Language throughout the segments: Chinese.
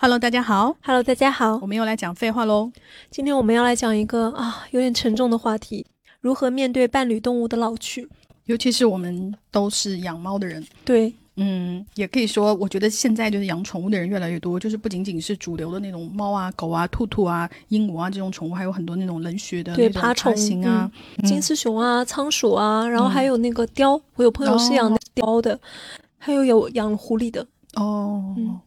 Hello，大家好。Hello，大家好我。们又来讲废话喽。今天我们要来讲一个啊有点沉重的话题：如何面对伴侣动物的老去。尤其是我们都是养猫的人，对，嗯，也可以说，我觉得现在就是养宠物的人越来越多，就是不仅仅是主流的那种猫啊、狗啊、兔兔啊、鹦鹉啊这种宠物，还有很多那种冷血的对那种爬虫型啊，金丝熊啊、仓鼠啊，然后还有那个雕，我有朋友是养的雕的，还有有养狐狸的。哦。嗯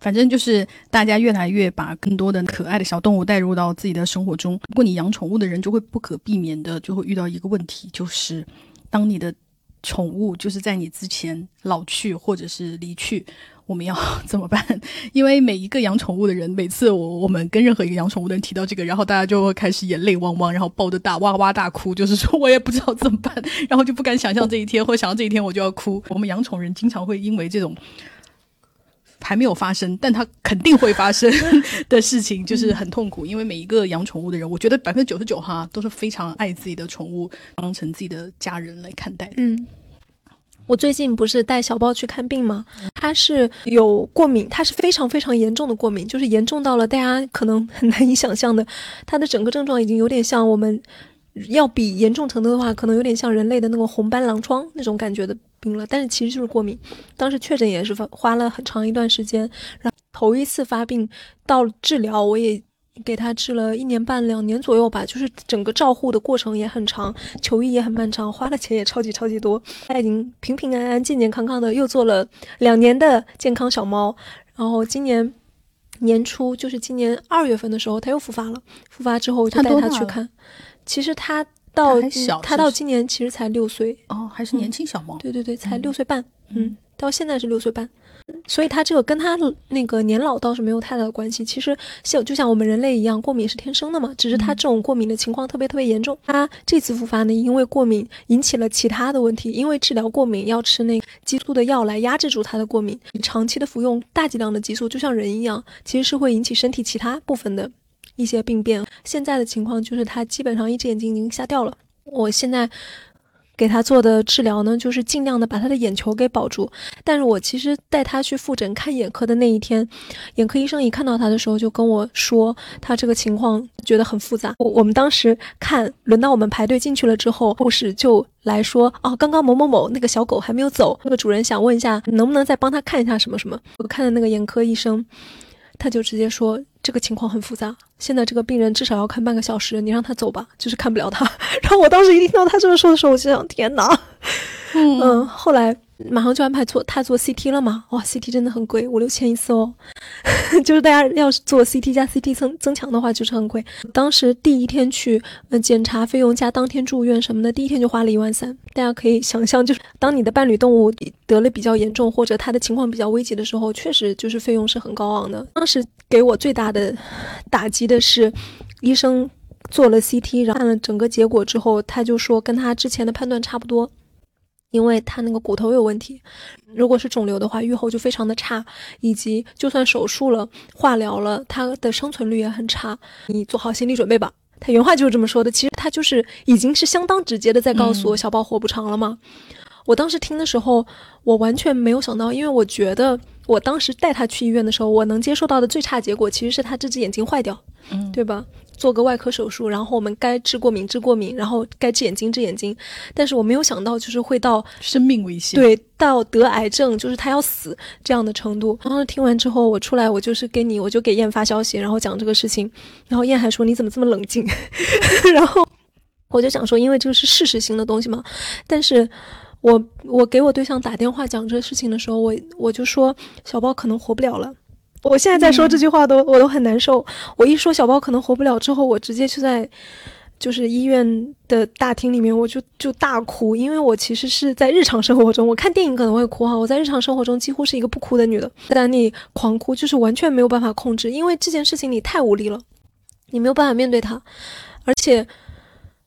反正就是大家越来越把更多的可爱的小动物带入到自己的生活中。如果你养宠物的人，就会不可避免的就会遇到一个问题，就是当你的宠物就是在你之前老去或者是离去，我们要怎么办？因为每一个养宠物的人，每次我我们跟任何一个养宠物的人提到这个，然后大家就会开始眼泪汪汪，然后抱着大哇哇大哭，就是说我也不知道怎么办，然后就不敢想象这一天，或者想到这一天我就要哭。我们养宠人经常会因为这种。还没有发生，但它肯定会发生 的事情，就是很痛苦。因为每一个养宠物的人，我觉得百分之九十九哈都是非常爱自己的宠物，当成自己的家人来看待。嗯，我最近不是带小豹去看病吗？它是有过敏，它是非常非常严重的过敏，就是严重到了大家可能很难以想象的，它的整个症状已经有点像我们。要比严重程度的话，可能有点像人类的那种红斑狼疮那种感觉的病了，但是其实就是过敏。当时确诊也是花花了很长一段时间，然后头一次发病到治疗，我也给他治了一年半两年左右吧，就是整个照护的过程也很长，求医也很漫长，花的钱也超级超级多。他已经平平安安、健健康康的又做了两年的健康小猫，然后今年年初，就是今年二月份的时候，他又复发了。复发之后，我就带他去看。其实他到他到今年其实才六岁，哦，还是年轻小猫。对对对，才嗯六岁半，嗯，到现在是六岁半，所以他这个跟他那个年老倒是没有太大的关系。其实像就像我们人类一样，过敏是天生的嘛，只是他嗯这种过敏的情况特别特别严重。他这次复发呢，因为过敏引起了其他的问题，因为治疗过敏要吃那激素的药来压制住他的过敏，长期的服用大剂量的激素，就像人一样，其实是会引起身体其他部分的一些病变。现在的情况就是他基本上一只眼睛已经瞎掉了。我现在给他做的治疗呢，就是尽量的把他的眼球给保住。但是我其实带他去复诊看眼科的那一天，眼科医生一看到他的时候就跟我说，他这个情况觉得很复杂。我我们当时看轮到我们排队进去了之后，护士就来说，哦，刚刚某某某那个小狗还没有走，那个主人想问一下，能不能再帮他看一下什么什么？我看的那个眼科医生。他就直接说这个情况很复杂，现在这个病人至少要看半个小时，你让他走吧，就是看不了他。然后我当时一听到他这么说的时候，我就想天哪，嗯嗯，后来马上就安排做他做 CT 了嘛，哇，CT 真的很贵，五六千一次哦，就是大家要是做 CT 加 CT 增增强的话，就是很贵。当时第一天去，呃，检查费用加当天住院什么的，第一天就花了一万三。大家可以想象，就是当你的伴侣动物得了比较严重或者它的情况比较危急的时候，确实就是费用是很高昂的。当时给我最大的打击的是，医生做了 CT，然后看了整个结果之后，他就说跟他之前的判断差不多。因为他那个骨头有问题，如果是肿瘤的话，预后就非常的差，以及就算手术了、化疗了，他的生存率也很差。你做好心理准备吧。他原话就是这么说的。其实他就是已经是相当直接的在告诉我，嗯小宝活不长了吗？我当时听的时候，我完全没有想到，因为我觉得我当时带他去医院的时候，我能接受到的最差结果其实是他这只眼睛坏掉，嗯，对吧？做个外科手术，然后我们该治过敏治过敏，然后该治眼睛治眼睛，但是我没有想到就是会到生命危险。，对到得癌症，就是他要死这样的程度。然后听完之后，我出来我就是给你，我就给燕发消息，然后讲这个事情，然后燕还说你怎么这么冷静，然后我就想说，因为这个是事实性的东西嘛，但是。我我给我对象打电话讲这个事情的时候，我我就说小包可能活不了了。我现在在说这句话都、我都很难受。我一说小包可能活不了之后，我直接就在就是医院的大厅里面，我就就大哭，因为我其实是在日常生活中，我看电影可能会哭哈，我在日常生活中几乎是一个不哭的女的，在那里狂哭，就是完全没有办法控制，因为这件事情你太无力了，你没有办法面对它，而且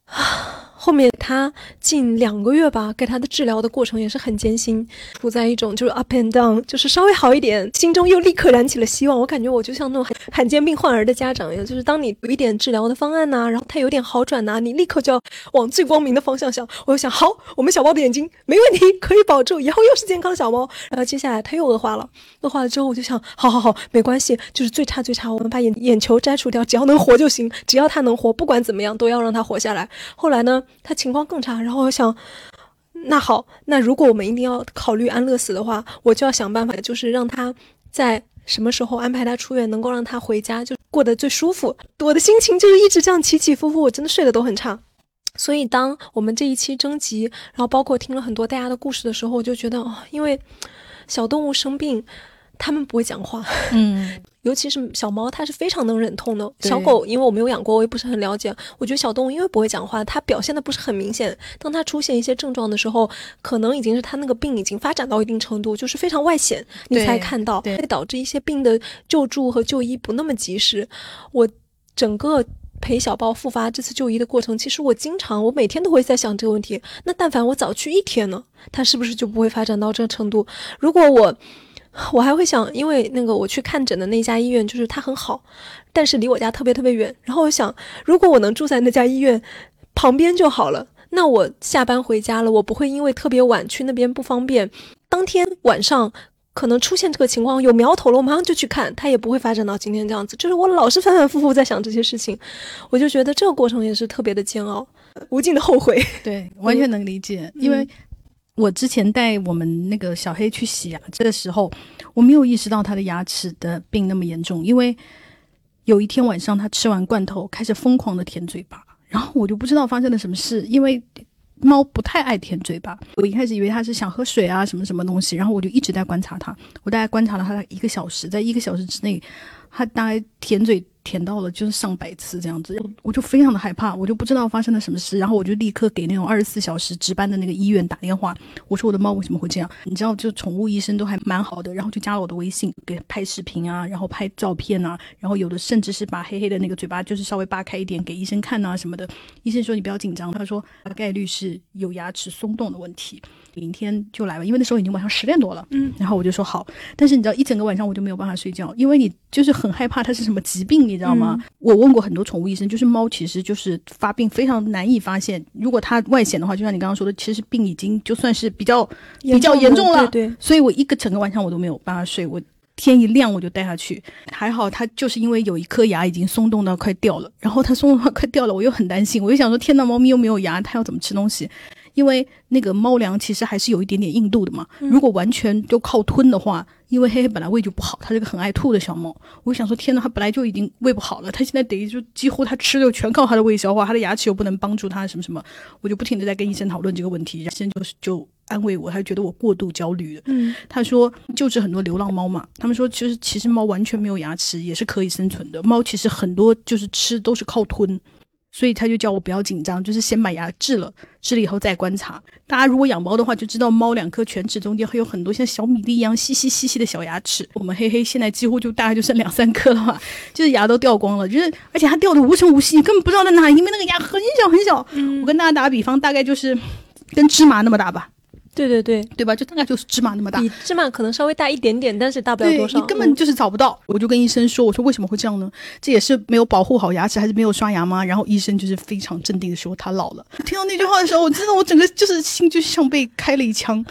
啊，后面他近两个月吧，给他的治疗的过程也是很艰辛，处在一种就是 up and down，就是稍微好一点，心中又立刻燃起了希望。我感觉我就像那种罕见病患儿的家长一样，就是当你有一点治疗的方案呐，然后他有点好转呐，你立刻就要往最光明的方向想。我就想，好，我们小猫的眼睛没问题，可以保住，以后又是健康小猫。然后接下来他又恶化了，恶化了之后我就想，好好好，没关系，就是最差最差，我们把眼眼球摘除掉，只要能活就行，只要他能活，不管怎么样都要让他活下来。后来呢？他情况更差，然后我想，那好，那如果我们一定要考虑安乐死的话，我就要想办法，就是让他在什么时候安排他出院，能够让他回家，就过得最舒服。我的心情就是一直这样起起伏伏，我真的睡得都很差。所以，当我们这一期征集，然后包括听了很多大家的故事的时候，我就觉得，哦，因为小动物生病。他们不会讲话，嗯，尤其是小猫，它是非常能忍痛的。小狗，因为我没有养过，我也不是很了解。我觉得小动物因为不会讲话，它表现的不是很明显。当它出现一些症状的时候，可能已经是它那个病已经发展到一定程度，就是非常外显，你才看到，会导致一些病的救助和就医不那么及时。我整个陪小豹复发这次就医的过程，其实我经常，我每天都会在想这个问题。那但凡我早去一天呢，它是不是就不会发展到这个程度？如果我。我还会想，因为那个我去看诊的那家医院，就是它很好，但是离我家特别特别远。然后我想，如果我能住在那家医院旁边就好了，那我下班回家了，我不会因为特别晚去那边不方便。当天晚上可能出现这个情况有苗头了，我马上就去看，它也不会发展到今天这样子。就是我老是反反复复在想这些事情，我就觉得这个过程也是特别的煎熬，无尽的后悔。对，完全能理解，因为。我之前带我们那个小黑去洗牙这个时候，我没有意识到他的牙齿的病那么严重，因为有一天晚上他吃完罐头开始疯狂的舔嘴巴，然后我就不知道发生了什么事，因为猫不太爱舔嘴巴，我一开始以为它是想喝水啊什么什么东西，然后我就一直在观察它，我大概观察了它一个小时，在一个小时之内，它大概舔嘴。舔到了就是上百次这样子，我就非常的害怕，我就不知道发生了什么事，然后我就立刻给那种二十四小时值班的那个医院打电话，我说我的猫为什么会这样？你知道，就宠物医生都还蛮好的，然后就加了我的微信，给拍视频啊，然后拍照片啊，然后有的甚至是把黑黑的那个嘴巴就是稍微扒开一点给医生看啊什么的。医生说你不要紧张，他说大概率是有牙齿松动的问题。明天就来吧，因为那时候已经晚上十点多了。嗯，然后我就说好，但是你知道，一整个晚上我就没有办法睡觉，因为你就是很害怕它是什么疾病，你知道吗？我问过很多宠物医生，就是猫其实就是发病非常难以发现，如果它外显的话，就像你刚刚说的，其实病已经就算是比较比较严重了。对，所以我一个整个晚上我都没有办法睡，我天一亮我就带它去，还好它就是因为有一颗牙已经松动到快掉了，然后它松动到快掉了，我又很担心，我就想说天呐，猫咪又没有牙，它要怎么吃东西？因为那个猫粮其实还是有一点点硬度的嘛，如果完全就靠吞的话，因为黑黑本来胃就不好，它是个很爱吐的小猫。我想说，天呐，它本来就已经胃不好了，它现在等于就几乎它吃就全靠它的胃消化，它的牙齿又不能帮助它什么什么，我就不停的在跟医生讨论这个问题，医生就是就安慰我，他觉得我过度焦虑了。嗯，他说救治很多流浪猫嘛，他们说其实其实猫完全没有牙齿也是可以生存的，猫其实很多就是吃都是靠吞。所以他就叫我不要紧张，就是先把牙治了，治了以后再观察。大家如果养猫的话，就知道猫两颗犬齿中间会有很多像小米粒一样细细细细的小牙齿。我们黑黑现在几乎就大概就剩两三颗了吧，就是牙都掉光了，就是而且它掉的无声无息，你根本不知道在哪，因为那个牙很小很小。我跟大家打个比方，大概就是跟芝麻那么大吧。对对对，对吧？就大概就是芝麻那么大，比芝麻可能稍微大一点点，但是大不了多少。你根本就是找不到。我就跟医生说：“我说为什么会这样呢？这也是没有保护好牙齿，还是没有刷牙吗？”然后医生就是非常镇定的说：“他老了。”听到那句话的时候，我真的我整个就是心就像被开了一枪。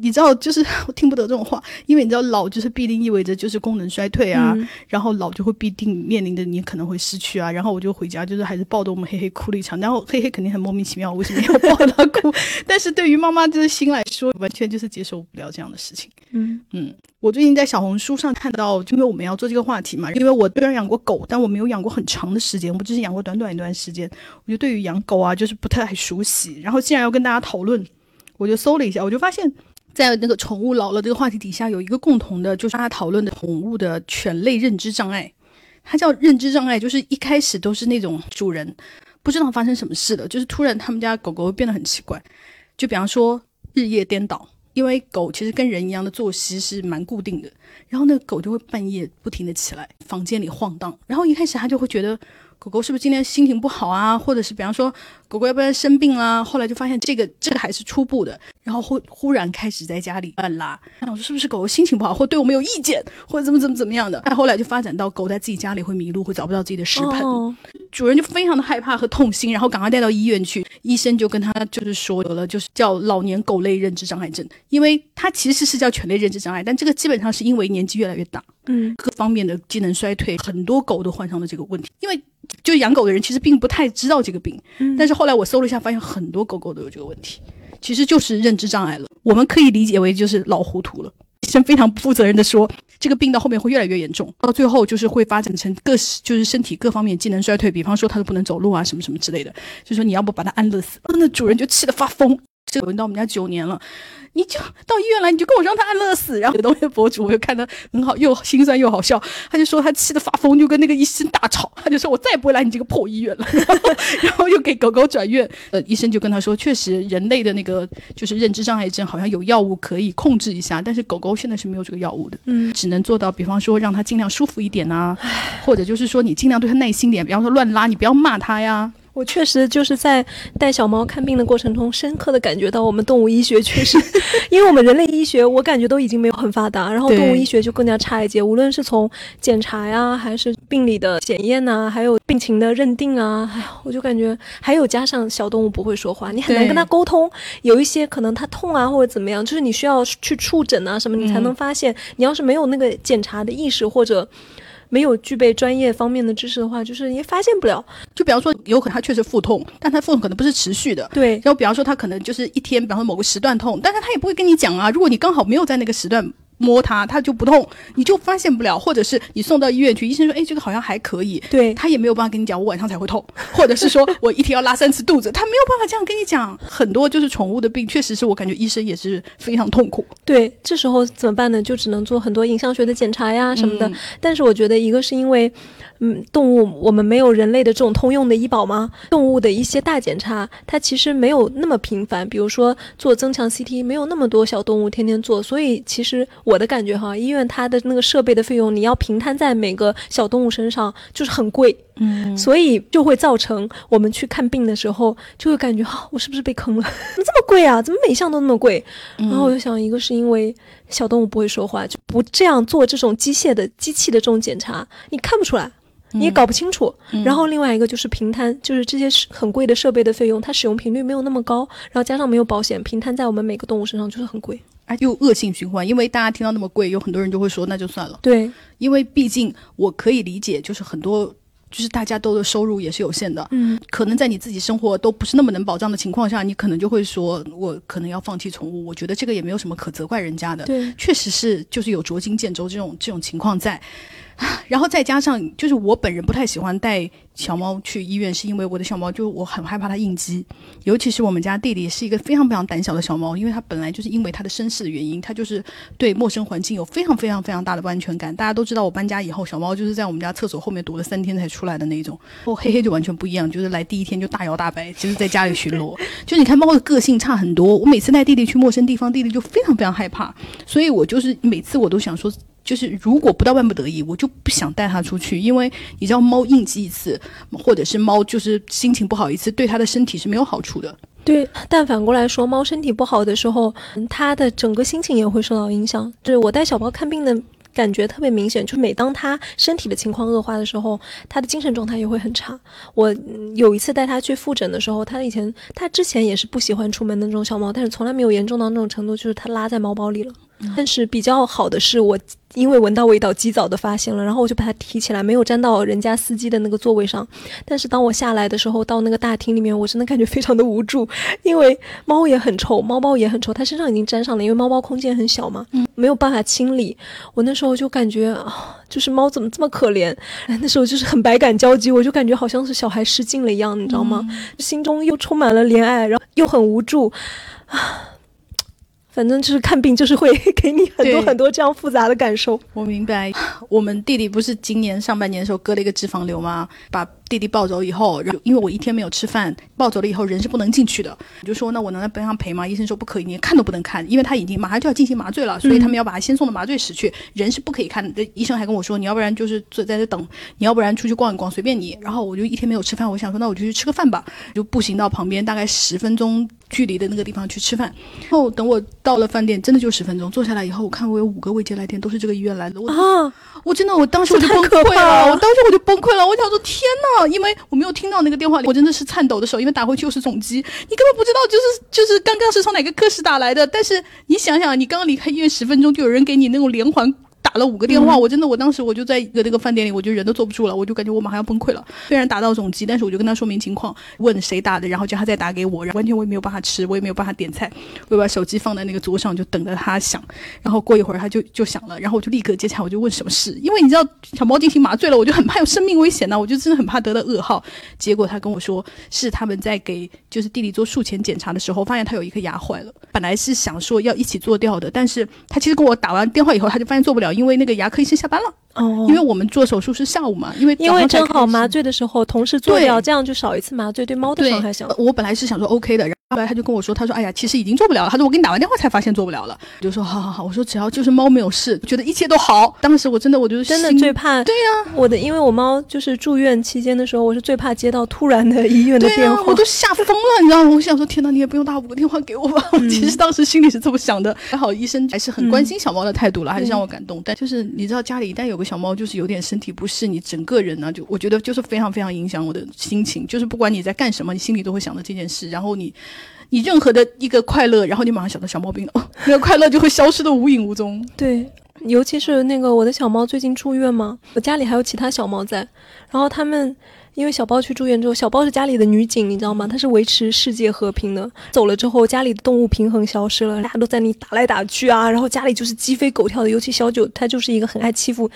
你知道，就是我听不得这种话，因为你知道老就是必定意味着就是功能衰退啊，然后老就会必定面临着你可能会失去啊。然后我就回家，就是还是抱着我们黑黑哭了一场。然后黑黑肯定很莫名其妙，为什么要抱他哭？但是对于妈妈就是心来说，完全就是。接受不了这样的事情。嗯嗯，我最近在小红书上看到，因为我们要做这个话题嘛，因为我虽然养过狗，但我没有养过很长的时间，我只是养过短短一段时间。我就对于养狗啊，就是不太熟悉。然后既然要跟大家讨论，我就搜了一下，我就发现，在那个宠物老了这个话题底下，有一个共同的，就是大家讨论的宠物的犬类认知障碍。它叫认知障碍，就是一开始都是那种主人不知道发生什么事的，就是突然他们家狗狗变得很奇怪，就比方说日夜颠倒。因为狗其实跟人一样的作息是蛮固定的，然后那个狗就会半夜不停的起来，房间里晃荡。然后一开始它就会觉得狗狗是不是今天心情不好啊？或者是比方说狗狗要不要生病啦？后来就发现这个这个还是初步的，然后忽忽然开始在家里乱拉，那我说是不是狗狗心情不好，或对我们有意见，或者怎么怎么怎么样的？但后来就发展到狗在自己家里会迷路，会找不到自己的食盆，哦主人就非常的害怕和痛心，然后赶快带到医院去，医生就跟他就是说有了就是叫老年狗类认知障碍症，因为它其实是叫犬类认知障碍，但这个基本上是因为年纪越来越大。嗯各方面的机能衰退，很多狗都患上了这个问题。因为就养狗的人其实并不太知道这个病，嗯但是后来我搜了一下，发现很多狗狗都有这个问题，其实就是认知障碍了。我们可以理解为就是老糊涂了。医生非常不负责任的说，这个病到后面会越来越严重，到最后就是会发展成各就是身体各方面机能衰退，比方说它都不能走路啊，什么什么之类的。就说你要不把它安乐死，那主人就气得发疯。这个人到我们家九年了，你就到医院来，你就跟我让他安乐死。然后有东西博主我就看他很好，又心酸又好笑。他就说他气得发疯，就跟那个医生大吵。他就说我再也不会来你这个破医院了。然后，然后又给狗狗转院。呃，医生就跟他说，确实人类的那个就是认知障碍症好像有药物可以控制一下，但是狗狗现在是没有这个药物的。嗯只能做到，比方说让它尽量舒服一点呐、或者就是说你尽量对它耐心点，比方说乱拉，你不要骂它呀。我确实就是在带小猫看病的过程中，深刻的感觉到我们动物医学确实，因为我们人类医学我感觉都已经没有很发达，然后动物医学就更加差一截，无论是从检查呀，还是病理的检验呐，还有病情的认定啊，哎呀，我就感觉还有加上小动物不会说话，你很难跟它沟通，有一些可能它痛啊或者怎么样，就是你需要去触诊啊什么，你才能发现，你要是没有那个检查的意识或者。没有具备专业方面的知识的话，就是也发现不了。就比方说，有可能他确实腹痛，但他腹痛可能不是持续的。对，然后比方说，他可能就是一天，比方说某个时段痛，但是他也不会跟你讲啊。如果你刚好没有在那个时段摸它，它就不痛，你就发现不了。或者是你送到医院去，医生说，哎，这个好像还可以，对，他也没有办法跟你讲，我晚上才会痛，或者是说 我一天要拉三次肚子，他没有办法这样跟你讲。很多就是宠物的病，确实是我感觉医生也是非常痛苦。对，这时候怎么办呢？就只能做很多影像学的检查呀什么的。嗯但是我觉得，一个是因为，嗯，动物我们没有人类的这种通用的医保吗？动物的一些大检查，它其实没有那么频繁。比如说做增强 CT，没有那么多小动物天天做，所以其实我的感觉哈，医院它的那个设备的费用，你要平摊在每个小动物身上，就是很贵。嗯，所以就会造成我们去看病的时候，就会感觉啊，我是不是被坑了？怎么这么贵啊？怎么每项都那么贵？然后我就想，一个是因为小动物不会说话，就不这样做这种机械的机器的这种检查，你看不出来。你也搞不清楚，然后另外一个就是平摊，就是这些是很贵的设备的费用，它使用频率没有那么高，然后加上没有保险，平摊在我们每个动物身上就是很贵。哎，又恶性循环，因为大家听到那么贵，有很多人就会说那就算了，对，因为毕竟我可以理解，就是很多。就是大家都的收入也是有限的，嗯，可能在你自己生活都不是那么能保障的情况下，你可能就会说，我可能要放弃宠物。我觉得这个也没有什么可责怪人家的，对，确实是就是有捉襟见肘这种这种情况在。然后再加上，就是我本人不太喜欢带小猫去医院，是因为我的小猫就我很害怕它应激，尤其是我们家弟弟是一个非常非常胆小的小猫，因为它本来就是因为它的身世的原因，它就是对陌生环境有非常非常非常大的不安全感。大家都知道，我搬家以后，小猫就是在我们家厕所后面躲了三天才出来的那一种。哦，黑黑就完全不一样，就是来第一天就大摇大摆，就是在家里巡逻。就你看猫的个性差很多，我每次带弟弟去陌生地方，弟弟就非常非常害怕，所以我就是每次我都想说。就是如果不到万不得已，我就不想带它出去，因为你知道猫应激一次，或者是猫就是心情不好一次，对它的身体是没有好处的。对，但反过来说，猫身体不好的时候，它的整个心情也会受到影响。就是我带小猫看病的感觉特别明显，就每当它身体的情况恶化的时候，它的精神状态也会很差。我有一次带它去复诊的时候，它以前它之前也是不喜欢出门的那种小猫，但是从来没有严重到那种程度，就是它拉在猫包里了。但是比较好的是我。因为闻到味道，及早的发现了，然后我就把它提起来，没有粘到人家司机的那个座位上。但是当我下来的时候，到那个大厅里面，我真的感觉非常的无助，因为猫也很臭，猫包也很臭，它身上已经沾上了，因为猫包空间很小嘛，没有办法清理。我那时候就感觉啊，就是猫怎么这么可怜？那时候就是很百感交集，我就感觉好像是小孩失禁了一样，你知道吗？心中又充满了怜爱，然后又很无助啊。反正就是看病，就是会给你很多很多这样复杂的感受。我明白，我们弟弟不是今年上半年的时候割了一个脂肪瘤吗？把弟弟抱走以后，然后因为我一天没有吃饭，抱走了以后人是不能进去的，我就说那我能在边上陪吗？医生说不可以，你看都不能看，因为他已经马上就要进行麻醉了，所以他们要把他先送到麻醉室去，人是不可以看的。医生还跟我说，你要不然就是坐在这等，你要不然出去逛一逛，随便你。然后我就一天没有吃饭，我想说那我就去吃个饭吧，就步行到旁边大概十分钟距离的那个地方去吃饭。然后等我到了饭店，真的就十分钟，坐下来以后，我看我有五个未接来电，都是这个医院来的。我啊，我真的，我当时我就崩溃了，我当时我就崩溃了。我想说，天呐，因为我没有听到那个电话，我真的是颤抖的手，因为打回去又是总机，你根本不知道，就是就是刚刚是从哪个科室打来的。但是你想想，你刚刚离开医院十分钟，就有人给你那种连环。打了五个电话，我真的，我当时我就在一个那个饭店里，我就人都坐不住了，我就感觉我马上要崩溃了。虽然打到总机，但是我就跟他说明情况，问谁打的，然后叫他再打给我，然后完全我也没有办法吃，我也没有办法点菜，我把手机放在那个桌上，就等着他响。然后过一会儿他就就响了，然后我就立刻接起来，我就问什么事，因为你知道小猫进行麻醉了，我就很怕有生命危险呐，我就真的很怕得到噩耗。结果他跟我说是他们在给就是弟弟做术前检查的时候，发现他有一颗牙坏了，本来是想说要一起做掉的，但是他其实跟我打完电话以后，他就发现做不了，因为那个牙科医生。下班了哦，因为我们做手术是下午嘛，因为因为正好麻醉的时候同时做掉，这样就少一次麻醉，对猫的伤害小。我本来是想说 OK 的。后来他就跟我说：“他说，哎呀，其实已经做不了了。他说我给你打完电话才发现做不了了。我就说好好好，我说只要就是猫没有事，觉得一切都好。当时我真的，我就真的最怕。对呀，我的，因为我猫就是住院期间的时候，我是最怕接到突然的医院的电话，我都吓疯了，你知道吗？我想说，天哪，你也不用打五个电话给我吧？我其实当时心里是这么想的。还好医生还是很关心小猫的态度了，还是让我感动。但就是你知道，家里一旦有个小猫，就是有点身体不适，你整个人呢，就我觉得就是非常非常影响我的心情。就是不管你在干什么，你心里都会想到这件事，然后你。你任何的一个快乐，然后你马上想到小毛病了，那个快乐就会消失的无影无踪。对，尤其是那个我的小猫最近住院嘛，我家里还有其他小猫在，然后他们。因为小包去住院之后，小包是家里的女警，你知道吗？她是维持世界和平的。走了之后，家里的动物平衡消失了，大家都在你打来打去啊，然后家里就是鸡飞狗跳的。尤其小九，它就是一个很爱欺负，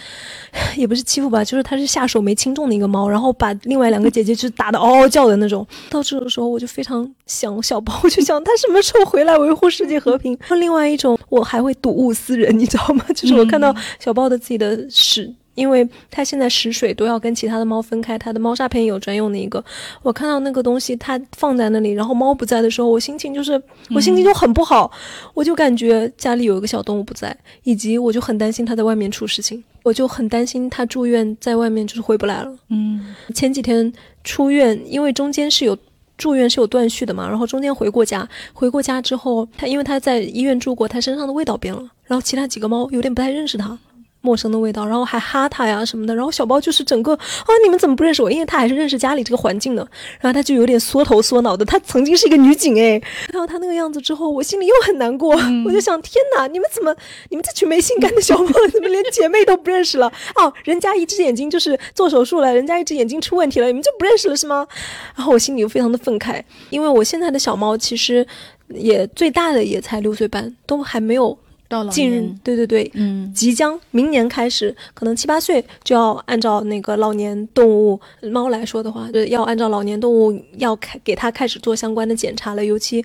也不是欺负吧，就是它是下手没轻重的一个猫，然后把另外两个姐姐就打得嗷嗷叫的那种。到这种时候，我就非常想小包，我就想他什么时候回来维护世界和平。另外一种，我还会睹物思人，你知道吗？就是我看到小包的自己的屎。因为它现在食水都要跟其他的猫分开，它的猫砂盆有专用的一个。我看到那个东西，它放在那里，然后猫不在的时候，我心情就是，我心情就很不好。我就感觉家里有一个小动物不在，以及我就很担心它在外面出事情，我就很担心它住院在外面就是回不来了。嗯，前几天出院，因为中间是有住院是有断续的嘛，然后中间回过家，回过家之后，它因为它在医院住过，它身上的味道变了，然后其他几个猫有点不太认识它。陌生的味道，然后还哈他呀什么的，然后小包就是整个啊，你们怎么不认识我？因为他还是认识家里这个环境的，然后他就有点缩头缩脑的。他曾经是一个女警哎，看到他那个样子之后，我心里又很难过。我就想，天哪，你们怎么，你们这群没性感的小猫，怎么连姐妹都不认识了？哦，人家一只眼睛就是做手术了，人家一只眼睛出问题了，你们就不认识了是吗？然后我心里又非常的愤慨，因为我现在的小猫其实也最大的也才六岁半，都还没有。到近日，对对对，嗯，即将明年开始，可能七八岁就要按照那个老年动物猫来说的话，就要按照老年动物要开给它开始做相关的检查了，尤其，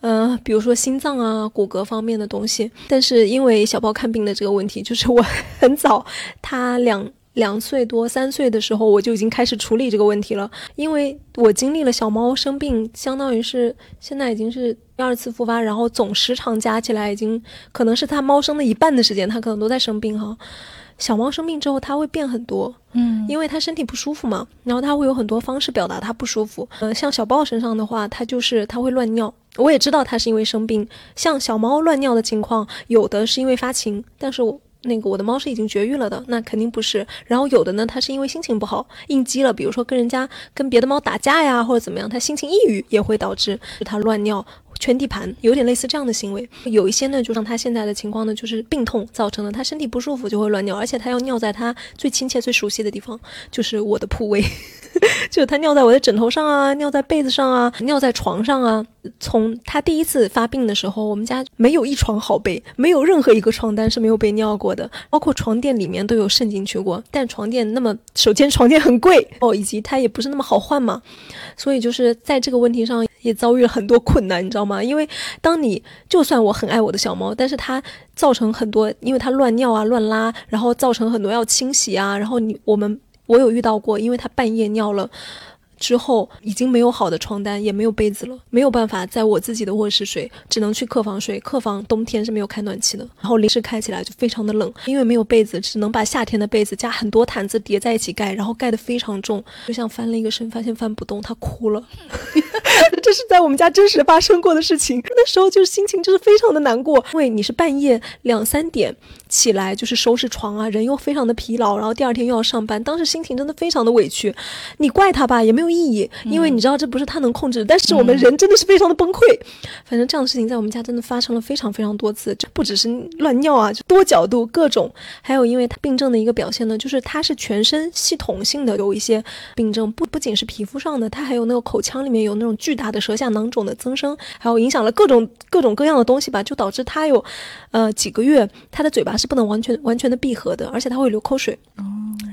呃，比如说心脏啊、骨骼方面的东西。但是因为小包看病的这个问题，就是我 很早，他两。两岁多、三岁的时候，我就已经开始处理这个问题了。因为我经历了小猫生病，相当于是现在已经是第二次复发，然后总时长加起来已经可能是它猫生的一半的时间，它可能都在生病哈。小猫生病之后，它会变很多，嗯，因为它身体不舒服嘛，然后它会有很多方式表达它不舒服。呃，像小豹身上的话，它就是它会乱尿，我也知道它是因为生病。像小猫乱尿的情况，有的是因为发情，但是我。那个我的猫是已经绝育了的，那肯定不是。然后有的呢，它是因为心情不好应激了，比如说跟人家跟别的猫打架呀，或者怎么样，它心情抑郁也会导致它乱尿。圈地盘有点类似这样的行为，有一些呢，就像他现在的情况呢，就是病痛造成的，他身体不舒服就会乱尿，而且他要尿在他最亲切、最熟悉的地方，就是我的铺位，就是他尿在我的枕头上啊，尿在被子上啊，尿在床上啊。从他第一次发病的时候，我们家没有一床好被，没有任何一个床单是没有被尿过的，包括床垫里面都有渗进去过。但床垫那么，首先床垫很贵 哦，以及它也不是那么好换嘛，所以就是在这个问题上。也遭遇了很多困难，你知道吗？因为当你就算我很爱我的小猫，但是它造成很多，因为它乱尿啊、乱拉，然后造成很多要清洗啊，然后你我们我有遇到过，因为它半夜尿了。之后已经没有好的床单，也没有被子了，没有办法在我自己的卧室睡，只能去客房睡。客房冬天是没有开暖气的，然后临时开起来就非常的冷，因为没有被子，只能把夏天的被子加很多毯子叠在一起盖，然后盖得非常重，就像翻了一个身，发现翻不动，他哭了。这是在我们家真实发生过的事情。那时候就是心情就是非常的难过，因为你是半夜两三点起来就是收拾床啊，人又非常的疲劳，然后第二天又要上班，当时心情真的非常的委屈。你怪他吧也没有意义，因为你知道这不是他能控制的。但是我们人真的是非常的崩溃。反正这样的事情在我们家真的发生了非常非常多次，就不只是乱尿啊，就多角度各种。还有因为他病症的一个表现呢，就是他是全身系统性的有一些病症，不不仅是皮肤上的，他还有那个口腔里面有那种巨大的舌下囊肿的增生，还有影响了各种各种各样的东西吧，就导致他有，呃几个月他的嘴巴是不能完全完全的闭合的，而且它会流口水。哦，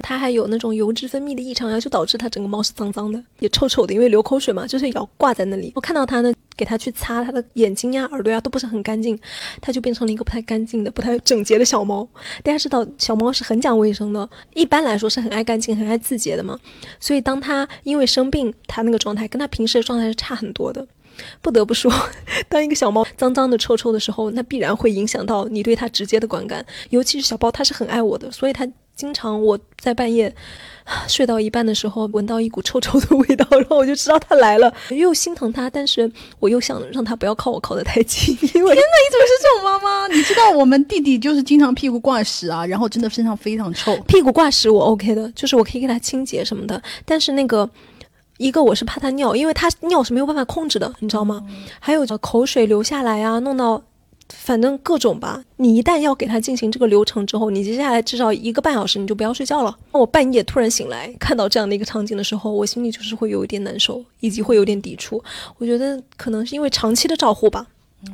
它还有那种油脂分泌的异常呀，就导致它整个猫是脏脏的，也臭臭的，因为流口水嘛，就是要挂在那里。我看到它呢，给它去擦它的眼睛呀、耳朵呀，都不是很干净，它就变成了一个不太干净的、不太整洁的小猫。大家知道，小猫是很讲卫生的，一般来说是很爱干净、很爱自洁的嘛。所以当它因为生病，它那个状态跟它平时的状态是差很多的。不得不说，当一个小猫脏脏的、臭臭的时候，那必然会影响到你对它直接的观感。尤其是小包，它是很爱我的，所以它经常我在半夜睡到一半的时候，闻到一股臭臭的味道，然后我就知道它来了，又心疼它，但是我又想让它不要靠我靠得太近。因为天哪，你怎么是这种妈妈？你知道我们弟弟就是经常屁股挂屎啊，然后真的身上非常臭。屁股挂屎我 OK 的，就是我可以给它清洁什么的，但是那个。一个我是怕它尿，因为它尿是没有办法控制的，你知道吗？还有口水流下来啊，弄到，反正各种吧。你一旦要给它进行这个流程之后，你接下来至少一个半小时你就不要睡觉了。我半夜突然醒来，看到这样的一个场景的时候，我心里就是会有一点难受，以及会有点抵触。我觉得可能是因为长期的照护吧，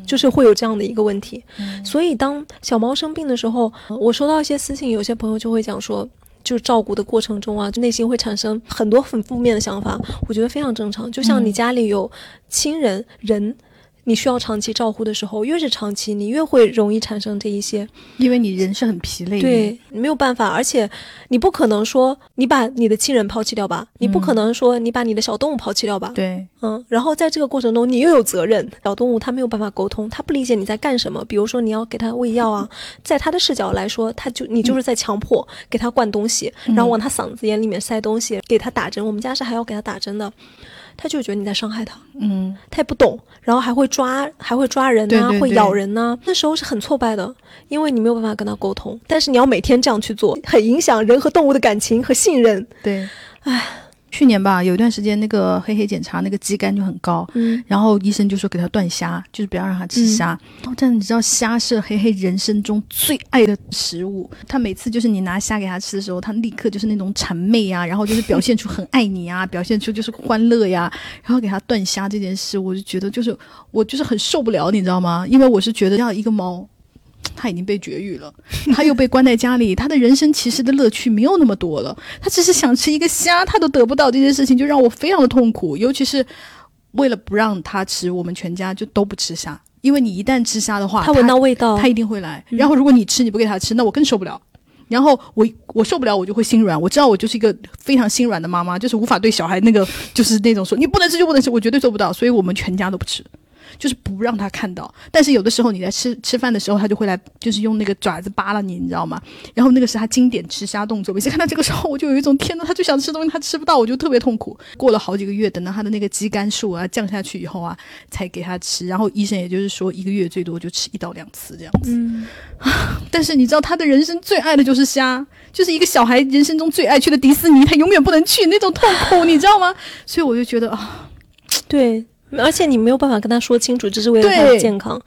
就是会有这样的一个问题。所以当小猫生病的时候，我收到一些私信，有些朋友就会讲说。就是照顾的过程中啊，就内心会产生很多很负面的想法，我觉得非常正常。就像你家里有亲人人。你需要长期照护的时候，越是长期，你越会容易产生这一些，因为你人是很疲累，对，没有办法，而且你不可能说你把你的亲人抛弃掉吧，你不可能说你把你的小动物抛弃掉吧，对，嗯，然后在这个过程中，你又有责任，小动物它没有办法沟通，它不理解你在干什么，比如说你要给它喂药啊，在它的视角来说，它就你就是在强迫给它灌东西，然后往它嗓子眼里面塞东西，给它打针，我们家是还要给它打针的。他就觉得你在伤害他，嗯，他也不懂，然后还会抓，还会抓人呐，会咬人呐。那时候是很挫败的，因为你没有办法跟他沟通。但是你要每天这样去做，很影响人和动物的感情和信任。对，唉。去年吧，有一段时间那个黑黑检查那个肌酐就很高，嗯，然后医生就说给他断虾，就是不要让他吃虾。但你知道虾是黑黑人生中最爱的食物，他每次就是你拿虾给他吃的时候，他立刻就是那种谄媚啊，然后就是表现出很爱你啊，表现出就是欢乐呀。然后给他断虾这件事，我就觉得就是我就是很受不了，你知道吗？因为我是觉得要一个猫。他已经被绝育了，他又被关在家里，他的人生其实的乐趣没有那么多了。他只是想吃一个虾，他都得不到这件事情，就让我非常的痛苦。尤其是为了不让他吃，我们全家就都不吃虾。因为你一旦吃虾的话，他闻到味道，他一定会来。然后如果你吃，你不给他吃，那我更受不了。然后我我受不了，我就会心软。我知道我就是一个非常心软的妈妈，就是无法对小孩那个就是那种说你不能吃就不能吃，我绝对做不到。所以我们全家都不吃。就是不让他看到，但是有的时候你在吃吃饭的时候，他就会来，就是用那个爪子扒拉你，你知道吗？然后那个是他经典吃虾动作。每次看到这个时候，我就有一种天呐，他就想吃东西，他吃不到，我就特别痛苦。过了好几个月，等到他的那个肌酐数啊降下去以后啊，才给他吃。然后医生也就是说，一个月最多就吃一到两次这样子。嗯，但是你知道，他的人生最爱的就是虾，就是一个小孩人生中最爱去的迪士尼，他永远不能去那种痛苦，你知道吗？所以我就觉得啊，对。而且你没有办法跟他说清楚，这是为了他的健康，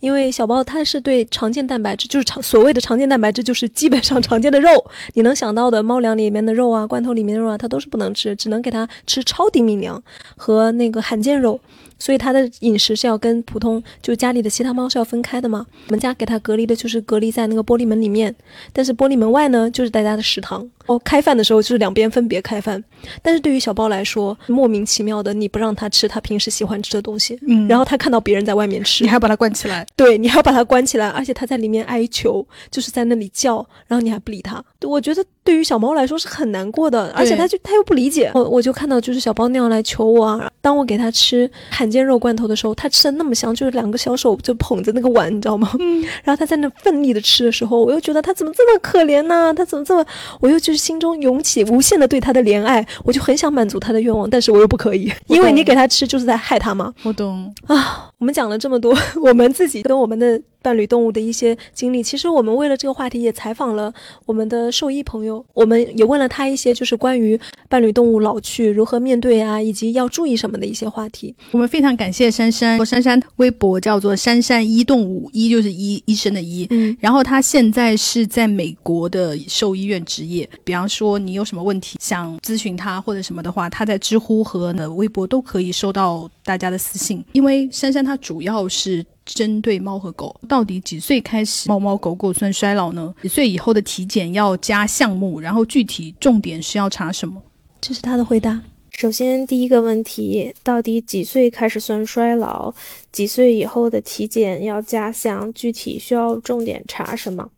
因为小包它是对常见蛋白质，就是常所谓的常见蛋白质，就是基本上常见的肉，你能想到的猫粮里面的肉啊，罐头里面的肉啊，它都是不能吃，只能给它吃超低敏粮和那个罕见肉。所以它的饮食是要跟普通就家里的其他猫是要分开的嘛？我们家给它隔离的就是隔离在那个玻璃门里面，但是玻璃门外呢就是大家的食堂。哦，开饭的时候就是两边分别开饭。但是对于小包来说，莫名其妙的你不让它吃它平时喜欢吃的东西，嗯，然后它看到别人在外面吃，你还要把它关起来，对你还要把它关起来，而且它在里面哀求，就是在那里叫，然后你还不理它。我觉得对于小猫来说是很难过的，而且它就它又不理解。我我就看到就是小包那样来求我啊，当我给它吃罕见肉罐头的时候，它吃的那么香，就是两个小手就捧着那个碗，你知道吗？嗯。然后它在那奋力的吃的时候，我又觉得它怎么这么可怜呢？它怎么这么……我又就是心中涌起无限的对它的怜爱，我就很想满足它的愿望，但是我又不可以，因为你给它吃就是在害它嘛。我懂啊。我们讲了这么多，我们自己跟我们的。伴侣动物的一些经历，其实我们为了这个话题也采访了我们的兽医朋友，我们也问了他一些就是关于伴侣动物老去如何面对啊，以及要注意什么的一些话题。我们非常感谢珊珊，珊珊微博叫做珊珊医动物，医就是医医生的医，嗯，然后他现在是在美国的兽医院执业。比方说你有什么问题想咨询他或者什么的话，他在知乎和呢微博都可以收到大家的私信，因为珊珊她它主要是。针对猫和狗，到底几岁开始猫猫狗狗算衰老呢？几岁以后的体检要加项目，然后具体重点是要查什么？这是他的回答。首先，第一个问题，到底几岁开始算衰老？几岁以后的体检要加项，具体需要重点查什么？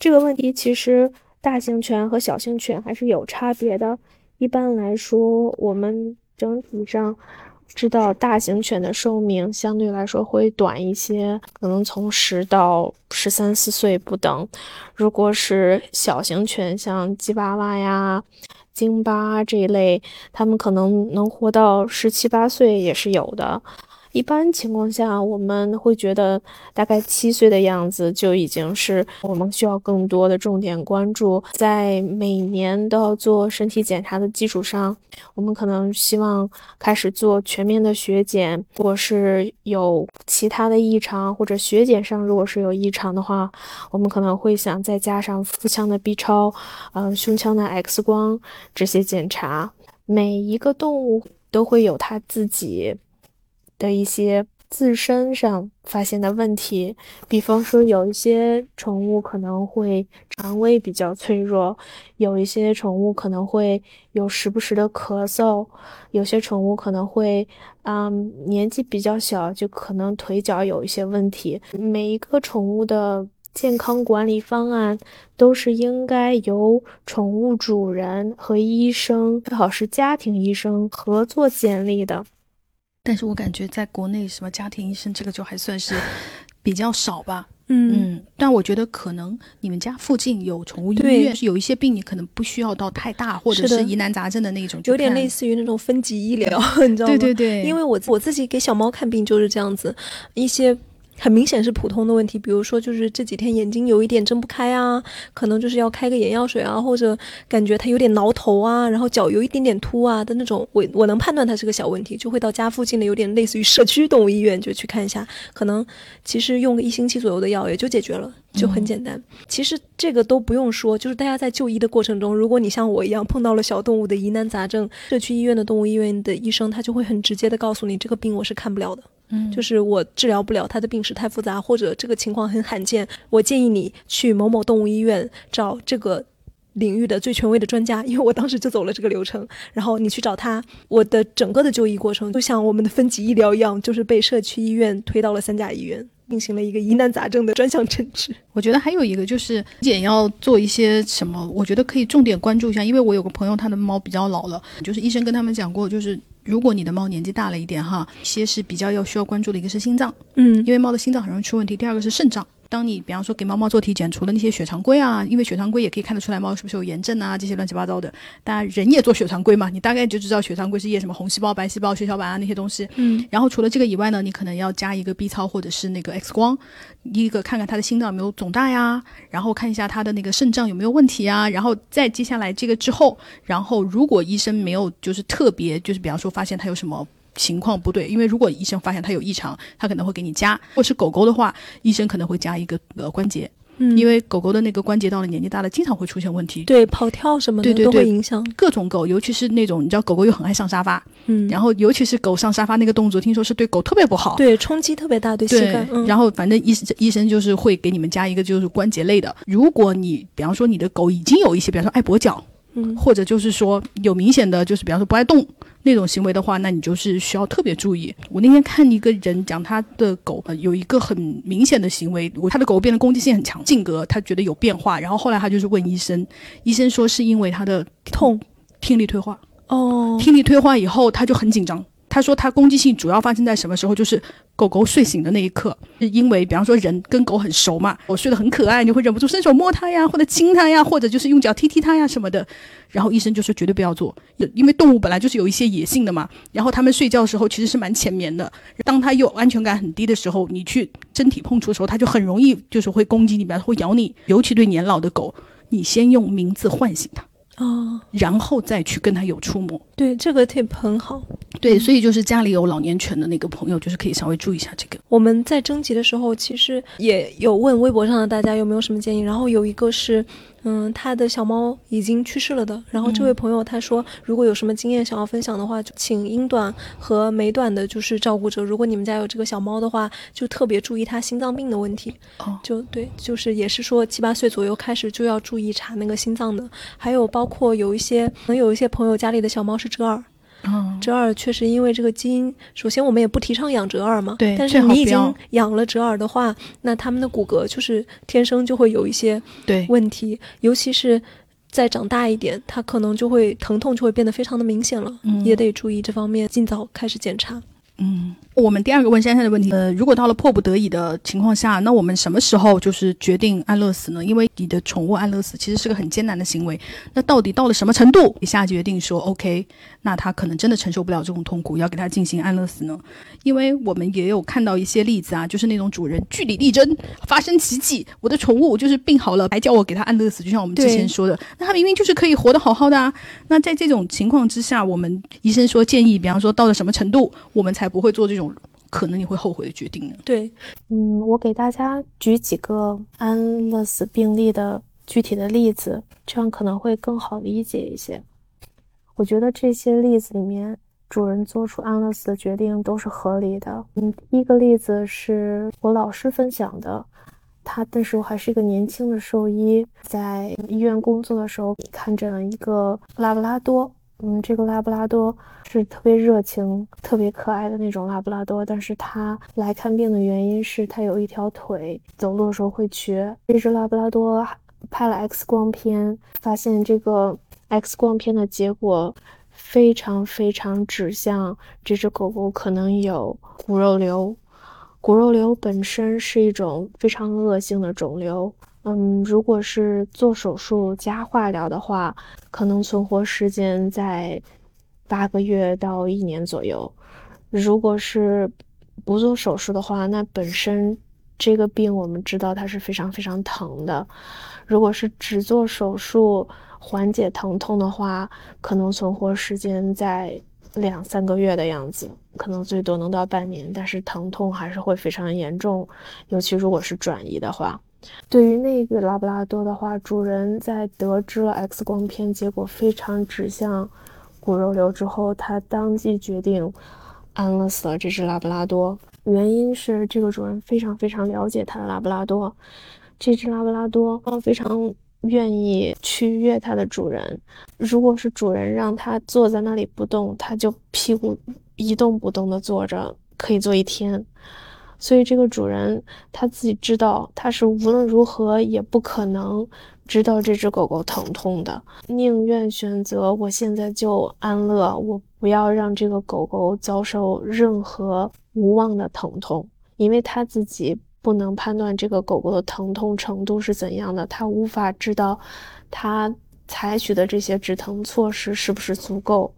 这个问题其实大型犬和小型犬还是有差别的。一般来说，我们整体上。知道大型犬的寿命相对来说会短一些，可能从十到十三四岁不等。如果是小型犬，像吉娃娃呀、京巴这一类，它们可能能活到十七八岁也是有的。一般情况下，我们会觉得大概七岁的样子就已经是我们需要更多的重点关注。在每年都要做身体检查的基础上，我们可能希望开始做全面的血检。如果是有其他的异常，或者血检上如果是有异常的话，我们可能会想再加上腹腔的 B 超，嗯，胸腔的 X 光这些检查。每一个动物都会有它自己。的一些自身上发现的问题，比方说有一些宠物可能会肠胃比较脆弱，有一些宠物可能会有时不时的咳嗽，有些宠物可能会，嗯，年纪比较小就可能腿脚有一些问题。每一个宠物的健康管理方案都是应该由宠物主人和医生，最好是家庭医生合作建立的。但是我感觉在国内，什么家庭医生这个就还算是比较少吧。嗯，但我觉得可能你们家附近有宠物医院，是有一些病你可能不需要到太大或者是疑难杂症的那种，有点类似于那种分级医疗，你知道吗？对对对，因为我我自己给小猫看病就是这样子，一些。很明显是普通的问题，比如说就是这几天眼睛有一点睁不开啊，可能就是要开个眼药水啊，或者感觉他有点挠头啊，然后脚有一点点凸啊的那种，我我能判断它是个小问题，就会到家附近的有点类似于社区动物医院就去看一下，可能其实用个一星期左右的药也就解决了。就很简单，其实这个都不用说，就是大家在就医的过程中，如果你像我一样碰到了小动物的疑难杂症，社区医院的动物医院的医生他就会很直接的告诉你，这个病我是看不了的，嗯，就是我治疗不了，他的病史太复杂，或者这个情况很罕见，我建议你去某某动物医院找这个领域的最权威的专家，因为我当时就走了这个流程，然后你去找他，我的整个的就医过程就像我们的分级医疗一样，就是被社区医院推到了三甲医院。进行了一个疑难杂症的专项诊治。我觉得还有一个就是体检要做一些什么，我觉得可以重点关注一下，因为我有个朋友，他的猫比较老了，就是医生跟他们讲过，就是如果你的猫年纪大了一点哈，一些是比较要需要关注的，一个是心脏，嗯，因为猫的心脏很容易出问题；第二个是肾脏。当你比方说给猫猫做体检，除了那些血常规啊，因为血常规也可以看得出来猫是不是有炎症啊，这些乱七八糟的。当然人也做血常规嘛，你大概就知道血常规是验什么红细胞、白细胞、血小板啊那些东西。嗯。然后除了这个以外呢，你可能要加一个 B 超或者是那个 X 光，一个看看它的心脏有没有肿大呀，然后看一下它的那个肾脏有没有问题啊，然后再接下来这个之后，然后如果医生没有就是特别就是比方说发现它有什么。情况不对，因为如果医生发现它有异常，他可能会给你加。如果是狗狗的话，医生可能会加一个呃关节，嗯，因为狗狗的那个关节到了年纪大了，经常会出现问题。对，跑跳什么的都会影响。各种狗，尤其是那种你知道，狗狗又很爱上沙发，嗯，然后尤其是狗上沙发那个动作，听说是对狗特别不好，对，冲击特别大，对膝盖。然后反正医医生就是会给你们加一个就是关节类的。如果你比方说你的狗已经有一些，比方说爱跛脚。嗯，或者就是说有明显的就是比方说不爱动，那种行为的话，那你就是需要特别注意。我那天看一个人讲他的狗呃有一个很明显的行为，他的狗变得攻击性很强，性格他觉得有变化，然后后来他就是问医生，医生说是因为他的痛听力退化。哦，听力退化以后，他就很紧张。他说他攻击性主要发生在什么时候？就是狗狗睡醒的那一刻，是因为比方说人跟狗很熟嘛，我睡得很可爱，你会忍不住伸手摸它呀，或者亲它呀，或者就是用脚踢踢它呀什么的。然后医生就说绝对不要做，因为动物本来就是有一些野性的嘛。然后它们睡觉的时候其实是蛮浅眠的，当它有安全感很低的时候，你去身体碰触的时候，它就很容易就是会攻击你，比方会咬你。尤其对年老的狗，你先用名字唤醒它。哦，然后再去跟他有触摸，对这个 tip 很好。对，所以就是家里有老年犬的那个朋友，就是可以稍微注意一下这个。我们在征集的时候，其实也有问微博上的大家有没有什么建议，然后有一个是。嗯，他的小猫已经去世了的。然后这位朋友他说，如果有什么经验想要分享的话，就请英短和美短的，就是照顾者。如果你们家有这个小猫的话，就特别注意它心脏病的问题。哦，就对，就是也是说七八岁左右开始就要注意查那个心脏的。还有包括有一些，可能有一些朋友家里的小猫是折耳。折耳确实因为这个基因，首先我们也不提倡养折耳嘛。对，但是你已经养了折耳的话，那他们的骨骼就是天生就会有一些对问题，尤其是再长大一点，它可能就会疼痛就会变得非常的明显了，也得注意这方面，尽早开始检查。嗯，我们第二个问珊珊的问题，呃，如果到了迫不得已的情况下，那我们什么时候就是决定安乐死呢？因为你的宠物安乐死其实是个很艰难的行为，那到底到了什么程度，你下决定说 OK，那他可能真的承受不了这种痛苦，要给他进行安乐死呢？因为我们也有看到一些例子啊，就是那种主人据理力争，发生奇迹，我的宠物就是病好了，还叫我给他安乐死，就像我们之前说的，那他明明就是可以活得好好的啊。那在这种情况之下，我们医生说建议，比方说到了什么程度，我们才不会做这种可能你会后悔的决定呢？对，嗯，我给大家举几个安乐死病例的具体的例子，这样可能会更好理解一些。我觉得这些例子里面，主人做出安乐死的决定都是合理的。嗯，第一个例子是我老师分享的，他那时候还是一个年轻的兽医，在医院工作的时候看诊了一个拉布拉多。嗯，这个拉布拉多是特别热情、特别可爱的那种拉布拉多，但是它来看病的原因是它有一条腿走路的时候会瘸。这只拉布拉多拍了 X 光片，发现这个 X 光片的结果非常非常指向这只狗狗可能有骨肉瘤。骨肉瘤本身是一种非常恶性的肿瘤。嗯，如果是做手术加化疗的话，可能存活时间在八个月到一年左右。如果是不做手术的话，那本身这个病我们知道它是非常非常疼的。如果是只做手术缓解疼痛的话，可能存活时间在两三个月的样子，可能最多能到半年，但是疼痛还是会非常严重，尤其如果是转移的话。对于那个拉布拉多的话，主人在得知了 X 光片结果非常指向骨肉瘤之后，他当即决定安乐死了这只拉布拉多。原因是这个主人非常非常了解他的拉布拉多，这只拉布拉多非常愿意去悦它的主人。如果是主人让它坐在那里不动，它就屁股一动不动地坐着，可以坐一天。所以这个主人他自己知道，他是无论如何也不可能知道这只狗狗疼痛的，宁愿选择我现在就安乐，我不要让这个狗狗遭受任何无望的疼痛，因为他自己不能判断这个狗狗的疼痛程度是怎样的，他无法知道他采取的这些止疼措施是不是足够。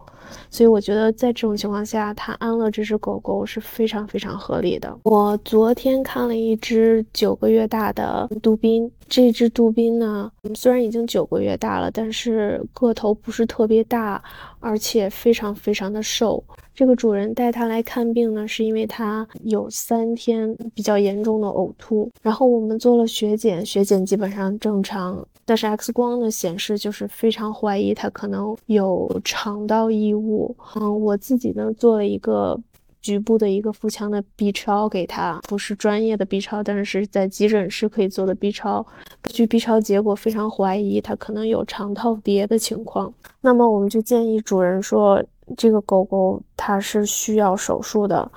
所以我觉得在这种情况下，他安乐这只狗狗是非常非常合理的。我昨天看了一只九个月大的杜宾，这只杜宾呢，虽然已经九个月大了，但是个头不是特别大，而且非常非常的瘦。这个主人带它来看病呢，是因为它有三天比较严重的呕吐，然后我们做了血检，血检基本上正常。但是 X 光的显示就是非常怀疑它可能有肠道异物。嗯，我自己呢做了一个局部的一个腹腔的 B 超给他，不是专业的 B 超，但是在急诊室可以做的 B 超。根据 B 超结果，非常怀疑它可能有肠套叠的情况。那么我们就建议主人说，这个狗狗它是需要手术的。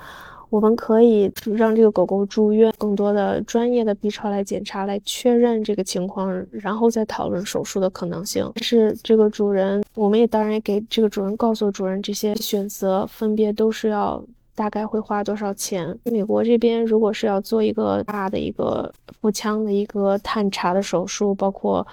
我们可以让这个狗狗住院，更多的专业的 B 超来检查，来确认这个情况，然后再讨论手术的可能性。但是这个主人，我们也当然也给这个主人告诉主人这些选择，分别都是要大概会花多少钱。美国这边如果是要做一个大的一个腹腔的一个探查的手术，包括。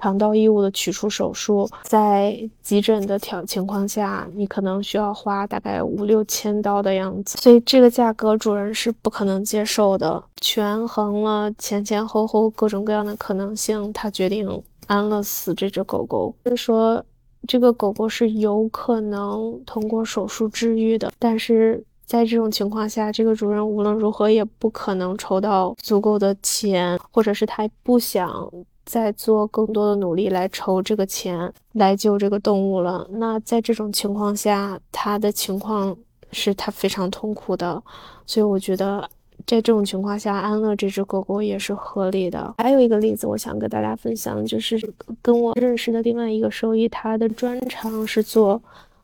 肠道异物的取出手术，在急诊的条情况下，你可能需要花大概五六千刀的样子，所以这个价格主人是不可能接受的。权衡了前前后后各种各样的可能性，他决定安乐死这只狗狗。就是说，这个狗狗是有可能通过手术治愈的，但是在这种情况下，这个主人无论如何也不可能筹到足够的钱，或者是他不想。在做更多的努力来筹这个钱来救这个动物了。那在这种情况下，他的情况是他非常痛苦的，所以我觉得在这种情况下安乐这只狗狗也是合理的。还有一个例子，我想跟大家分享，就是跟我认识的另外一个兽医，他的专长是做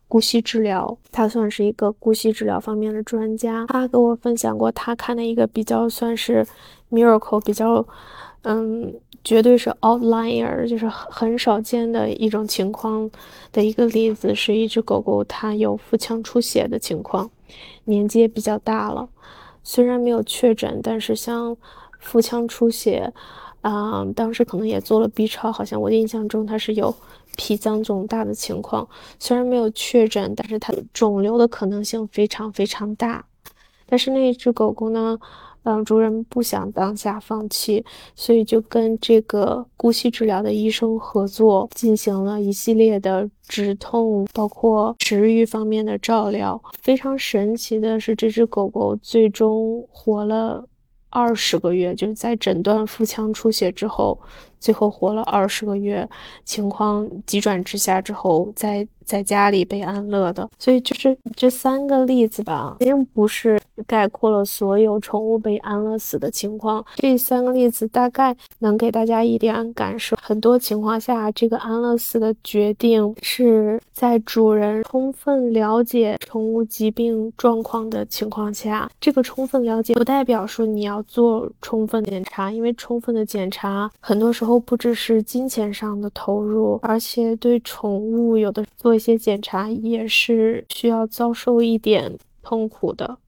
姑息治疗，他算是一个姑息治疗方面的专家。他跟我分享过他看的一个比较算是 miracle，比较嗯。绝对是 outlier，就是很少见的一种情况的一个例子，是一只狗狗它有腹腔出血的情况，年纪也比较大了，虽然没有确诊，但是像腹腔出血，啊，当时可能也做了 B 超，好像我印象中它是有脾脏肿大的情况，虽然没有确诊，但是它肿瘤的可能性非常非常大，但是那一只狗狗呢？嗯主人不想当下放弃，所以就跟这个姑息治疗的医生合作，进行了一系列的止痛，包括食欲方面的照料。非常神奇的是，这只狗狗最终活了二十个月，就是在诊断腹腔出血之后。最后活了二十个月，情况急转直下之后，在在家里被安乐的。所以就是这三个例子吧，并不是概括了所有宠物被安乐死的情况。这三个例子大概能给大家一点感受。很多情况下，这个安乐死的决定是在主人充分了解宠物疾病状况的情况下。这个充分了解不代表说你要做充分检查，因为充分的检查很多时候。不只是金钱上的投入，而且对宠物有的做这些检查也是需要遭受一点痛苦的。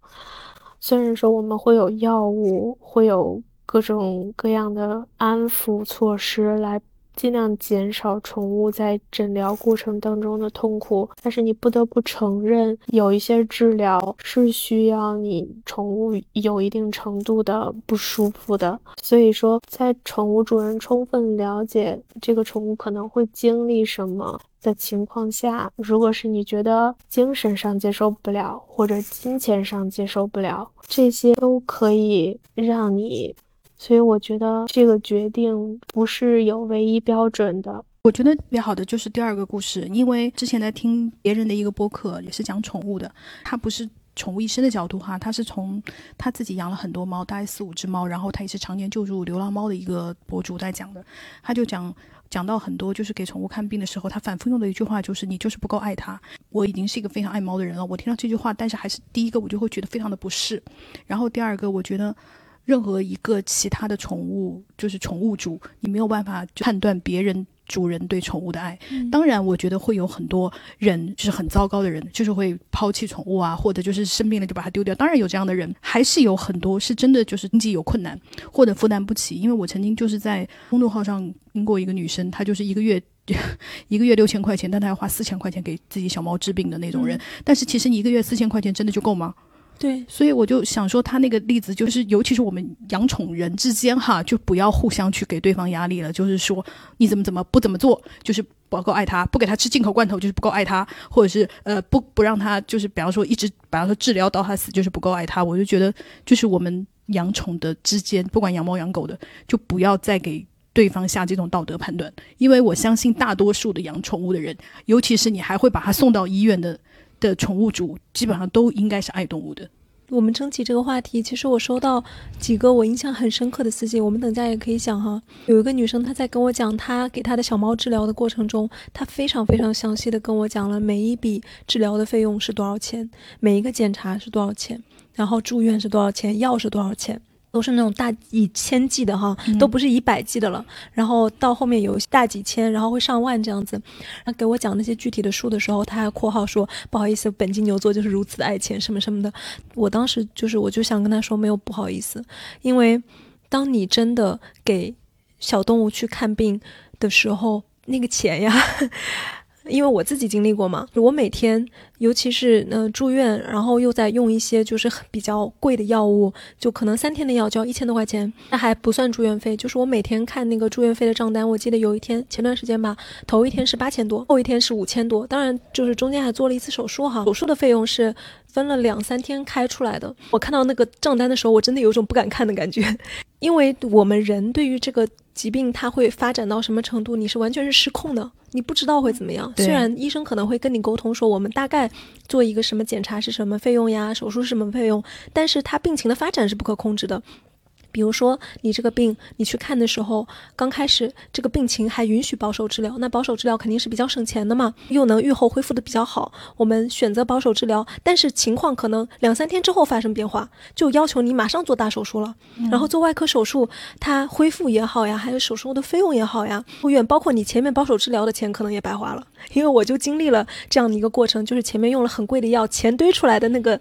虽然说我们会有药物，会有各种各样的安抚措施来。尽量减少宠物在诊疗过程当中的痛苦，但是你不得不承认，有一些治疗是需要你宠物有一定程度的不舒服的。所以说，在宠物主人充分了解这个宠物可能会经历什么的情况下，如果是你觉得精神上接受不了，或者金钱上接受不了，这些都可以让你。所以我觉得这个决定不是有唯一标准的。我觉得特别好的就是第二个故事，因为之前在听别人的一个播客，也是讲宠物的，他不是宠物医生的角度哈，他是从他自己养了很多猫，大概四五只猫，然后他也是常年救助流浪猫的一个博主在讲的，他就讲讲到很多，就是给宠物看病的时候，他反复用的一句话就是你就是不够爱它。我已经是一个非常爱猫的人了，我听到这句话，但是还是第一个我就会觉得非常的不适，然后第二个我觉得。任何一个其他的宠物，就是宠物主，你没有办法判断别人主人对宠物的爱。当然，我觉得会有很多人就是很糟糕的人，就是会抛弃宠物啊，或者就是生病了就把它丢掉。当然有这样的人，还是有很多是真的就是经济有困难或者负担不起。因为我曾经就是在公众号上听过一个女生，她就是一个月 一个月六千块钱，但她要花四千块钱给自己小猫治病的那种人。但是其实你一个月四千块钱真的就够吗？对，所以我就想说，他那个例子就是，尤其是我们养宠人之间哈，就不要互相去给对方压力了。就是说，你怎么怎么不怎么做，就是不够爱他；不给他吃进口罐头，就是不够爱他；或者是呃，不不让他，就是比方说一直，比方说治疗到他死，就是不够爱他。我就觉得，就是我们养宠的之间，不管养猫养狗的，就不要再给对方下这种道德判断，因为我相信大多数的养宠物的人，尤其是你还会把它送到医院的。的宠物主基本上都应该是爱动物的，我们征集这个话题，其实我收到几个我印象很深刻的私信，我们等下也可以想哈。有一个女生她在跟我讲，她给她的小猫治疗的过程中，她非常非常详细的跟我讲了每一笔治疗的费用是多少钱，每一个检查是多少钱，然后住院是多少钱，药是多少钱。都是那种大以千计的哈，都不是以百计的了。然后到后面有大几千，然后会上万这样子。他给我讲那些具体的数的时候，他还括号说不好意思，本金牛座就是如此的爱钱什么什么的。我当时就是我就想跟他说没有不好意思，因为当你真的给小动物去看病的时候，那个钱呀。因为我自己经历过嘛，我每天，尤其是呃住院，然后又在用一些就是比较贵的药物，就可能三天的药就要一千多块钱，那还不算住院费。就是我每天看那个住院费的账单，我记得有一天前段时间吧，头一天是八千多，后一天是五千多，当然就是中间还做了一次手术哈，手术的费用是分了两三天开出来的。我看到那个账单的时候，我真的有种不敢看的感觉，因为我们人对于这个。疾病它会发展到什么程度？你是完全是失控的，你不知道会怎么样。虽然医生可能会跟你沟通说，我们大概做一个什么检查是什么费用呀，手术是什么费用，但是它病情的发展是不可控制的。比如说，你这个病，你去看的时候，刚开始这个病情还允许保守治疗，那保守治疗肯定是比较省钱的嘛，又能愈后恢复的比较好。我们选择保守治疗，但是情况可能两三天之后发生变化，就要求你马上做大手术了。然后做外科手术，它恢复也好呀，还有手术的费用也好呀，住院包括你前面保守治疗的钱可能也白花了。因为我就经历了这样的一个过程，就是前面用了很贵的药，钱堆出来的那个。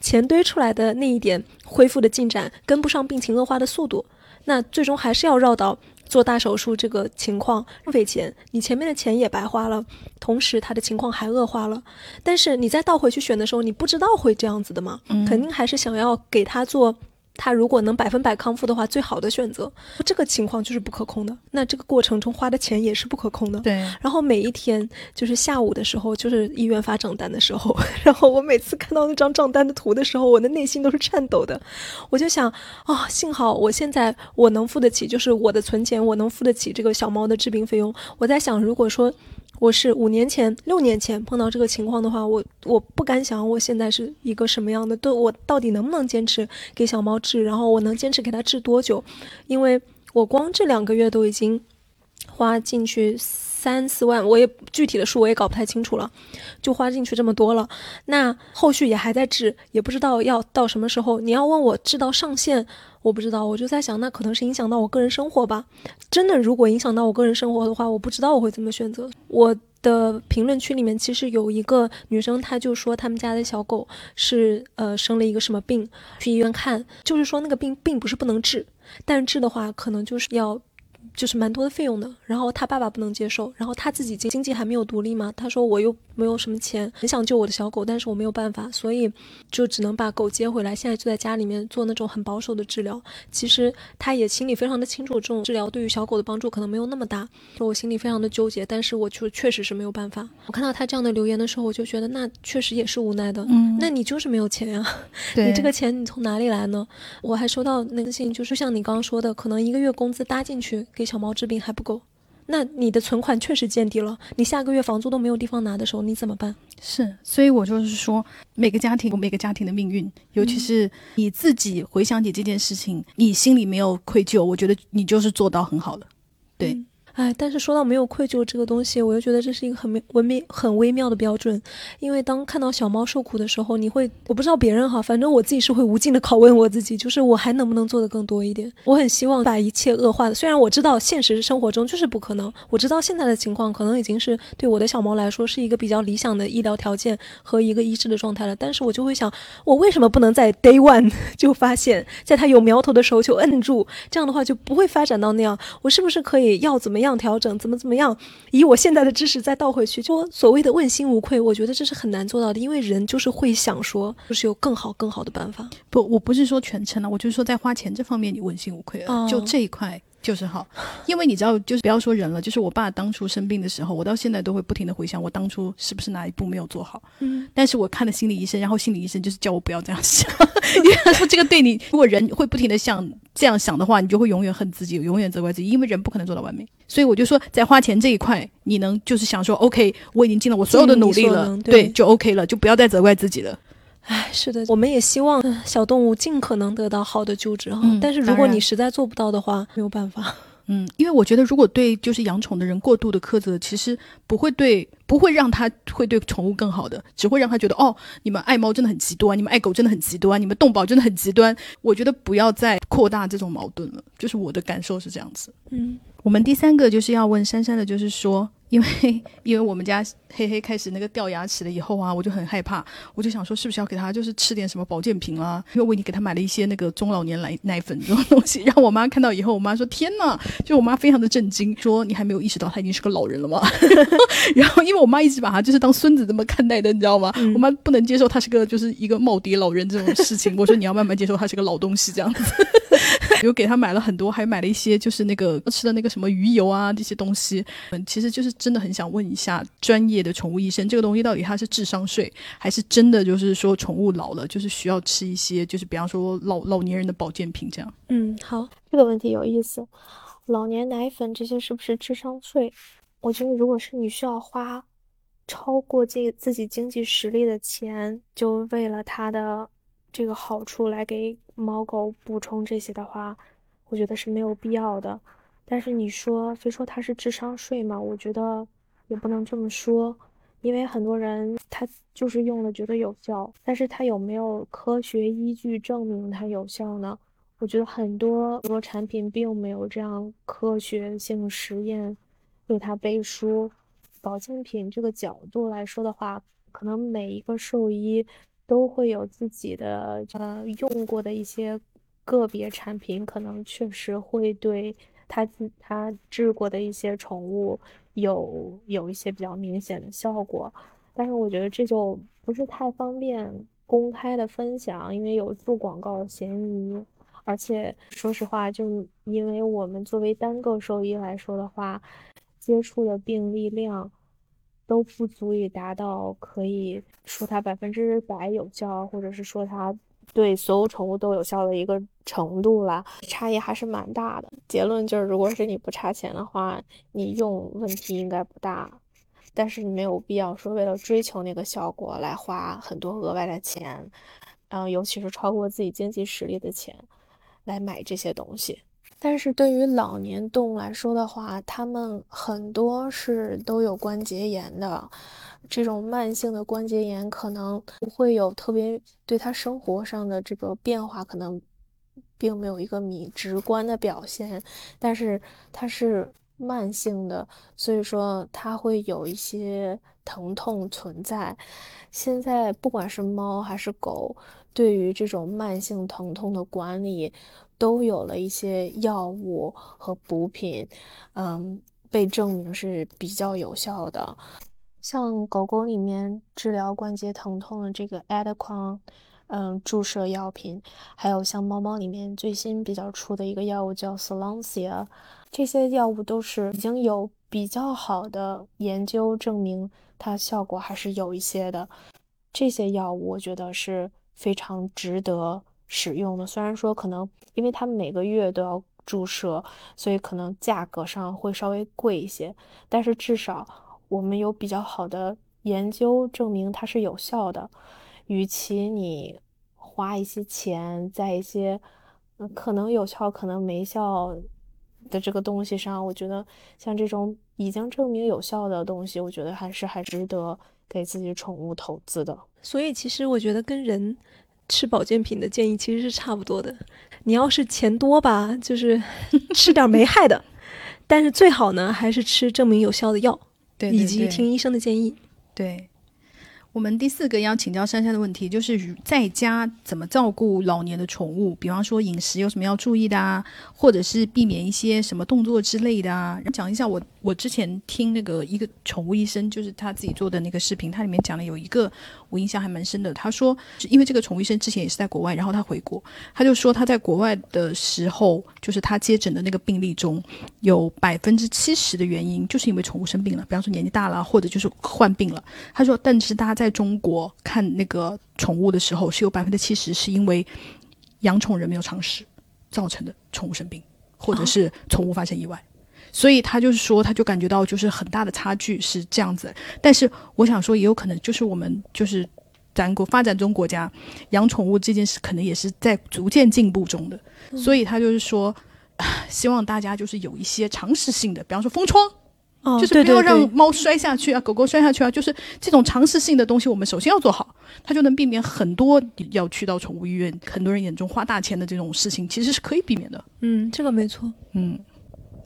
钱堆出来的那一点恢复的进展跟不上病情恶化的速度，那最终还是要绕到做大手术这个情况浪费钱，你前面的钱也白花了，同时他的情况还恶化了。但是你再倒回去选的时候，你不知道会这样子的吗？肯定还是想要给他做。他如果能百分百康复的话，最好的选择。这个情况就是不可控的，那这个过程中花的钱也是不可控的。对。然后每一天就是下午的时候，就是医院发账单的时候，然后我每次看到那张账单的图的时候，我的内心都是颤抖的。我就想，啊，幸好我现在我能付得起，就是我的存钱，我能付得起这个小猫的治病费用。我在想，如果说。我是五年前、六年前碰到这个情况的话，我我不敢想我现在是一个什么样的，对我到底能不能坚持给小猫治，然后我能坚持给它治多久？因为我光这两个月都已经花进去三四万，我也具体的数我也搞不太清楚了，就花进去这么多了。那后续也还在治，也不知道要到什么时候。你要问我治到上限？我不知道，我就在想，那可能是影响到我个人生活吧。真的，如果影响到我个人生活的话，我不知道我会怎么选择。我的评论区里面其实有一个女生，她就说他们家的小狗是呃生了一个什么病，去医院看，就是说那个病并不是不能治，但治的话可能就是要。就是蛮多的费用的，然后他爸爸不能接受，然后他自己经经济还没有独立嘛，他说我又没有什么钱，很想救我的小狗，但是我没有办法，所以就只能把狗接回来，现在就在家里面做那种很保守的治疗。其实他也心里非常的清楚，这种治疗对于小狗的帮助可能没有那么大，说我心里非常的纠结，但是我就确实是没有办法。我看到他这样的留言的时候，我就觉得那确实也是无奈的，嗯，那你就是没有钱呀，你这个钱你从哪里来呢？我还收到那个信，就是像你刚刚说的，可能一个月工资搭进去。给小猫治病还不够，那你的存款确实见底了。你下个月房租都没有地方拿的时候，你怎么办？是，所以我就是说，每个家庭有每个家庭的命运，尤其是你自己回想起这件事情，你心里没有愧疚，我觉得你就是做到很好了。对。哎，但是说到没有愧疚这个东西，我又觉得这是一个很文明、很微妙的标准。因为当看到小猫受苦的时候，你会，我不知道别人哈，反正我自己是会无尽的拷问我自己，就是我还能不能做的更多一点？我很希望把一切恶化的，虽然我知道现实生活中就是不可能，我知道现在的情况可能已经是对我的小猫来说是一个比较理想的医疗条件和一个医治的状态了，但是我就会想，我为什么不能在 day one 就发现，在它有苗头的时候就摁住？这样的话就不会发展到那样。我是不是可以要怎么样？样调整怎么怎么样？以我现在的知识再倒回去，就所谓的问心无愧，我觉得这是很难做到的，因为人就是会想说，就是有更好更好的办法。不，我不是说全程了，我就是说在花钱这方面你问心无愧了，就这一块。就是好，因为你知道，就是不要说人了，就是我爸当初生病的时候，我到现在都会不停的回想，我当初是不是哪一步没有做好。嗯，但是我看了心理医生，然后心理医生就是叫我不要这样想，因为他说这个对你，如果人会不停的想这样想的话，你就会永远恨自己，永远责怪自己，因为人不可能做到完美。所以我就说，在花钱这一块，你能就是想说，OK，我已经尽了我所有的努力了，对，就 OK 了，就不要再责怪自己了。唉，是的，我们也希望小动物尽可能得到好的救治哈。嗯但是如果你实在做不到的话，没有办法。嗯，因为我觉得，如果对就是养宠的人过度的苛责，其实不会对不会让他会对宠物更好的，只会让他觉得哦，你们爱猫真的很极端，你们爱狗真的很极端，你们动保真的很极端。我觉得不要再扩大这种矛盾了，就是我的感受是这样子。嗯，我们第三个就是要问珊珊的，就是说，因为因为我们家黑黑开始那个掉牙齿了以后啊，我就很害怕，我就想说是不是要给他就是吃点什么保健品啊？因为我已经给他买了一些那个中老年奶奶粉这种东西，让我妈看到以后，我妈说天呐，就我妈非常的震惊，说你还没有意识到他已经是个老人了吗？然后因为我妈一直把他就是当孙子这么看待的，你知道吗？我妈不能接受他是个就是一个耄耋老人这种事情，我说你要慢慢接受他是个老东西这样子。有给他买了很多，还买了一些就是那个吃的那个什么鱼油啊这些东西。嗯，其实就是真的很想问一下专业的宠物医生，这个东西到底它是智商税，还是真的就是说宠物老了就是需要吃一些就是比方说老老年人的保健品这样？嗯，好，这个问题有意思，老年奶粉这些是不是智商税？我觉得如果是你需要花超过这自己经济实力的钱，就为了它的这个好处来给猫狗补充这些的话，我觉得是没有必要的。但是你说非说它是智商税嘛，我觉得也不能这么说，因为很多人他就是用了觉得有效，但是他有没有科学依据证明它有效呢？我觉得很多很多产品并没有这样科学性实验为它背书。保健品这个角度来说的话，可能每一个兽医都会有自己的呃用过的一些个别产品，可能确实会对他自他治过的一些宠物有有一些比较明显的效果。但是我觉得这就不是太方便公开的分享，因为有做广告的嫌疑。而且说实话，就因为我们作为单个兽医来说的话，接触的病例量都不足以达到可以说它百分之百有效，或者是说它对所有宠物都有效的一个程度啦，差异还是蛮大的。结论就是，如果是你不差钱的话，你用问题应该不大。但是你没有必要说为了追求那个效果来花很多额外的钱，嗯，尤其是超过自己经济实力的钱来买这些东西。但是对于老年动物来说的话，它们很多是都有关节炎的，这种慢性的关节炎可能不会有特别对它生活上的这个变化，可能并没有一个明直观的表现，但是它是慢性的，所以说它会有一些疼痛存在。现在不管是猫还是狗，对于这种慢性疼痛的管理，都有了一些药物和补品，嗯，被证明是比较有效的。像狗狗里面治疗关节疼痛的这个 Adequan，嗯，注射药品，还有像猫猫里面最新比较出的一个药物叫 s o l a n c i a 这些药物都是已经有比较好的研究证明它效果还是有一些的。这些药物我觉得是非常值得使用的，虽然说可能因为它每个月都要注射，所以可能价格上会稍微贵一些，但是至少我们有比较好的研究证明它是有效的。与其你花一些钱在一些可能有效、可能没效的这个东西上，我觉得像这种已经证明有效的东西，我觉得还是还值得给自己宠物投资的。所以其实我觉得跟人吃保健品的建议其实是差不多的。你要是钱多吧，就是 吃点没害的，但是最好呢还是吃证明有效的药，对以及听医生的建议。对。我们第四个要请教珊珊的问题就是，在家怎么照顾老年的宠物？比方说饮食有什么要注意的啊，或者是避免一些什么动作之类的啊？讲一下我我之前听那个一个宠物医生，就是他自己做的那个视频，它里面讲了有一个我印象还蛮深的。他说，因为这个宠物医生之前也是在国外，然后他回国，他就说他在国外的时候，就是他接诊的那个病例中有百分之七十的原因就是因为宠物生病了，比方说年纪大了，或者就是患病了。他说，但是大家在中国看那个宠物的时候，是有百分之七十是因为养宠人没有常识造成的宠物生病，或者是宠物发生意外。所以他就是说，他就感觉到就是很大的差距是这样子。但是我想说，也有可能就是我们就是咱国发展中国家养宠物这件事，可能也是在逐渐进步中的。所以他就是说，希望大家就是有一些常识性的，比方说封窗。哦，就是不要让，猫摔下去啊，狗狗摔下去啊，就是这种常识性的东西，我们首先要做好，它就能避免很多要去到宠物医院，很多人眼中花大钱的这种事情，其实是可以避免的。嗯，这个没错。嗯，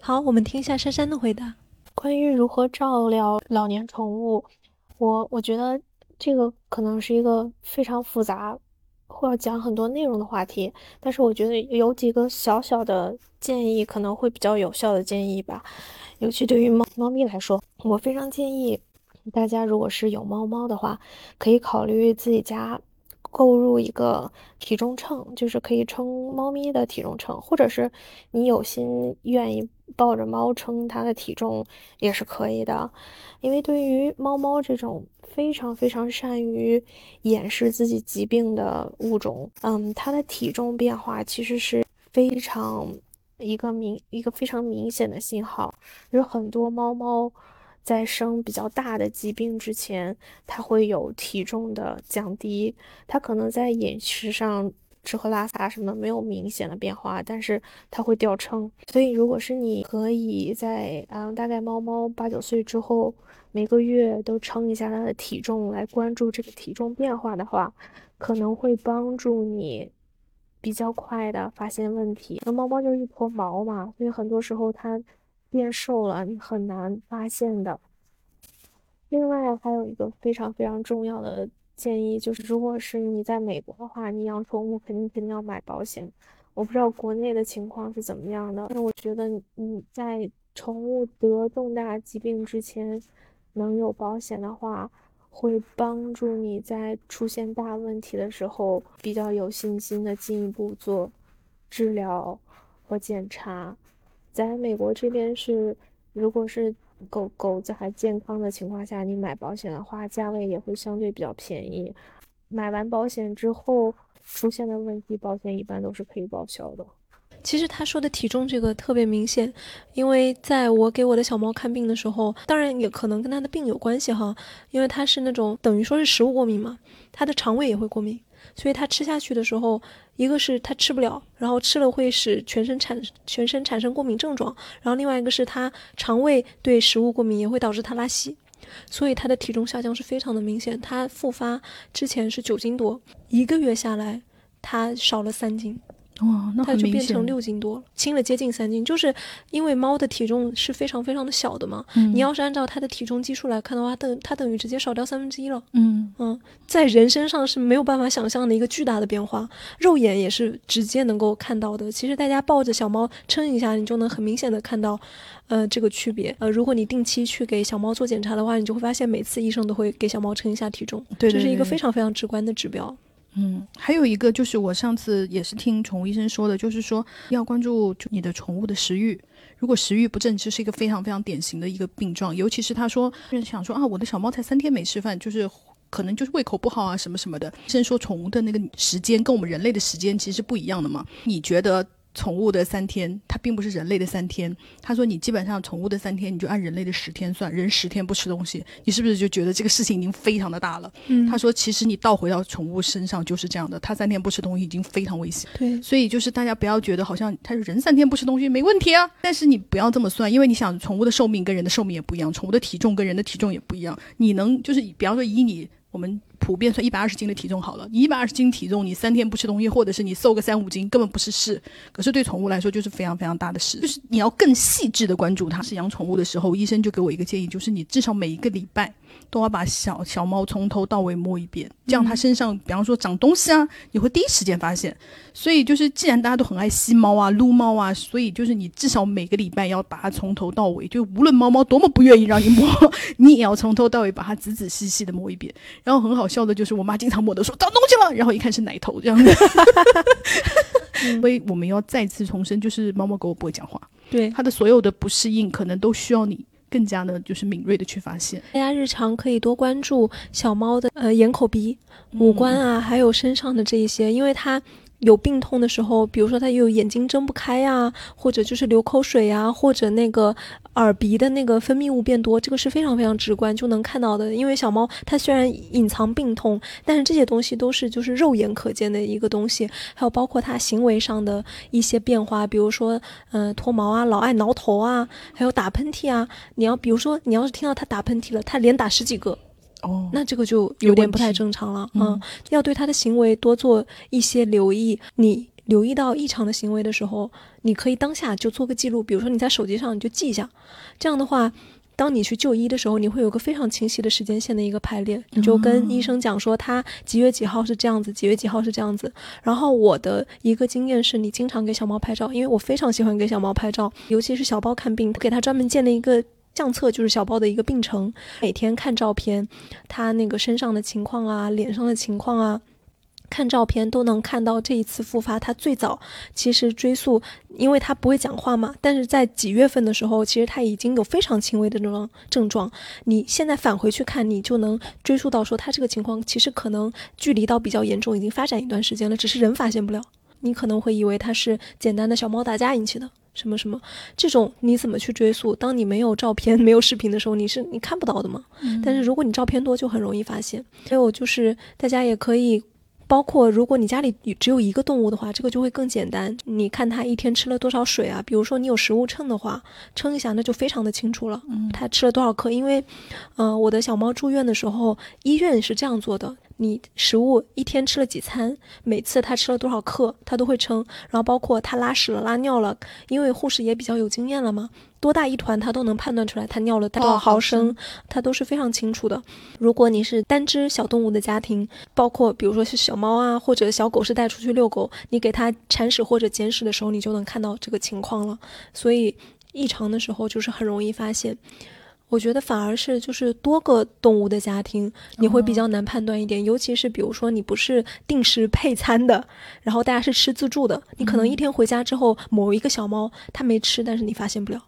好，我们听一下珊珊的回答。关于如何照料老年宠物，我我觉得这个可能是一个非常复杂，会要讲很多内容的话题。但是我觉得有几个小小的建议可能会比较有效的建议吧，尤其对于猫猫咪来说，我非常建议大家如果是有猫猫的话，可以考虑自己家购入一个体重秤，就是可以称猫咪的体重秤，或者是你有心愿意抱着猫称它的体重也是可以的。因为对于猫猫这种非常非常善于掩饰自己疾病的物种，嗯，它的体重变化其实是非常一个明一个非常明显的信号，有很多猫猫。在生比较大的疾病之前，它会有体重的降低，它可能在饮食上吃喝拉撒什么没有明显的变化，但是它会掉秤。所以，如果是你可以在嗯大概猫猫八九岁之后，每个月都称一下它的体重，来关注这个体重变化的话，可能会帮助你比较快的发现问题。那猫猫就是一坨毛嘛，所以很多时候它变瘦了，你很难发现的。另外还有一个非常非常重要的建议，就是如果是你在美国的话，你养宠物肯定肯定要买保险。我不知道国内的情况是怎么样的，但我觉得你在宠物得重大疾病之前能有保险的话，会帮助你在出现大问题的时候比较有信心的进一步做治疗和检查。在美国这边是，如果是狗狗子还健康的情况下，你买保险的话，价位也会相对比较便宜。买完保险之后出现的问题，保险一般都是可以报销的。其实他说的体重这个特别明显，因为在我给我的小猫看病的时候，当然也可能跟它的病有关系哈，因为它是那种等于说是食物过敏嘛，它的肠胃也会过敏，所以它吃下去的时候，一个是它吃不了，然后吃了会使全身产全身产生过敏症状，然后另外一个是它肠胃对食物过敏也会导致它拉稀，所以它的体重下降是非常的明显。它复发之前是九斤多，一个月下来它少了三斤。哇，那它。就变成六斤多了，轻了接近三斤。就是因为猫的体重是非常非常的小的嘛，嗯你要是按照它的体重基数来看的话，等它等于直接少掉三分之一了。嗯嗯，在人身上是没有办法想象的一个巨大的变化，肉眼也是直接能够看到的。其实大家抱着小猫称一下，你就能很明显的看到，呃，这个区别。呃，如果你定期去给小猫做检查的话，你就会发现每次医生都会给小猫称一下体重，对对这是一个非常非常直观的指标。嗯，还有一个就是我上次也是听宠物医生说的，就是说要关注就你的宠物的食欲。如果食欲不振，这是一个非常非常典型的一个病状。尤其是他说，人想说啊，我的小猫才三天没吃饭，就是可能就是胃口不好啊，什么什么的。医生说，宠物的那个时间跟我们人类的时间其实是不一样的嘛。你觉得？宠物的三天，它并不是人类的三天。他说，你基本上宠物的三天，你就按人类的十天算，人十天不吃东西，你是不是就觉得这个事情已经非常的大了？嗯他说，其实你倒回到宠物身上就是这样的，它三天不吃东西已经非常危险。对，所以就是大家不要觉得好像他是人三天不吃东西没问题啊，但是你不要这么算，因为你想宠物的寿命跟人的寿命也不一样，宠物的体重跟人的体重也不一样。你能就是比方说以你我们普遍算一百二十斤的体重好了，你一百二十斤体重，你三天不吃东西，或者是你瘦个三五斤，根本不是事。可是对宠物来说就是非常非常大的事，就是你要更细致的关注它。是养宠物的时候，医生就给我一个建议，就是你至少每一个礼拜。都要把小小猫从头到尾摸一遍，这样它身上，比方说长东西啊，你会第一时间发现。所以就是，既然大家都很爱吸猫啊、撸猫啊，所以就是你至少每个礼拜要把它从头到尾，就无论猫猫多么不愿意让你摸，你也要从头到尾把它仔仔细细的摸一遍。然后很好笑的就是，我妈经常摸的说长东西了，然后一看是奶头这样子。因为我们要再次重申，就是猫猫狗狗不会讲话，对，它的所有的不适应可能都需要你。更加的就是敏锐的去发现，大家日常可以多关注小猫的呃眼口鼻、五官啊，还有身上的这一些，因为它有病痛的时候，比如说它有眼睛睁不开呀，或者就是流口水呀，或者那个耳鼻的那个分泌物变多，这个是非常非常直观就能看到的。因为小猫它虽然隐藏病痛，但是这些东西都是就是肉眼可见的一个东西。还有包括它行为上的一些变化，比如说嗯脱毛啊，老爱挠头啊，还有打喷嚏啊。你要比如说你要是听到它打喷嚏了，它连打十几个。哦，那这个就有点不太正常了。嗯，要对他的行为多做一些留意。你留意到异常的行为的时候，你可以当下就做个记录，比如说你在手机上你就记一下。这样的话，当你去就医的时候，你会有个非常清晰的时间线的一个排列。你就跟医生讲说，他几月几号是这样子，几月几号是这样子。然后我的一个经验是，你经常给小猫拍照，因为我非常喜欢给小猫拍照，尤其是小包看病，给他专门建了一个。相册就是小包的一个病程，每天看照片，他那个身上的情况啊，脸上的情况啊，看照片都能看到这一次复发。他最早其实追溯，因为他不会讲话嘛，但是在几月份的时候，其实他已经有非常轻微的这种症状。你现在返回去看，你就能追溯到说他这个情况其实可能距离到比较严重，已经发展一段时间了，只是人发现不了。你可能会以为他是简单的小猫打架引起的。什么什么，这种你怎么去追溯？当你没有照片、没有视频的时候，你是你看不到的嘛？但是如果你照片多，就很容易发现。还有就是大家也可以，包括如果你家里只有一个动物的话，这个就会更简单。你看它一天吃了多少水啊？比如说你有食物秤的话，称一下，那就非常的清楚了。它吃了多少克？因为，嗯，我的小猫住院的时候，医院是这样做的。你食物一天吃了几餐？每次他吃了多少克，他都会称。然后包括他拉屎了、拉尿了，因为护士也比较有经验了嘛，多大一团他都能判断出来，他尿了多少毫升，他都是非常清楚的。如果你是单只小动物的家庭，包括比如说是小猫啊，或者小狗是带出去遛狗，你给它铲屎或者捡屎的时候，你就能看到这个情况了。所以异常的时候就是很容易发现。我觉得反而是就是多个动物的家庭，你会比较难判断一点，尤其是比如说你不是定时配餐的，然后大家是吃自助的，你可能一天回家之后，某一个小猫它没吃，但是你发现不了。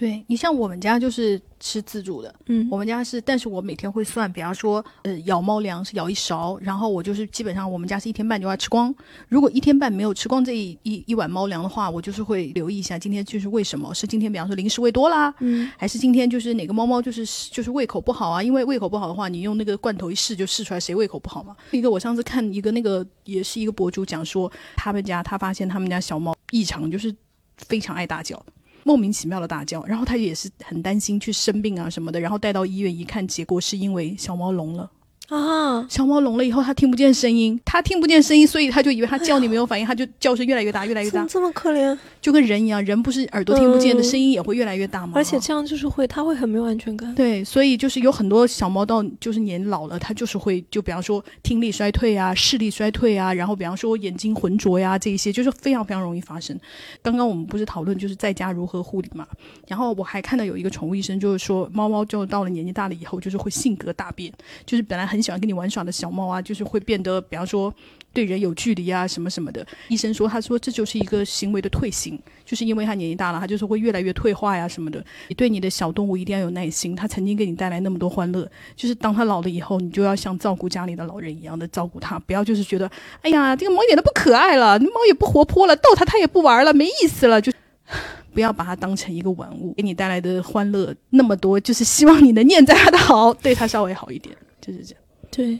对你像我们家就是吃自助的，嗯，我们家是，但是我每天会算，比方说，呃，舀猫粮是舀一勺，然后我就是基本上我们家是一天半就要吃光，如果一天半没有吃光这一一一碗猫粮的话，我就是会留意一下今天就是为什么，是今天比方说零食喂多啦，嗯，还是今天就是哪个猫猫就是就是胃口不好啊？因为胃口不好的话，你用那个罐头一试就试出来谁胃口不好嘛。一个我上次看一个那个也是一个博主讲说，他们家他发现他们家小猫异常，就是非常爱大叫。莫名其妙的大叫，然后他也是很担心去生病啊什么的，然后带到医院一看，结果是因为小猫聋了。啊，小猫聋了以后，它听不见声音，它听不见声音，所以它就以为它叫你没有反应，它就叫声越来越大，越来越大，这么可怜，就跟人一样，人不是耳朵听不见的声音也会越来越大吗？而且这样就是会，它会很没有安全感。对，所以就是有很多小猫到就是年老了，它就是会，就比方说听力衰退啊，视力衰退啊，然后比方说眼睛浑浊呀，这一些就是非常非常容易发生。刚刚我们不是讨论就是在家如何护理嘛？然后我还看到有一个宠物医生就是说，猫猫就到了年纪大了以后，就是会性格大变，就是本来很喜欢跟你玩耍的。小猫啊，就是会变得，比方说对人有距离啊，什么什么的。医生说，他说这就是一个行为的退行，就是因为他年纪大了，他就是会越来越退化呀，什么的。你对你的小动物一定要有耐心，他曾经给你带来那么多欢乐，就是当他老了以后，你就要像照顾家里的老人一样的照顾他，不要就是觉得，哎呀，这个猫一点都不可爱了，猫也不活泼了，逗它它也不玩了，没意思了，就 不要把它当成一个玩物，给你带来的欢乐那么多，就是希望你能念在它的好，对它稍微好一点，就是这样。对。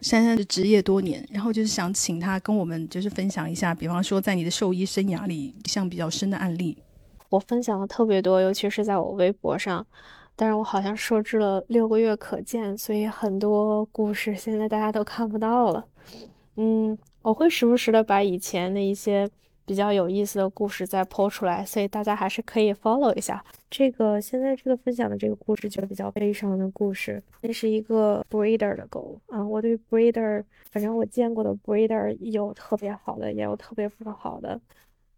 珊珊是职业多年，然后就是想请她跟我们就是分享一下，比方说在你的兽医生涯里，像比较深的案例。我分享了特别多，尤其是在我微博上，但是我好像设置了六个月可见，所以很多故事现在大家都看不到了。嗯，我会时不时的把以前的一些。比较有意思的故事再剖出来，所以大家还是可以 follow 一下。这个现在这个分享的这个故事就比较悲伤的故事。那是一个 breeder 的狗啊，我对 breeder，反正我见过的 breeder 有特别好的，也有特别不好的。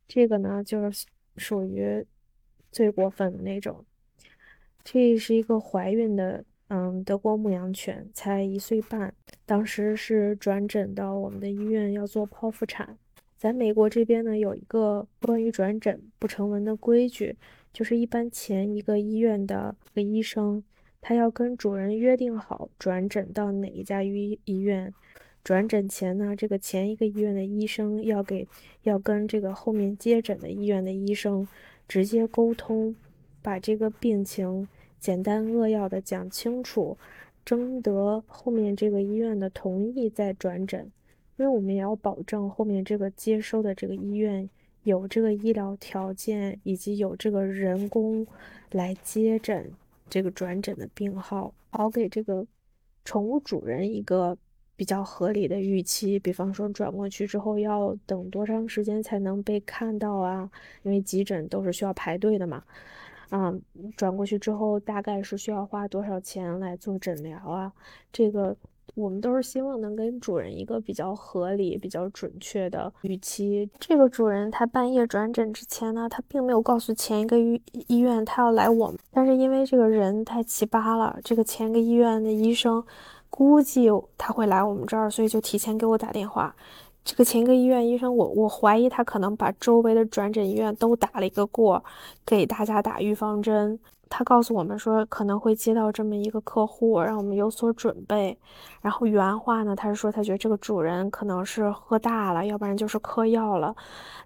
这个呢，就是属于最过分的那种。这是一个怀孕的，嗯，德国牧羊犬，才一岁半，当时是转诊到我们的医院要做剖腹产。在美国这边呢，有一个关于转诊不成文的规矩，就是一般前一个医院的个医生，他要跟主人约定好转诊到哪一家医医院，转诊前呢，这个前一个医院的医生要给要跟这个后面接诊的医院的医生直接沟通，把这个病情简单扼要的讲清楚，征得后面这个医院的同意再转诊，因为我们也要保证后面这个接收的这个医院有这个医疗条件以及有这个人工来接诊这个转诊的病号，好给这个宠物主人一个。比较合理的预期，比方说转过去之后要等多长时间才能被看到啊？因为急诊都是需要排队的嘛。啊，转过去之后大概是需要花多少钱来做诊疗啊？这个我们都是希望能跟主人一个比较合理、比较准确的预期。这个主人他半夜转诊之前呢，他并没有告诉前一个医医院他要来我们，但是因为这个人太奇葩了，这个前一个医院的医生。估计他会来我们这儿，所以就提前给我打电话。这个前一个医院医生，我我怀疑他可能把周围的转诊医院都打了一个过，给大家打预防针。他告诉我们说可能会接到这么一个客户，让我们有所准备。然后原话呢，他是说他觉得这个主人可能是喝大了，要不然就是嗑药了，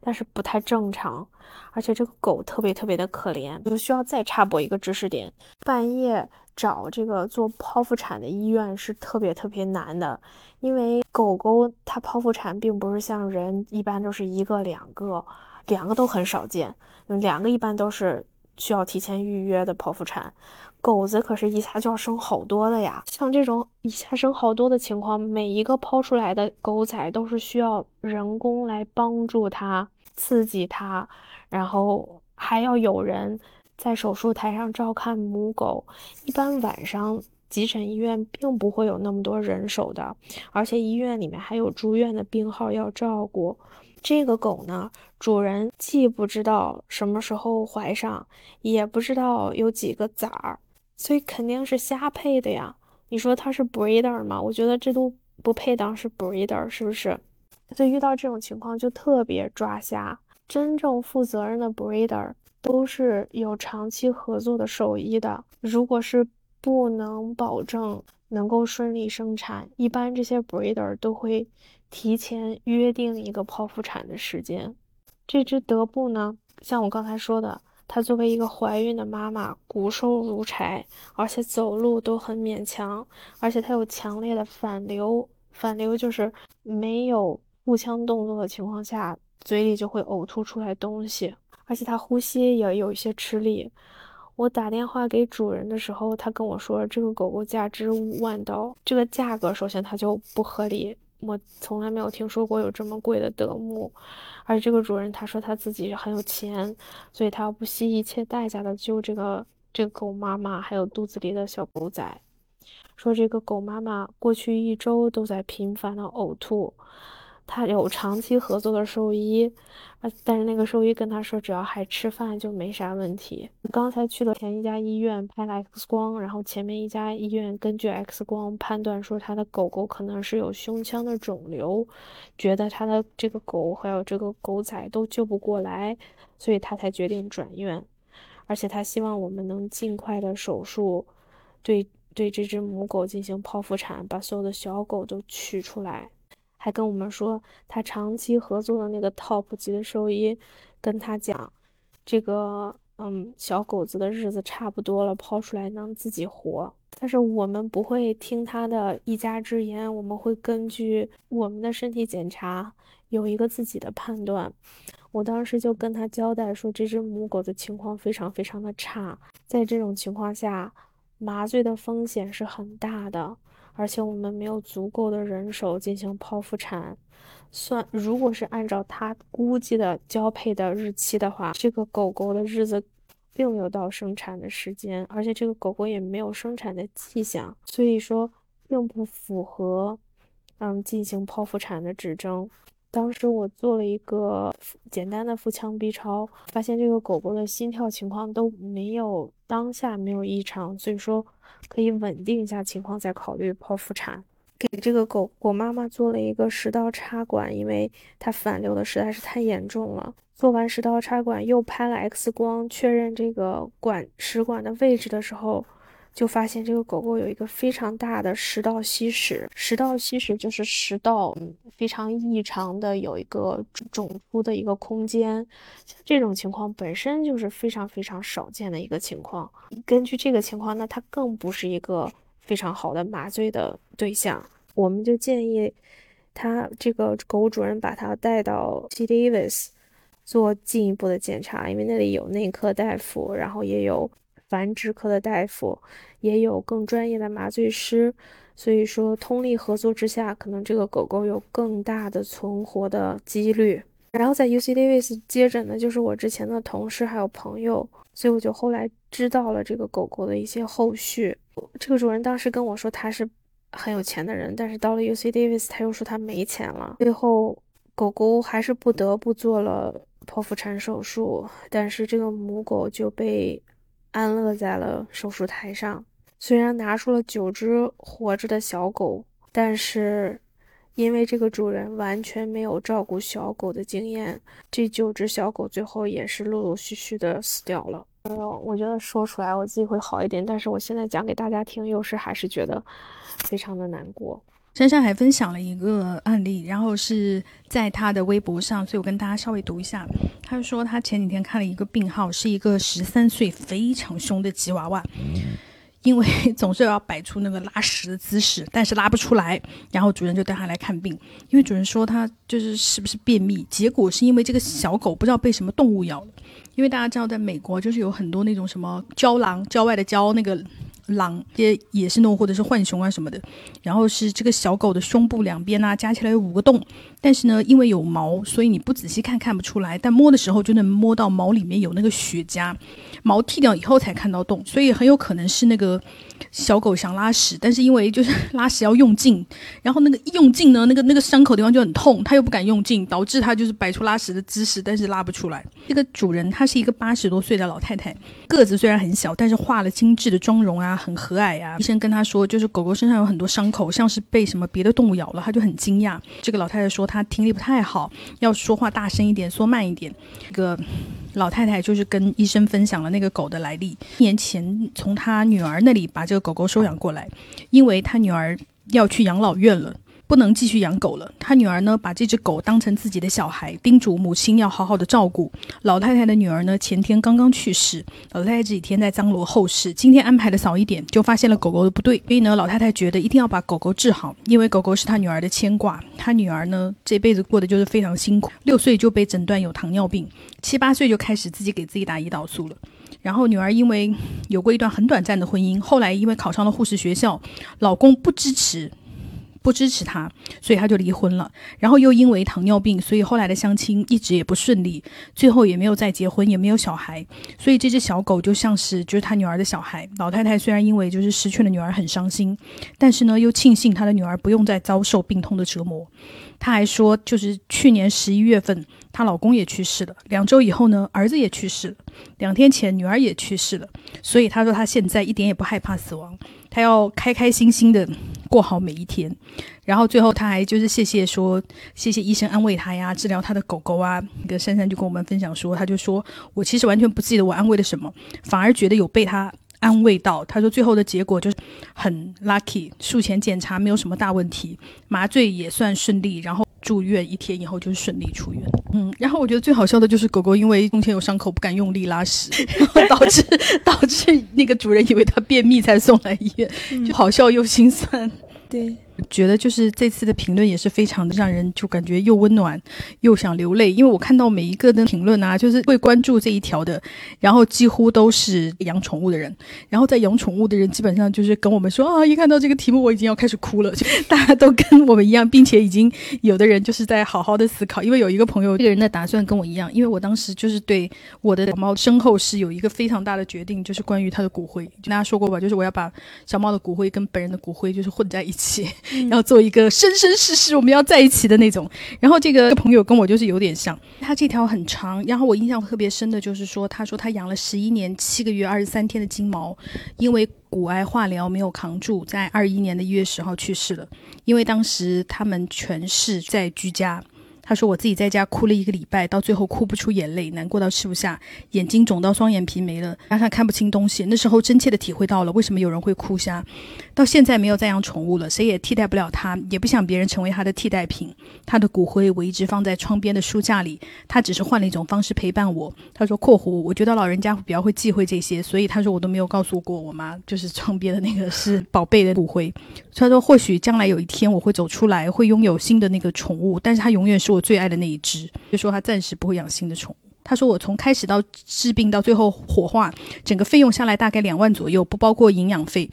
但是不太正常。而且这个狗特别特别的可怜，就需要再插播一个知识点：半夜。找这个做剖腹产的医院是特别特别难的，因为狗狗它剖腹产并不是像人一般都是一个两个，两个都很少见，两个一般都是需要提前预约的剖腹产，狗子可是一下就要生好多的呀。像这种一下生好多的情况，每一个抛出来的狗仔都是需要人工来帮助它、刺激它，然后还要有人。在手术台上照看母狗，一般晚上急诊医院并不会有那么多人手的，而且医院里面还有住院的病号要照顾。这个狗呢，主人既不知道什么时候怀上，也不知道有几个崽儿，所以肯定是瞎配的呀。你说它是 breeder 吗？我觉得这都不配当是 breeder，是不是？所以遇到这种情况就特别抓瞎。真正负责任的 breeder。都是有长期合作的兽医的。如果是不能保证能够顺利生产，一般这些 breeder 都会提前约定一个剖腹产的时间。这只德布呢，像我刚才说的，它作为一个怀孕的妈妈，骨瘦如柴，而且走路都很勉强，而且它有强烈的反流。反流就是没有腹腔动作的情况下，嘴里就会呕吐出来东西。而且它呼吸也有一些吃力。我打电话给主人的时候，他跟我说这个狗狗价值五万刀，这个价格首先它就不合理，我从来没有听说过有这么贵的德牧。而这个主人他说他自己很有钱，所以他要不惜一切代价的救这个这个狗妈妈还有肚子里的小狗仔。说这个狗妈妈过去一周都在频繁的呕吐。他有长期合作的兽医，啊，但是那个兽医跟他说，只要还吃饭就没啥问题。刚才去了前一家医院拍了 X 光，然后前面一家医院根据 X 光判断说他的狗狗可能是有胸腔的肿瘤，觉得他的这个狗还有这个狗仔都救不过来，所以他才决定转院。而且他希望我们能尽快的手术，对对这只母狗进行剖腹产，把所有的小狗都取出来。还跟我们说，他长期合作的那个 top 级的兽医跟他讲，这个嗯小狗子的日子差不多了，抛出来能自己活。但是我们不会听他的一家之言，我们会根据我们的身体检查有一个自己的判断。我当时就跟他交代说，这只母狗的情况非常非常的差，在这种情况下，麻醉的风险是很大的。而且我们没有足够的人手进行剖腹产，算如果是按照他估计的交配的日期的话，这个狗狗的日子并没有到生产的时间，而且这个狗狗也没有生产的迹象，所以说并不符合嗯进行剖腹产的指征。当时我做了一个简单的腹腔 B 超，发现这个狗狗的心跳情况都没有当下没有异常，所以说可以稳定一下情况再考虑剖腹产。给这个狗狗妈妈做了一个食道插管，因为它反流的实在是太严重了。做完食道插管又拍了 X 光，确认这个管食管的位置的时候，就发现这个狗狗有一个非常大的食道吸食，食道吸食就是食道非常异常的有一个肿出的一个空间，这种情况本身就是非常非常少见的一个情况。根据这个情况，那它更不是一个非常好的麻醉的对象，我们就建议他这个狗主人把它带到 T Davis 做进一步的检查，因为那里有内科大夫，然后也有。繁殖科的大夫也有更专业的麻醉师，所以说通力合作之下，可能这个狗狗有更大的存活的几率。然后在 UC Davis 接诊的就是我之前的同事还有朋友，所以我就后来知道了这个狗狗的一些后续。这个主人当时跟我说他是很有钱的人，但是到了 UC Davis 他又说他没钱了，最后狗狗还是不得不做了剖腹产手术，但是这个母狗就被。安乐在了手术台上，虽然拿出了九只活着的小狗，但是因为这个主人完全没有照顾小狗的经验，这九只小狗最后也是陆陆续续的死掉了。哎呦，我觉得说出来我自己会好一点，但是我现在讲给大家听，又是还是觉得非常的难过。珊珊还分享了一个案例，然后是在她的微博上，所以我跟大家稍微读一下。她说她前几天看了一个病号，是一个十三岁非常凶的吉娃娃，因为 总是要摆出那个拉屎的姿势，但是拉不出来，然后主人就带他来看病，因为主人说他就是是不是便秘，结果是因为这个小狗不知道被什么动物咬了，因为大家知道在美国就是有很多那种什么郊狼，郊外的郊那个。狼，些野生动物或者是浣熊啊什么的，然后是这个小狗的胸部两边啊，加起来有五个洞，但是呢，因为有毛，所以你不仔细看看不出来，但摸的时候就能摸到毛里面有那个血痂，毛剃掉以后才看到洞，所以很有可能是那个。小狗想拉屎，但是因为就是 拉屎要用劲，然后那个用劲呢，那个那个伤口地方就很痛，它又不敢用劲，导致它就是摆出拉屎的姿势，但是拉不出来。这个主人她是一个八十多岁的老太太，个子虽然很小，但是化了精致的妆容啊，很和蔼啊。医生跟她说，就是狗狗身上有很多伤口，像是被什么别的动物咬了，她就很惊讶。这个老太太说她听力不太好，要说话大声一点，说慢一点。这个。老太太就是跟医生分享了那个狗的来历。一年前从她女儿那里把这个狗狗收养过来，因为她女儿要去养老院了。不能继续养狗了。他女儿呢，把这只狗当成自己的小孩，叮嘱母亲要好好的照顾。老太太的女儿呢，前天刚刚去世，老太太这几天在张罗后事。今天安排的早一点，就发现了狗狗的不对，所以呢，老太太觉得一定要把狗狗治好，因为狗狗是她女儿的牵挂。她女儿呢，这辈子过得就是非常辛苦，六岁就被诊断有糖尿病，七八岁就开始自己给自己打胰岛素了。然后女儿因为有过一段很短暂的婚姻，后来因为考上了护士学校，老公不支持。不支持他，所以他就离婚了。然后又因为糖尿病，所以后来的相亲一直也不顺利，最后也没有再结婚，也没有小孩。所以这只小狗就像是就是他女儿的小孩。老太太虽然因为就是失去了女儿很伤心，但是呢又庆幸她的女儿不用再遭受病痛的折磨。她还说，就是去年十一月份，她老公也去世了。两周以后呢，儿子也去世了。两天前，女儿也去世了。所以她说，她现在一点也不害怕死亡。她要开开心心的过好每一天，然后最后他还就是谢谢说谢谢医生安慰他呀，治疗他的狗狗啊。那个珊珊就跟我们分享说，他就说我其实完全不记得我安慰了什么，反而觉得有被他安慰到。他说最后的结果就是很 lucky，术前检查没有什么大问题，麻醉也算顺利，然后。住院一天以后就是顺利出院，嗯，然后我觉得最好笑的就是狗狗因为胸前有伤口不敢用力拉屎，然 后导致 导致那个主人以为它便秘才送来医院，就好笑又心酸，对。觉得就是这次的评论也是非常的让人就感觉又温暖又想流泪，因为我看到每一个的评论啊，就是会关注这一条的，然后几乎都是养宠物的人，然后在养宠物的人基本上就是跟我们说啊，一看到这个题目我已经要开始哭了，大家都跟我们一样，并且已经有的人就是在好好的思考，因为有一个朋友这个人的打算跟我一样，因为我当时就是对我的小猫身后是有一个非常大的决定，就是关于它的骨灰，跟大家说过吧，就是我要把小猫的骨灰跟本人的骨灰就是混在一起。要做一个生生世世我们要在一起的那种。然后这个朋友跟我就是有点像，他这条很长。然后我印象特别深的就是说，他说他养了十一年七个月二十三天的金毛，因为骨癌化疗没有扛住，在二一年的一月十号去世了。因为当时他们全是在居家。他说我自己在家哭了一个礼拜，到最后哭不出眼泪，难过到吃不下，眼睛肿到双眼皮没了，加上看不清东西。那时候真切的体会到了为什么有人会哭瞎。到现在没有再养宠物了，谁也替代不了他，也不想别人成为他的替代品。他的骨灰我一直放在窗边的书架里，他只是换了一种方式陪伴我。他说（括弧）我觉得老人家比较会忌讳这些，所以他说我都没有告诉过我妈，就是窗边的那个是宝贝的骨灰。他说或许将来有一天我会走出来，会拥有新的那个宠物，但是他永远是。我最爱的那一只，就说他暂时不会养新的宠物。他说我从开始到治病到最后火化，整个费用下来大概两万左右，不包括营养费，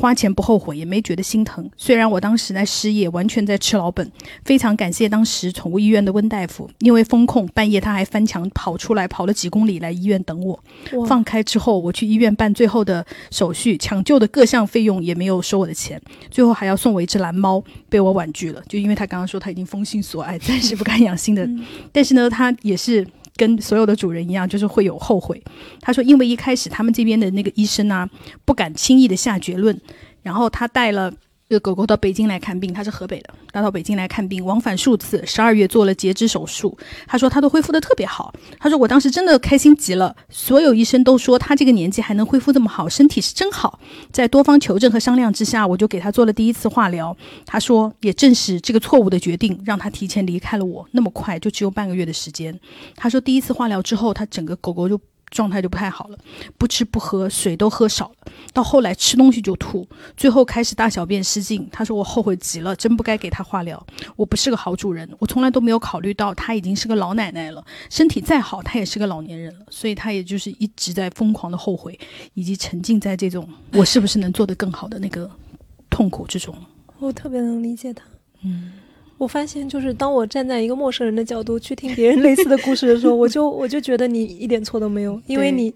花钱不后悔，也没觉得心疼。虽然我当时在失业，完全在吃老本，非常感谢当时宠物医院的温大夫，因为风控半夜他还翻墙跑出来，跑了几公里来医院等我。放开之后，我去医院办最后的手续，抢救的各项费用也没有收我的钱，最后还要送我一只蓝猫，被我婉拒了，就因为他刚刚说他已经封心所爱，暂时不敢养新的。但是呢，他也是。跟所有的主人一样，就是会有后悔。他说，因为一开始他们这边的那个医生呢，不敢轻易的下结论，然后他带了。这个狗狗到北京来看病，他是河北的，他到北京来看病，往返数次。十二月做了截肢手术，他说他都恢复的特别好。他说我当时真的开心极了，所有医生都说他这个年纪还能恢复这么好，身体是真好。在多方求证和商量之下，我就给他做了第一次化疗。他说也正是这个错误的决定，让他提前离开了我，那么快就只有半个月的时间。他说第一次化疗之后，他整个狗狗就。状态就不太好了，不吃不喝，水都喝少了。到后来吃东西就吐，最后开始大小便失禁。他说我后悔极了，真不该给他化疗。我不是个好主人，我从来都没有考虑到他已经是个老奶奶了，身体再好，他也是个老年人了。所以他也就是一直在疯狂的后悔，以及沉浸在这种我是不是能做得更好的那个痛苦之中。我特别能理解他，嗯。我发现，就是当我站在一个陌生人的角度去听别人类似的故事的时候，我就我就觉得你一点错都没有，因为你，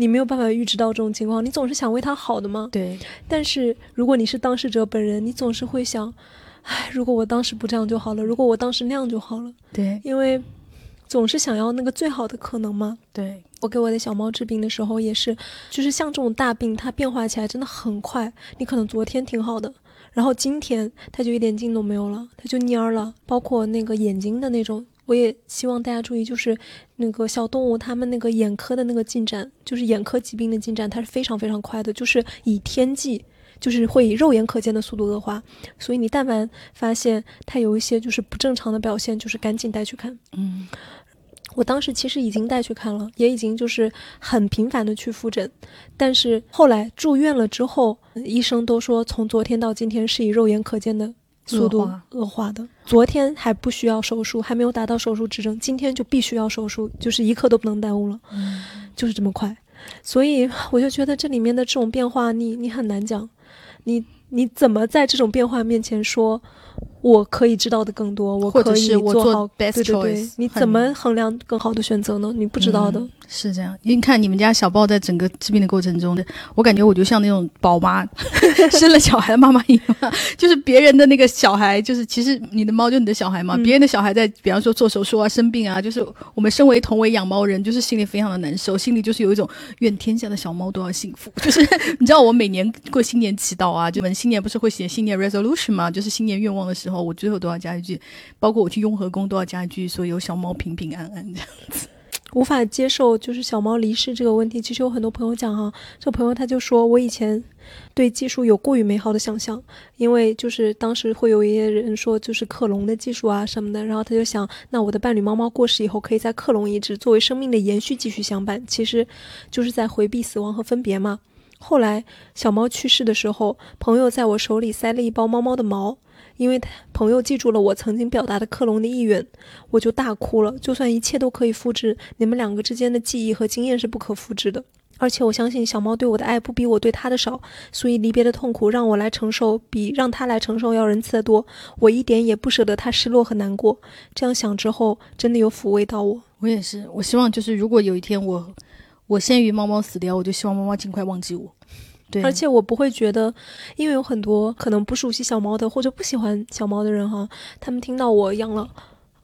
你没有办法预知到这种情况，你总是想为他好的嘛。对。但是如果你是当事者本人，你总是会想，唉，如果我当时不这样就好了，如果我当时那样就好了。对。因为总是想要那个最好的可能嘛。对。我给我的小猫治病的时候也是，就是像这种大病，它变化起来真的很快，你可能昨天挺好的。然后今天它就一点劲都没有了，它就蔫儿了。包括那个眼睛的那种，我也希望大家注意，就是那个小动物它们那个眼科的那个进展，就是眼科疾病的进展，它是非常非常快的，就是以天际，就是会以肉眼可见的速度恶化。所以你但凡发现它有一些就是不正常的表现，就是赶紧带去看。嗯。我当时其实已经带去看了，也已经就是很频繁的去复诊，但是后来住院了之后，医生都说从昨天到今天是以肉眼可见的速度恶化的。昨天还不需要手术，还没有达到手术指征，今天就必须要手术，就是一刻都不能耽误了，就是这么快。所以我就觉得这里面的这种变化，你你很难讲，你你怎么在这种变化面前说？我可以知道的更多，我可以做好 best choice。你怎么衡量更好的选择呢？你不知道的。是这样，因为你看你们家小豹在整个治病的过程中，我感觉我就像那种宝妈 生了小孩的妈妈一样，就是别人的那个小孩，就是其实你的猫就你的小孩嘛。别人的小孩在，比方说做手术啊、生病啊，就是我们身为同为养猫人，就是心里非常的难受，心里就是有一种愿天下的小猫都要幸福。就是你知道，我每年过新年祈祷啊，就我们新年不是会写新年 resolution 嘛？就是新年愿望的时候，然后我最后都要加一句，包括我去雍和宫都要加一句，说有小猫平平安安这样子。无法接受就是小猫离世这个问题，其实有很多朋友讲哈，这朋友他就说我以前对技术有过于美好的想象，因为就是当时会有一些人说就是克隆的技术啊什么的，然后他就想，那我的伴侣猫猫过世以后，可以在克隆移植作为生命的延续继续相伴，其实就是在回避死亡和分别嘛。后来小猫去世的时候，朋友在我手里塞了一包猫猫的毛。因为朋友记住了我曾经表达的克隆的意愿，我就大哭了。就算一切都可以复制，你们两个之间的记忆和经验是不可复制的。而且我相信小猫对我的爱不比我对它的少，所以离别的痛苦让我来承受，比让它来承受要仁慈的多。我一点也不舍得它失落和难过。这样想之后，真的有抚慰到我。我也是，我希望就是如果有一天我我先于猫猫死掉，我就希望猫猫尽快忘记我。而且我不会觉得，因为有很多可能不熟悉小猫的或者不喜欢小猫的人哈，他们听到我养了，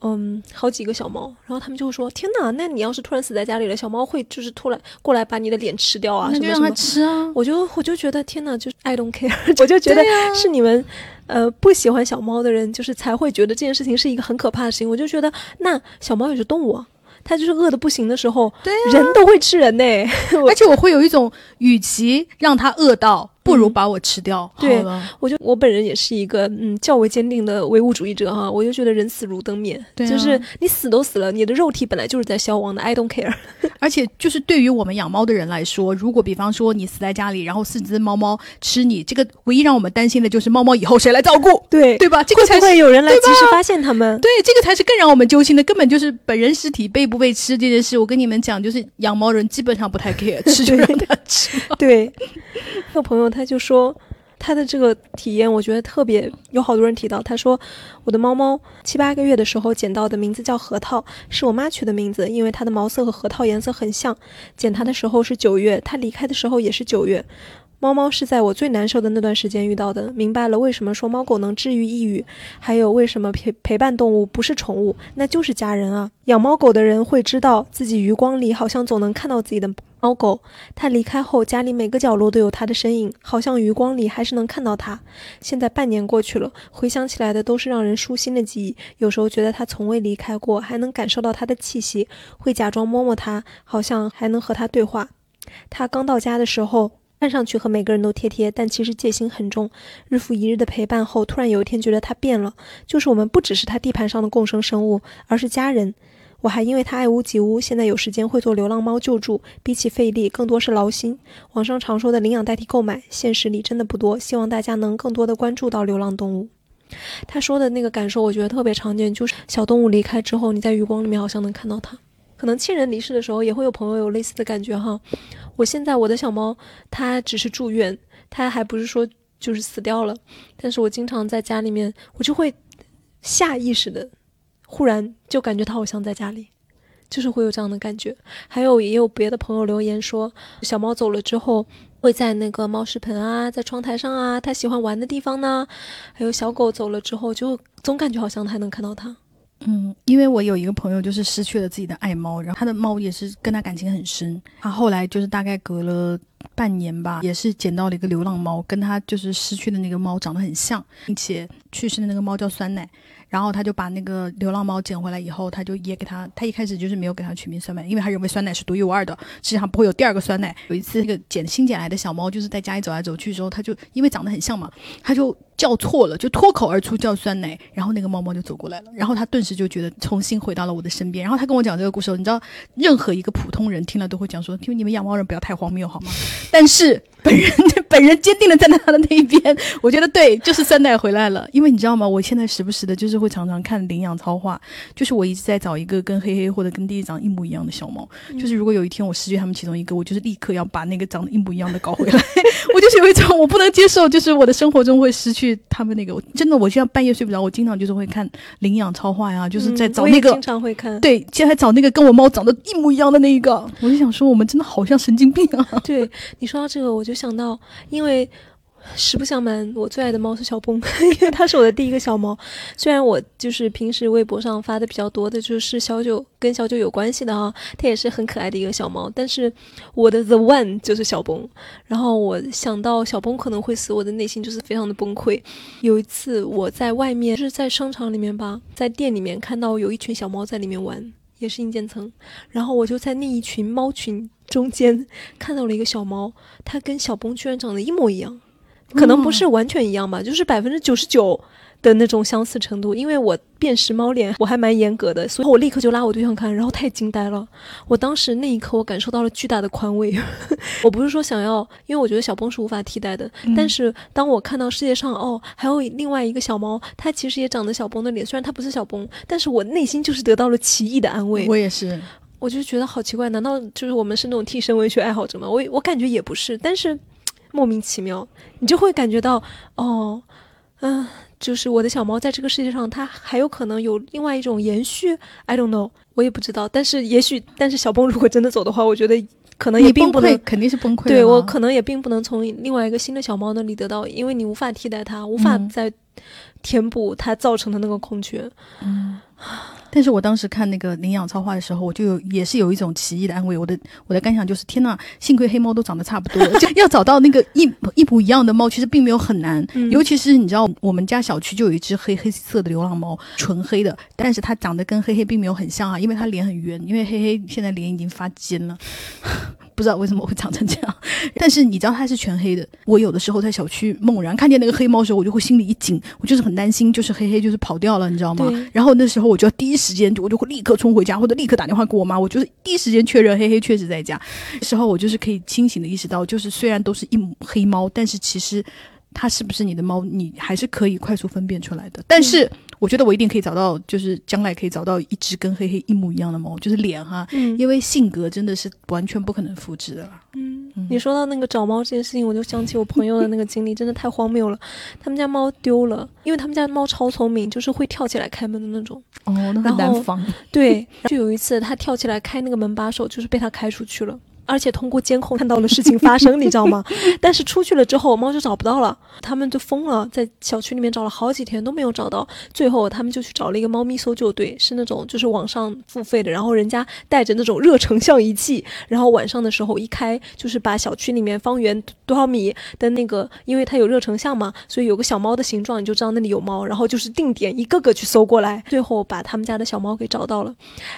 嗯好几个小猫，然后他们就会说：“天哪，那你要是突然死在家里了，小猫会就是突然过来把你的脸吃掉啊？那就让它什么什么？”吃啊。我就我就觉得天哪，就是 I don't care，我就觉得是你们。呃，不喜欢小猫的人，就是才会觉得这件事情是一个很可怕的事情。我就觉得，那小猫也是动物啊，它就是饿的不行的时候，对人都会吃人呢、而且我会有一种，与其让他饿到，不如把我吃掉。对我就我本人也是一个嗯较为坚定的唯物主义者哈，我就觉得人死如灯灭，对啊就是你死都死了，你的肉体本来就是在消亡的，I don't care。而且就是对于我们养猫的人来说，如果比方说你死在家里，然后四只猫猫吃你，这个唯一让我们担心的就是猫猫以后谁来照顾，对对吧？这个才是不会有人来及时发现他们？对，这个才是更让我们揪心的，根本就是本人尸体被不被吃这件事。我跟你们讲，就是养猫人基本上不太 care，吃就让它吃。对，那朋友他就说。他的这个体验，我觉得特别有好多人提到。他说，我的猫猫七八个月的时候捡到的，名字叫核桃，是我妈取的名字，因为它的毛色和核桃颜色很像。捡它的时候是九月，它离开的时候也是九月。猫猫是在我最难受的那段时间遇到的，明白了为什么说猫狗能治愈抑郁，还有为什么陪陪伴动物不是宠物，那就是家人啊。养猫狗的人会知道自己余光里好像总能看到自己的猫狗，它离开后，家里每个角落都有它的身影，好像余光里还是能看到它。现在半年过去了，回想起来的都是让人舒心的记忆。有时候觉得它从未离开过，还能感受到它的气息，会假装摸摸它，好像还能和它对话。它刚到家的时候。看上去和每个人都贴贴，但其实戒心很重。日复一日的陪伴后，突然有一天觉得它变了，就是我们不只是它地盘上的共生生物，而是家人。我还因为它爱屋及乌，现在有时间会做流浪猫救助，比起费力，更多是劳心。网上常说的领养代替购买，现实里真的不多。希望大家能更多的关注到流浪动物。他说的那个感受，我觉得特别常见，就是小动物离开之后，你在余光里面好像能看到它。可能亲人离世的时候，也会有朋友有类似的感觉哈。我现在我的小猫，它只是住院，它还不是说就是死掉了，但是我经常在家里面，我就会下意识的，忽然就感觉它好像在家里，就是会有这样的感觉。还有也有别的朋友留言说，小猫走了之后。会在那个猫食盆啊，在窗台上啊，它喜欢玩的地方呢。还有小狗走了之后，就总感觉好像还能看到它。嗯，因为我有一个朋友就是失去了自己的爱猫，然后他的猫也是跟他感情很深。他后来就是大概隔了半年吧，也是捡到了一个流浪猫，跟他就是失去的那个猫长得很像，并且去世的那个猫叫酸奶。然后他就把那个流浪猫捡回来以后，他就也给他，他一开始就是没有给他取名酸奶，因为他认为酸奶是独一无二的，世界上不会有第二个酸奶。有一次，那个捡新捡来的小猫就是在家里走来走去的时候，他就因为长得很像嘛，他就叫错了，就脱口而出叫酸奶，然后那个猫猫就走过来了，然后他顿时就觉得重新回到了我的身边。然后他跟我讲这个故事，你知道，任何一个普通人听了都会讲说，听你们养猫人不要太荒谬好吗？但是本人本人坚定的站在他的那一边，我觉得对，就是酸奶回来了。因为你知道吗？我现在时不时的就是会常常看领养超话，就是我一直在找一个跟黑黑或者跟弟弟长一模一样的小猫。就是如果有一天我失去他们其中一个，我就是立刻要把那个长得一模一样的搞回来。我就是有一种我不能接受，就是我的生活中会失去他们那个。我真的，我现在半夜睡不着，我经常就是会看领养超话呀，就是在找那个。经常会看。对，现在找那个跟我猫长得一模一样的那一个，我就想说，我们真的好像神经病啊！对你说到这个，我就想到，因为实不相瞒，我最爱的猫是小崩，因为它是我的第一个小猫。虽然我就是平时微博上发的比较多的，就是小九跟小九有关系的哈，它也是很可爱的一个小猫。但是我的 the one 就是小崩，然后我想到小崩可能会死，我的内心就是非常的崩溃。有一次我在外面，就是在商场里面吧，在店里面看到有一群小猫在里面玩。也是硬件层，然后我就在那一群猫群中间 看到了一个小猫，它跟小崩居然长得一模一样，可能不是完全一样吧，就是百分之九十九的那种相似程度。因为我辨识猫脸我还蛮严格的，所以我立刻就拉我对象看，然后太惊呆了。我当时那一刻我感受到了巨大的宽慰。我不是说想要，因为我觉得小崩是无法替代的，但是当我看到世界上哦还有另外一个小猫，它其实也长得小崩的脸，虽然它不是小崩，但是我内心就是得到了奇异的安慰。我也是，我就觉得好奇怪，难道就是我们是那种替身文学爱好者吗？我我感觉也不是，但是莫名其妙，你就会感觉到哦，嗯、就是我的小猫在这个世界上，它还有可能有另外一种延续。I don't know，我也不知道。但是也许，但是小崩如果真的走的话，我觉得可能也并不能，肯定是崩溃对我可能也并不能从另外一个新的小猫那里得到，因为你无法替代它，无法嗯再填补它造成的那个空缺。但是我当时看那个领养超话的时候，我就有也是有一种奇异的安慰。我的我的感想就是：天呐，幸亏黑猫都长得差不多，就要找到那个一 一模一样的猫，其实并没有很难。尤其是你知道，我们家小区就有一只黑黑色的流浪猫，纯黑的，但是它长得跟黑黑并没有很像啊，因为它脸很圆，因为黑黑现在脸已经发尖了。不知道为什么会长成这样，但是你知道它是全黑的。我有的时候在小区猛然看见那个黑猫的时候，我就会心里一紧，我就是很担心，就是黑黑就是跑掉了，你知道吗？然后那时候我就要第一时间，我就会立刻冲回家，或者立刻打电话给我妈，我就是第一时间确认黑黑确实在家。时候我就是可以清醒的意识到，就是虽然都是一黑猫，但是其实它是不是你的猫，你还是可以快速分辨出来的。但是。我觉得我一定可以找到，就是将来可以找到一只跟黑黑一模一样的猫，就是脸哈，嗯，因为性格真的是完全不可能复制的了。嗯，你说到那个找猫这件事情，我就想起我朋友的那个经历，真的太荒谬了。他们家猫丢了，因为他们家猫超聪明，就是会跳起来开门的那种。哦，那很难防。对，就有一次他跳起来开那个门把手，就是被他开出去了。而且通过监控看到了事情发生，你知道吗？但是出去了之后，猫就找不到了，他们就疯了，在小区里面找了好几天都没有找到。最后他们就去找了一个猫咪搜救队，是那种就是网上付费的，然后人家带着那种热成像仪器，然后晚上的时候一开，就是把小区里面方圆多少米的那个，因为它有热成像嘛，所以有个小猫的形状，你就知道那里有猫，然后就是定点一个个去搜过来，最后把他们家的小猫给找到了。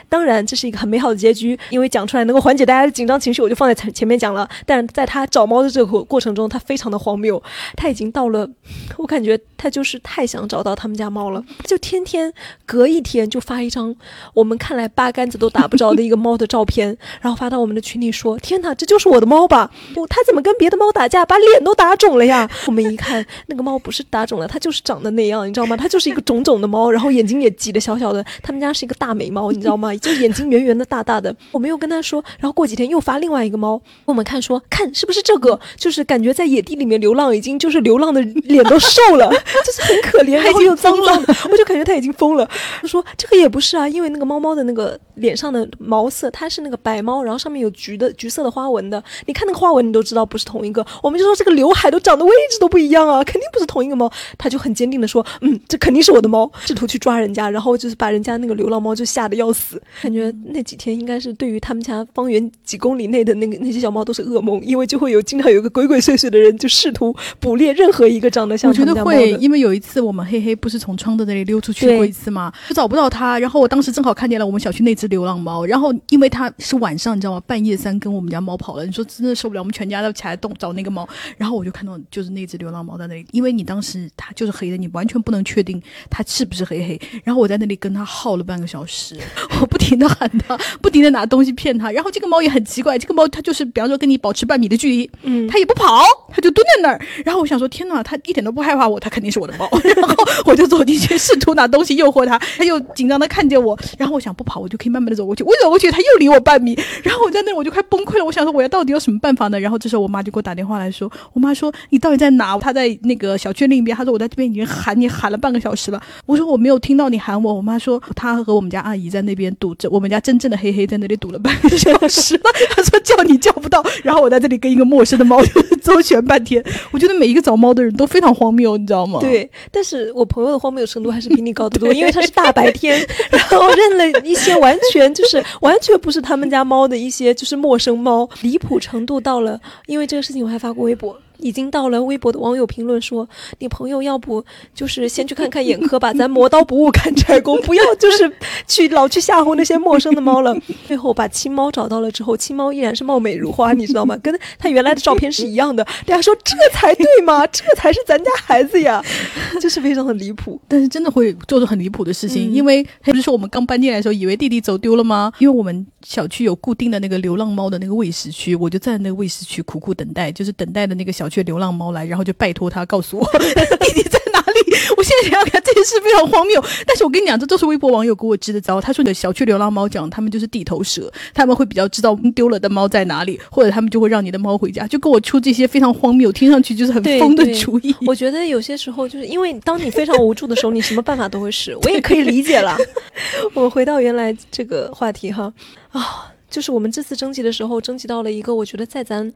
当然这是一个很美好的结局，因为讲出来能够缓解大家的紧张情绪。我就放在前前面讲了，但在他找猫的这个过程中，他非常的荒谬。他已经到了，我感觉他就是太想找到他们家猫了，就天天隔一天就发一张我们看来八竿子都打不着的一个猫的照片，然后发到我们的群里说：“天哪，这就是我的猫吧？不，它怎么跟别的猫打架，把脸都打肿了呀？”我们一看，那个猫不是打肿了，它就是长得那样，你知道吗？它就是一个肿肿的猫，然后眼睛也挤得小小的。他们家是一个大美猫，你知道吗？就眼睛圆圆的、大大的。我没有跟他说，然后过几天又发另外一个猫。我们看说看是不是这个，就是感觉在野地里面流浪，已经就是流浪的脸都瘦了，就是很可怜，然后又脏了，我就感觉它已经疯了。他说这个也不是啊，因为那个猫猫的那个脸上的毛色，它是那个白猫，然后上面有橘的橘色的花纹的，你看那个花纹，你都知道不是同一个。我们就说这个刘海都长的位置都不一样啊，肯定不是同一个猫。他就很坚定的说，嗯，这肯定是我的猫，试图去抓人家，然后就是把人家那个流浪猫就吓得要死。感觉那几天应该是对于他们家方圆几公里内的那个。那些小猫都是噩梦，因为就会有经常有一个鬼鬼祟祟的人，就试图捕猎任何一个长得像。我觉得会，因为有一次我们黑黑不是从窗子那里溜出去过一次吗？就找不到它，然后我当时正好看见了我们小区那只流浪猫，然后因为它是晚上，你知道吗？半夜三更我们家猫跑了，你说真的受不了，我们全家都起来动找那个猫，然后我就看到就是那只流浪猫在那里，因为你当时它就是黑的，你完全不能确定它是不是黑黑。然后我在那里跟它耗了半个小时，我不停的喊它，不停的拿东西骗它，然后这个猫也很奇怪，这个猫它。就是比方说跟你保持半米的距离，嗯，它也不跑，它就蹲在那儿。然后我想说，天哪，它一点都不害怕我，它肯定是我的猫。然后我就走进去，试图拿东西诱惑它，它又紧张的看见我。然后我想不跑，我就可以慢慢的走过去。我走过去，它又离我半米。然后我在那我就快崩溃了。我想说，我要到底有什么办法呢？然后这时候我妈就给我打电话来说，我妈说你到底在哪？她在那个小区另一边。她说我在这边已经喊你喊了半个小时了。我说我没有听到你喊我。我妈说她和我们家阿姨在那边堵着，我们家真正的黑黑在那里堵了半个小时了。她说 叫你。叫不到，然后我在这里跟一个陌生的猫 周旋半天。我觉得每一个找猫的人都非常荒谬，你知道吗？对，但是我朋友的荒谬程度还是比你高得多，因为他是大白天，然后认了一些完全就是完全不是他们家猫的一些就是陌生猫，离谱程度到了。因为这个事情，我还发过微博。已经到了微博的网友评论说：“你朋友要不就是先去看看眼科吧，咱磨刀不误砍柴工，不要就是去老去吓唬那些陌生的猫了。”最后把亲猫找到了之后，亲猫依然是貌美如花，你知道吗？跟他原来的照片是一样的。大家说这才对嘛？这才是咱家孩子呀，就是非常的离谱。但是真的会做出很离谱的事情，因为不是说我们刚搬进来的时候以为弟弟走丢了吗？因为我们小区有固定的那个流浪猫的那个喂食区，我就在那个喂食区苦苦等待，就是等待的那个小。去流浪猫来，然后就拜托他告诉我 弟弟在哪里。我现在想想看，这件事非常荒谬。但是我跟你讲，这都是微博网友给我支的招。他说你的小区流浪猫讲，他们就是地头蛇，他们会比较知道丢了的猫在哪里，或者他们就会让你的猫回家，就跟我出这些非常荒谬，听上去就是很疯的主意。我觉得有些时候就是因为当你非常无助的时候，你什么办法都会使，我也可以理解了。我们回到原来这个话题哈啊，就是我们这次征集的时候，征集到了一个我觉得在咱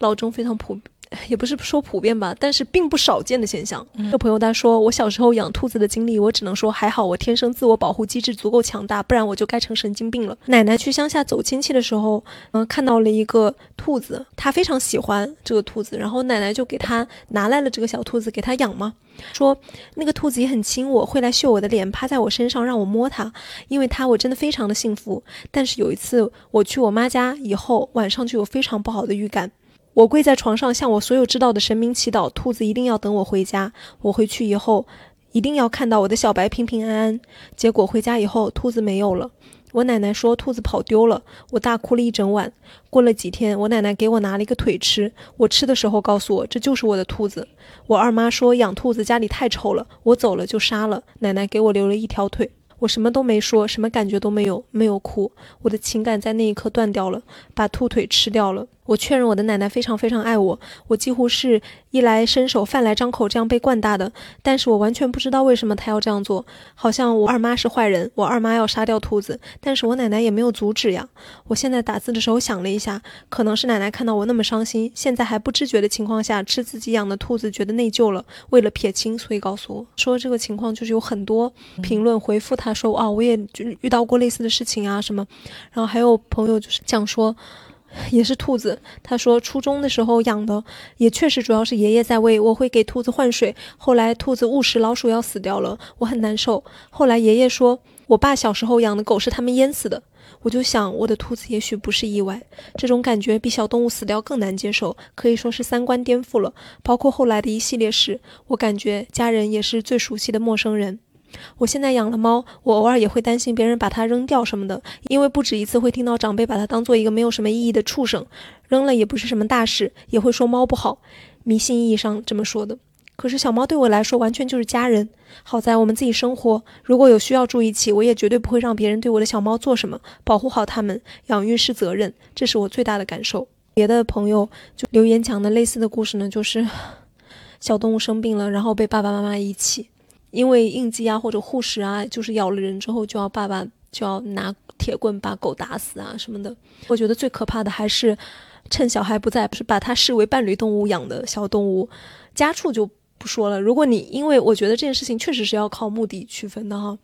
老中非常普。也不是说普遍吧，但是并不少见的现象。这朋友他说，我小时候养兔子的经历，我只能说还好，我天生自我保护机制足够强大，不然我就该成神经病了。奶奶去乡下走亲戚的时候，嗯，看到了一个兔子，她非常喜欢这个兔子，然后奶奶就给她拿来了这个小兔子给她养嘛。说那个兔子也很亲我，会来嗅我的脸，趴在我身上让我摸它，因为它我真的非常的幸福。但是有一次我去我妈家以后，晚上就有非常不好的预感。我跪在床上向我所有知道的神明祈祷，兔子一定要等我回家。我回去以后一定要看到我的小白平平安安。结果回家以后，兔子没有了。我奶奶说兔子跑丢了，我大哭了一整晚。过了几天，我奶奶给我拿了一个腿吃，我吃的时候告诉我这就是我的兔子。我二妈说养兔子家里太臭了，我走了就杀了。奶奶给我留了一条腿，我什么都没说，什么感觉都没有，没有哭，我的情感在那一刻断掉了，把兔腿吃掉了。我确认我的奶奶非常非常爱我，我几乎是衣来伸手饭来张口这样被惯大的，但是我完全不知道为什么她要这样做，好像我二妈是坏人，我二妈要杀掉兔子，但是我奶奶也没有阻止呀。我现在打字的时候想了一下，可能是奶奶看到我那么伤心，现在还不知觉的情况下吃自己养的兔子，觉得内疚了，为了撇清，所以告诉我说这个情况就是有很多评论回复他说啊，我也就遇到过类似的事情啊什么，然后还有朋友就是讲说。也是兔子，他说初中的时候养的，也确实主要是爷爷在喂，我会给兔子换水。后来兔子误食老鼠药死掉了，我很难受。后来爷爷说，我爸小时候养的狗是他们淹死的，我就想我的兔子也许不是意外。这种感觉比小动物死掉更难接受，可以说是三观颠覆了。包括后来的一系列事，我感觉家人也是最熟悉的陌生人。我现在养了猫，我偶尔也会担心别人把它扔掉什么的，因为不止一次会听到长辈把它当做一个没有什么意义的畜生，扔了也不是什么大事，也会说猫不好，迷信意义上这么说的。可是小猫对我来说完全就是家人，好在我们自己生活，如果有需要住一起，我也绝对不会让别人对我的小猫做什么，保护好它们，养育是责任，这是我最大的感受。别的朋友就留言讲的类似的故事呢，就是 小动物生病了，然后被爸爸妈妈遗弃。因为应激啊，或者护食啊，就是咬了人之后就要爸爸就要拿铁棍把狗打死啊什么的。我觉得最可怕的还是趁小孩不在，不是把它视为伴侣动物养的小动物，家畜就不说了。如果你因为我觉得这件事情确实是要靠目的区分的哈。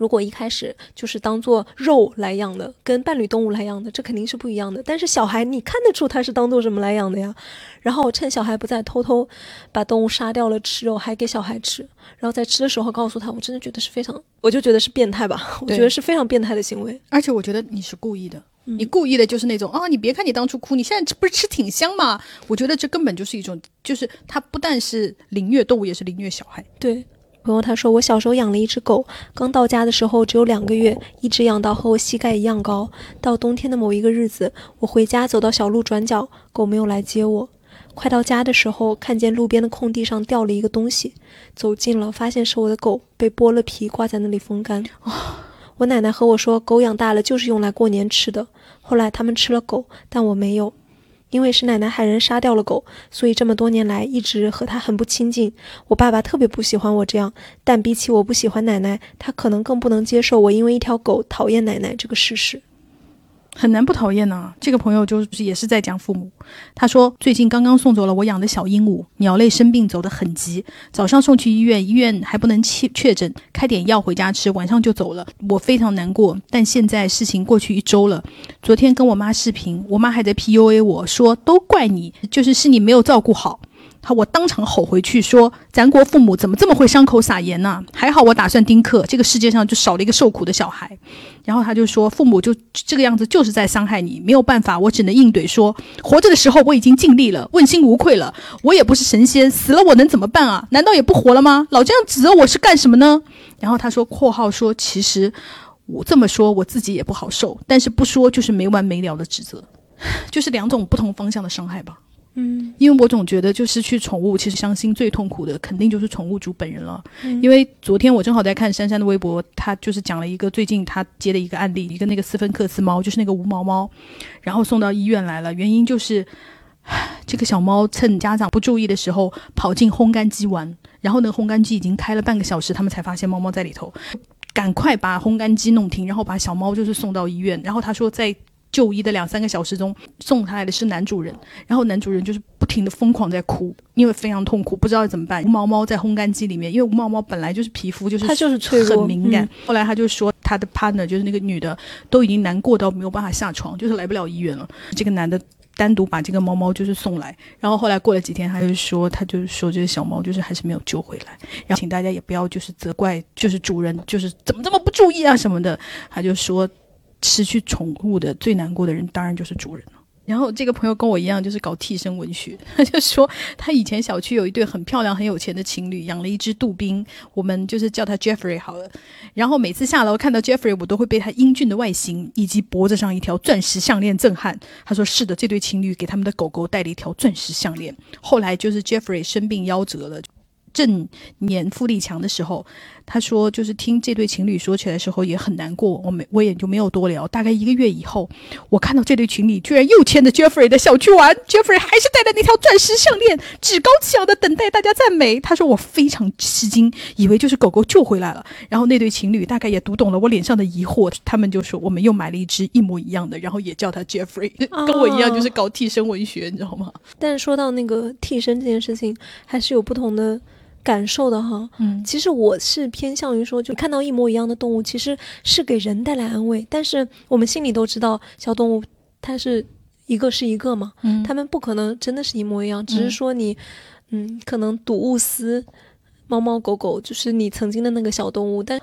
如果一开始就是当做肉来养的，跟伴侣动物来养的，这肯定是不一样的。但是小孩，你看得出他是当做什么来养的呀？然后趁小孩不在，偷偷把动物杀掉了吃肉，还给小孩吃，然后在吃的时候告诉他，我真的觉得是非常，我就觉得是变态吧，我觉得是非常变态的行为。而且我觉得你是故意的，你故意的就是那种啊，你别看你当初哭，你现在吃不是吃挺香吗？我觉得这根本就是一种，就是他不但是凌虐动物，也是凌虐小孩。对。朋友他说，我小时候养了一只狗，刚到家的时候只有两个月，一直养到和我膝盖一样高。到冬天的某一个日子，我回家走到小路转角，狗没有来接我。快到家的时候，看见路边的空地上掉了一个东西，走近了，发现是我的狗被剥了皮，挂在那里风干。我奶奶和我说，狗养大了就是用来过年吃的。后来他们吃了狗，但我没有。因为是奶奶害人杀掉了狗，所以这么多年来一直和他很不亲近。我爸爸特别不喜欢我这样，但比起我不喜欢奶奶，他可能更不能接受我因为一条狗讨厌奶奶这个事实。很难不讨厌呢。这个朋友就是也是在讲父母。他说最近刚刚送走了我养的小鹦鹉，鸟类生病走得很急，早上送去医院，医院还不能确确诊，开点药回家吃，晚上就走了。我非常难过。但现在事情过去一周了，昨天跟我妈视频，我妈还在 PUA 我说都怪你，就是是你没有照顾好。好，我当场吼回去说：“咱国父母怎么这么会伤口撒盐呢？”还好我打算丁克，这个世界上就少了一个受苦的小孩。然后他就说：“父母就这个样子，就是在伤害你，没有办法，我只能硬怼说，活着的时候我已经尽力了，问心无愧了。我也不是神仙，死了我能怎么办啊？难道也不活了吗？老这样指责我是干什么呢？”然后他说：“括号说，其实我这么说我自己也不好受，但是不说就是没完没了的指责，就是两种不同方向的伤害吧。”嗯，因为我总觉得，就失去宠物，其实伤心最痛苦的，肯定就是宠物主本人了。因为昨天我正好在看珊珊的微博，她就是讲了一个最近她接的一个案例，一个那个斯芬克斯猫，就是那个无毛猫，然后送到医院来了，原因就是这个小猫趁家长不注意的时候跑进烘干机玩，然后那个烘干机已经开了半个小时，他们才发现猫猫在里头，赶快把烘干机弄停，然后把小猫就是送到医院，然后他说在。就医的两三个小时中，送他来的是男主人，然后男主人就是不停的疯狂在哭，因为非常痛苦，不知道怎么办。无毛猫在烘干机里面，因为无毛猫本来就是皮肤就是它就是脆弱很敏感。嗯后来他就说他的 partner 就是那个女的都已经难过到没有办法下床，就是来不了医院了。这个男的。单独把这个猫猫就是送来，然后后来过了几天，他就说，他就是说这个小猫就是还是没有救回来，然后请大家也不要就是责怪，就是主人就是怎么这么不注意啊什么的，他就说失去宠物的最难过的人当然就是主人了。然后这个朋友跟我一样，就是搞替身文学。他就说，他以前小区有一对很漂亮、很有钱的情侣，养了一只杜宾，我们就是叫他 Jeffrey 好了。然后每次下楼看到 Jeffrey，我都会被他英俊的外形以及脖子上一条钻石项链震撼。他说：“是的，这对情侣给他们的狗狗戴了一条钻石项链。”后来就是 Jeffrey 生病夭折了。正年富力强的时候，他说就是听这对情侣说起来的时候也很难过，我没我也就没有多聊。大概一个月以后，我看到这对情侣居然又牵着 Jeffrey 的小区玩，Jeffrey 还是戴着那条钻石项链，趾高气扬的等待大家赞美。他说我非常吃惊，以为就是狗狗救回来了。然后那对情侣大概也读懂了我脸上的疑惑，他们就说我们又买了一只一模一样的，然后也叫他 Jeffrey，跟我一样就是搞替身文学，你知道吗？但是说到那个替身这件事情，还是有不同的感受的哈。嗯其实我是偏向于说，就看到一模一样的动物，其实是给人带来安慰。但是我们心里都知道，小动物它是一个是一个嘛，嗯它们不可能真的是一模一样，只是嗯说你，嗯，可能睹物思猫猫狗狗，就是你曾经的那个小动物，但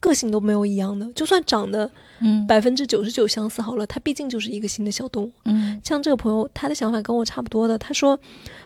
个性都没有一样的。就算长得嗯百分之九十九相似好了，它毕竟就是一个新的小动物。嗯像这个朋友，他的想法跟我差不多的。他说，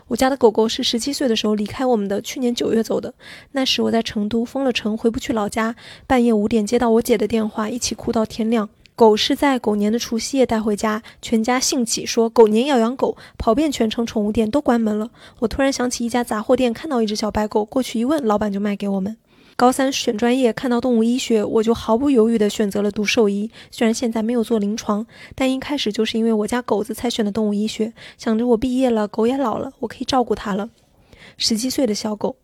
我家的狗狗是十七岁的时候离开我们的，去年九月走的。那时我在成都封了城，回不去老家。半夜五点接到我姐的电话，一起哭到天亮。狗是在狗年的除夕夜带回家，全家兴起说狗年要养狗，跑遍全城宠物店都关门了。我突然想起一家杂货店看到一只小白狗，过去一问，老板就卖给我们。高三选专业，看到动物医学，我就毫不犹豫地选择了读兽医。虽然现在没有做临床，但一开始就是因为我家狗子才选的动物医学，想着我毕业了，狗也老了，我可以照顾它了。十七岁的小狗，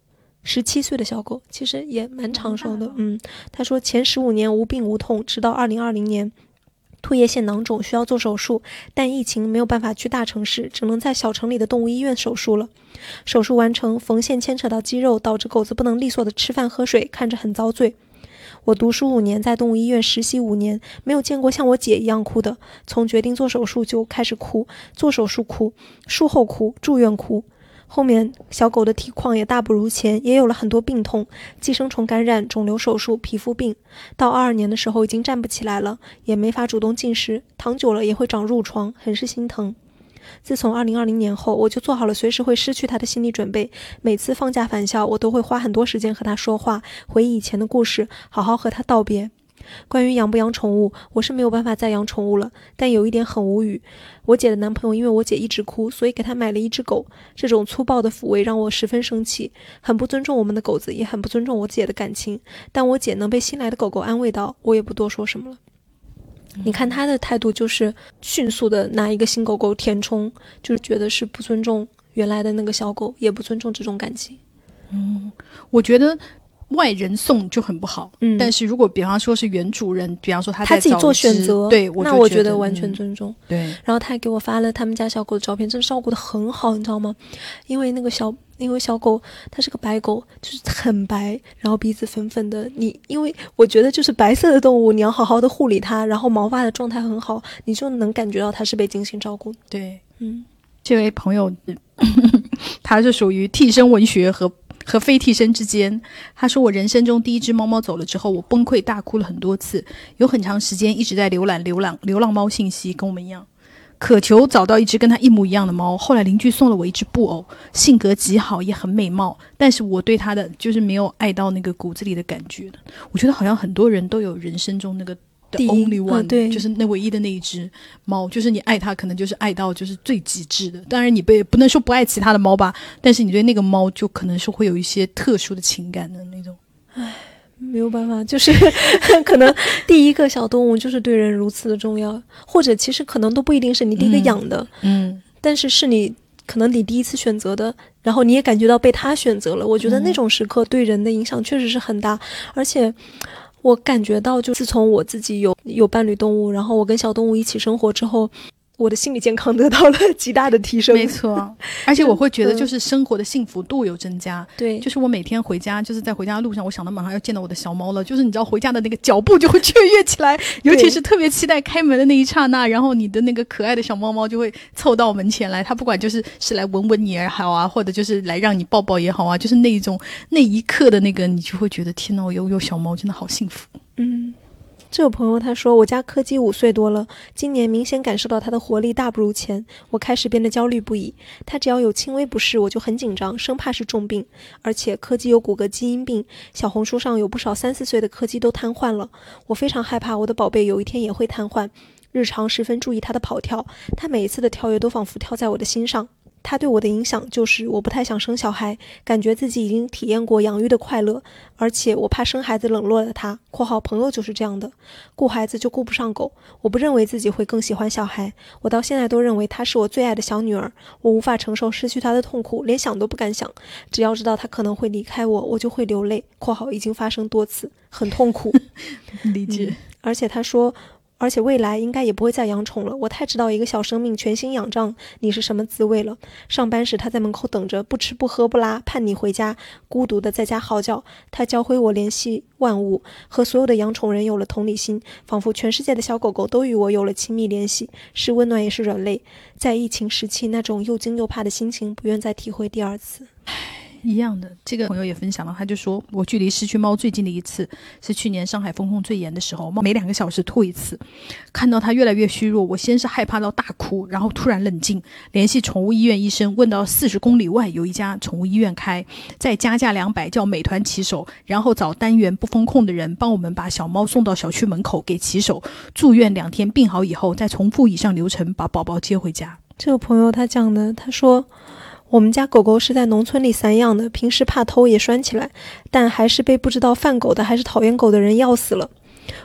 十七岁的小狗其实也蛮长寿的。嗯，他说前十五年无病无痛，直到二零二零年。唾液腺囊肿需要做手术，但疫情没有办法去大城市，只能在小城里的动物医院手术了。手术完成，缝线牵扯到肌肉，导致狗子不能利索的吃饭喝水，看着很遭罪。我读书五年，在动物医院实习五年，没有见过像我姐一样哭的。从决定做手术就开始哭，做手术哭，术后哭，住院哭。后面小狗的体况也大不如前，也有了很多病痛，寄生虫感染、肿瘤手术、皮肤病。到二二年的时候已经站不起来了，也没法主动进食，躺久了也会长褥疮，很是心疼。自从二零二零年后，我就做好了随时会失去它的心理准备。每次放假返校，我都会花很多时间和它说话，回忆以前的故事，好好和它道别。关于养不养宠物，我是没有办法再养宠物了。但有一点很无语，我姐的男朋友因为我姐一直哭，所以给她买了一只狗。这种粗暴的抚慰让我十分生气，很不尊重我们的狗子，也很不尊重我姐的感情。但我姐能被新来的狗狗安慰到，我也不多说什么了。你看她的态度就是迅速的拿一个新狗狗填充，就是觉得是不尊重原来的那个小狗，也不尊重这种感情。嗯我觉得外人送就很不好，嗯但是如果比方说是原主人，比方说他他自己做选择，对，我那我觉得完全嗯尊重。对，然后他还给我发了他们家小狗的照片，真的照顾的很好，你知道吗？因为那个小，因为小狗它是个白狗，就是很白，然后鼻子粉粉的。你因为我觉得就是白色的动物，你要好好的护理它，然后毛发的状态很好，你就能感觉到它是被精心照顾。对，嗯，这位朋友，他是属于替身文学和和非替身之间。他说，我人生中第一只猫猫走了之后，我崩溃大哭了很多次，有很长时间一直在浏览流浪流浪猫信息，跟我们一样。渴求找到一只跟它一模一样的猫。后来邻居送了我一只布偶，性格极好，也很美貌，但是我对它的就是没有爱到那个骨子里的感觉。我觉得好像很多人都有人生中那个一 only 呃 one，、对就是那唯一的那一只猫，就是你爱它，可能就是爱到就是最极致的。当然你被不能说不爱其他的猫吧，但是你对那个猫就可能是会有一些特殊的情感的那种。唉没有办法，就是 可能第一个小动物就是对人如此的重要，或者其实可能都不一定是你第一个嗯养的，嗯但是是你可能你第一次选择的，然后你也感觉到被它选择了。我觉得那嗯种时刻对人的影响确实是很大，而且我感觉到，就自从我自己有有伴侣动物，然后我跟小动物一起生活之后，我的心理健康得到了极大的提升。没错，而且 我会觉得就是生活的幸福度有增加。对，就是我每天回家，就是在回家的路上，我想到马上要见到我的小猫了，就是你知道回家的那个脚步就会雀跃起来，尤其是特别期待开门的那一刹那，然后你的那个可爱的小猫猫就会凑到门前来，它不管就是是来闻闻你也好啊，或者就是来让你抱抱也好啊，就是那一种那一刻的那个，你就会觉得天呐，我有有小猫真的好幸福。嗯。这有朋友他说，我家柯基五岁多了，今年明显感受到它的活力大不如前，我开始变得焦虑不已。它只要有轻微不适，我就很紧张，生怕是重病。而且柯基有骨骼基因病，小红书上有不少三四岁的柯基都瘫痪了，我非常害怕我的宝贝有一天也会瘫痪。日常十分注意它的跑跳，它每一次的跳跃都仿佛跳在我的心上。他对我的影响就是我不太想生小孩，感觉自己已经体验过养育的快乐，而且我怕生孩子冷落了他。（括号朋友就是这样的，顾孩子就顾不上狗。）我不认为自己会更喜欢小孩，我到现在都认为她是我最爱的小女儿。我无法承受失去她的痛苦，连想都不敢想。只要知道她可能会离开我，我就会流泪。（括号已经发生多次，很痛苦。理解。而且他说。而且未来应该也不会再养宠了。我太知道一个小生命全心仰仗你是什么滋味了。上班时他在门口等着，不吃不喝不拉，盼你回家，孤独的在家嚎叫。他教会我联系万物，和所有的养宠人有了同理心，仿佛全世界的小狗狗都与我有了亲密联系，是温暖也是软肋。在疫情时期，那种又惊又怕的心情，不愿再体会第二次。一样的，这个朋友也分享了，他就说，我距离失去猫最近的一次是去年上海封控最严的时候，猫每两个小时吐一次，看到它越来越虚弱，我先是害怕到大哭，然后突然冷静，联系宠物医院医生，问到四十公里外有一家宠物医院开，再加价两百叫美团骑手，然后找单元不封控的人帮我们把小猫送到小区门口给骑手住院两天，病好以后再重复以上流程把宝宝接回家。这个朋友他讲的，他说。我们家狗狗是在农村里散养的，平时怕偷也拴起来，但还是被不知道犯狗的还是讨厌狗的人要死了。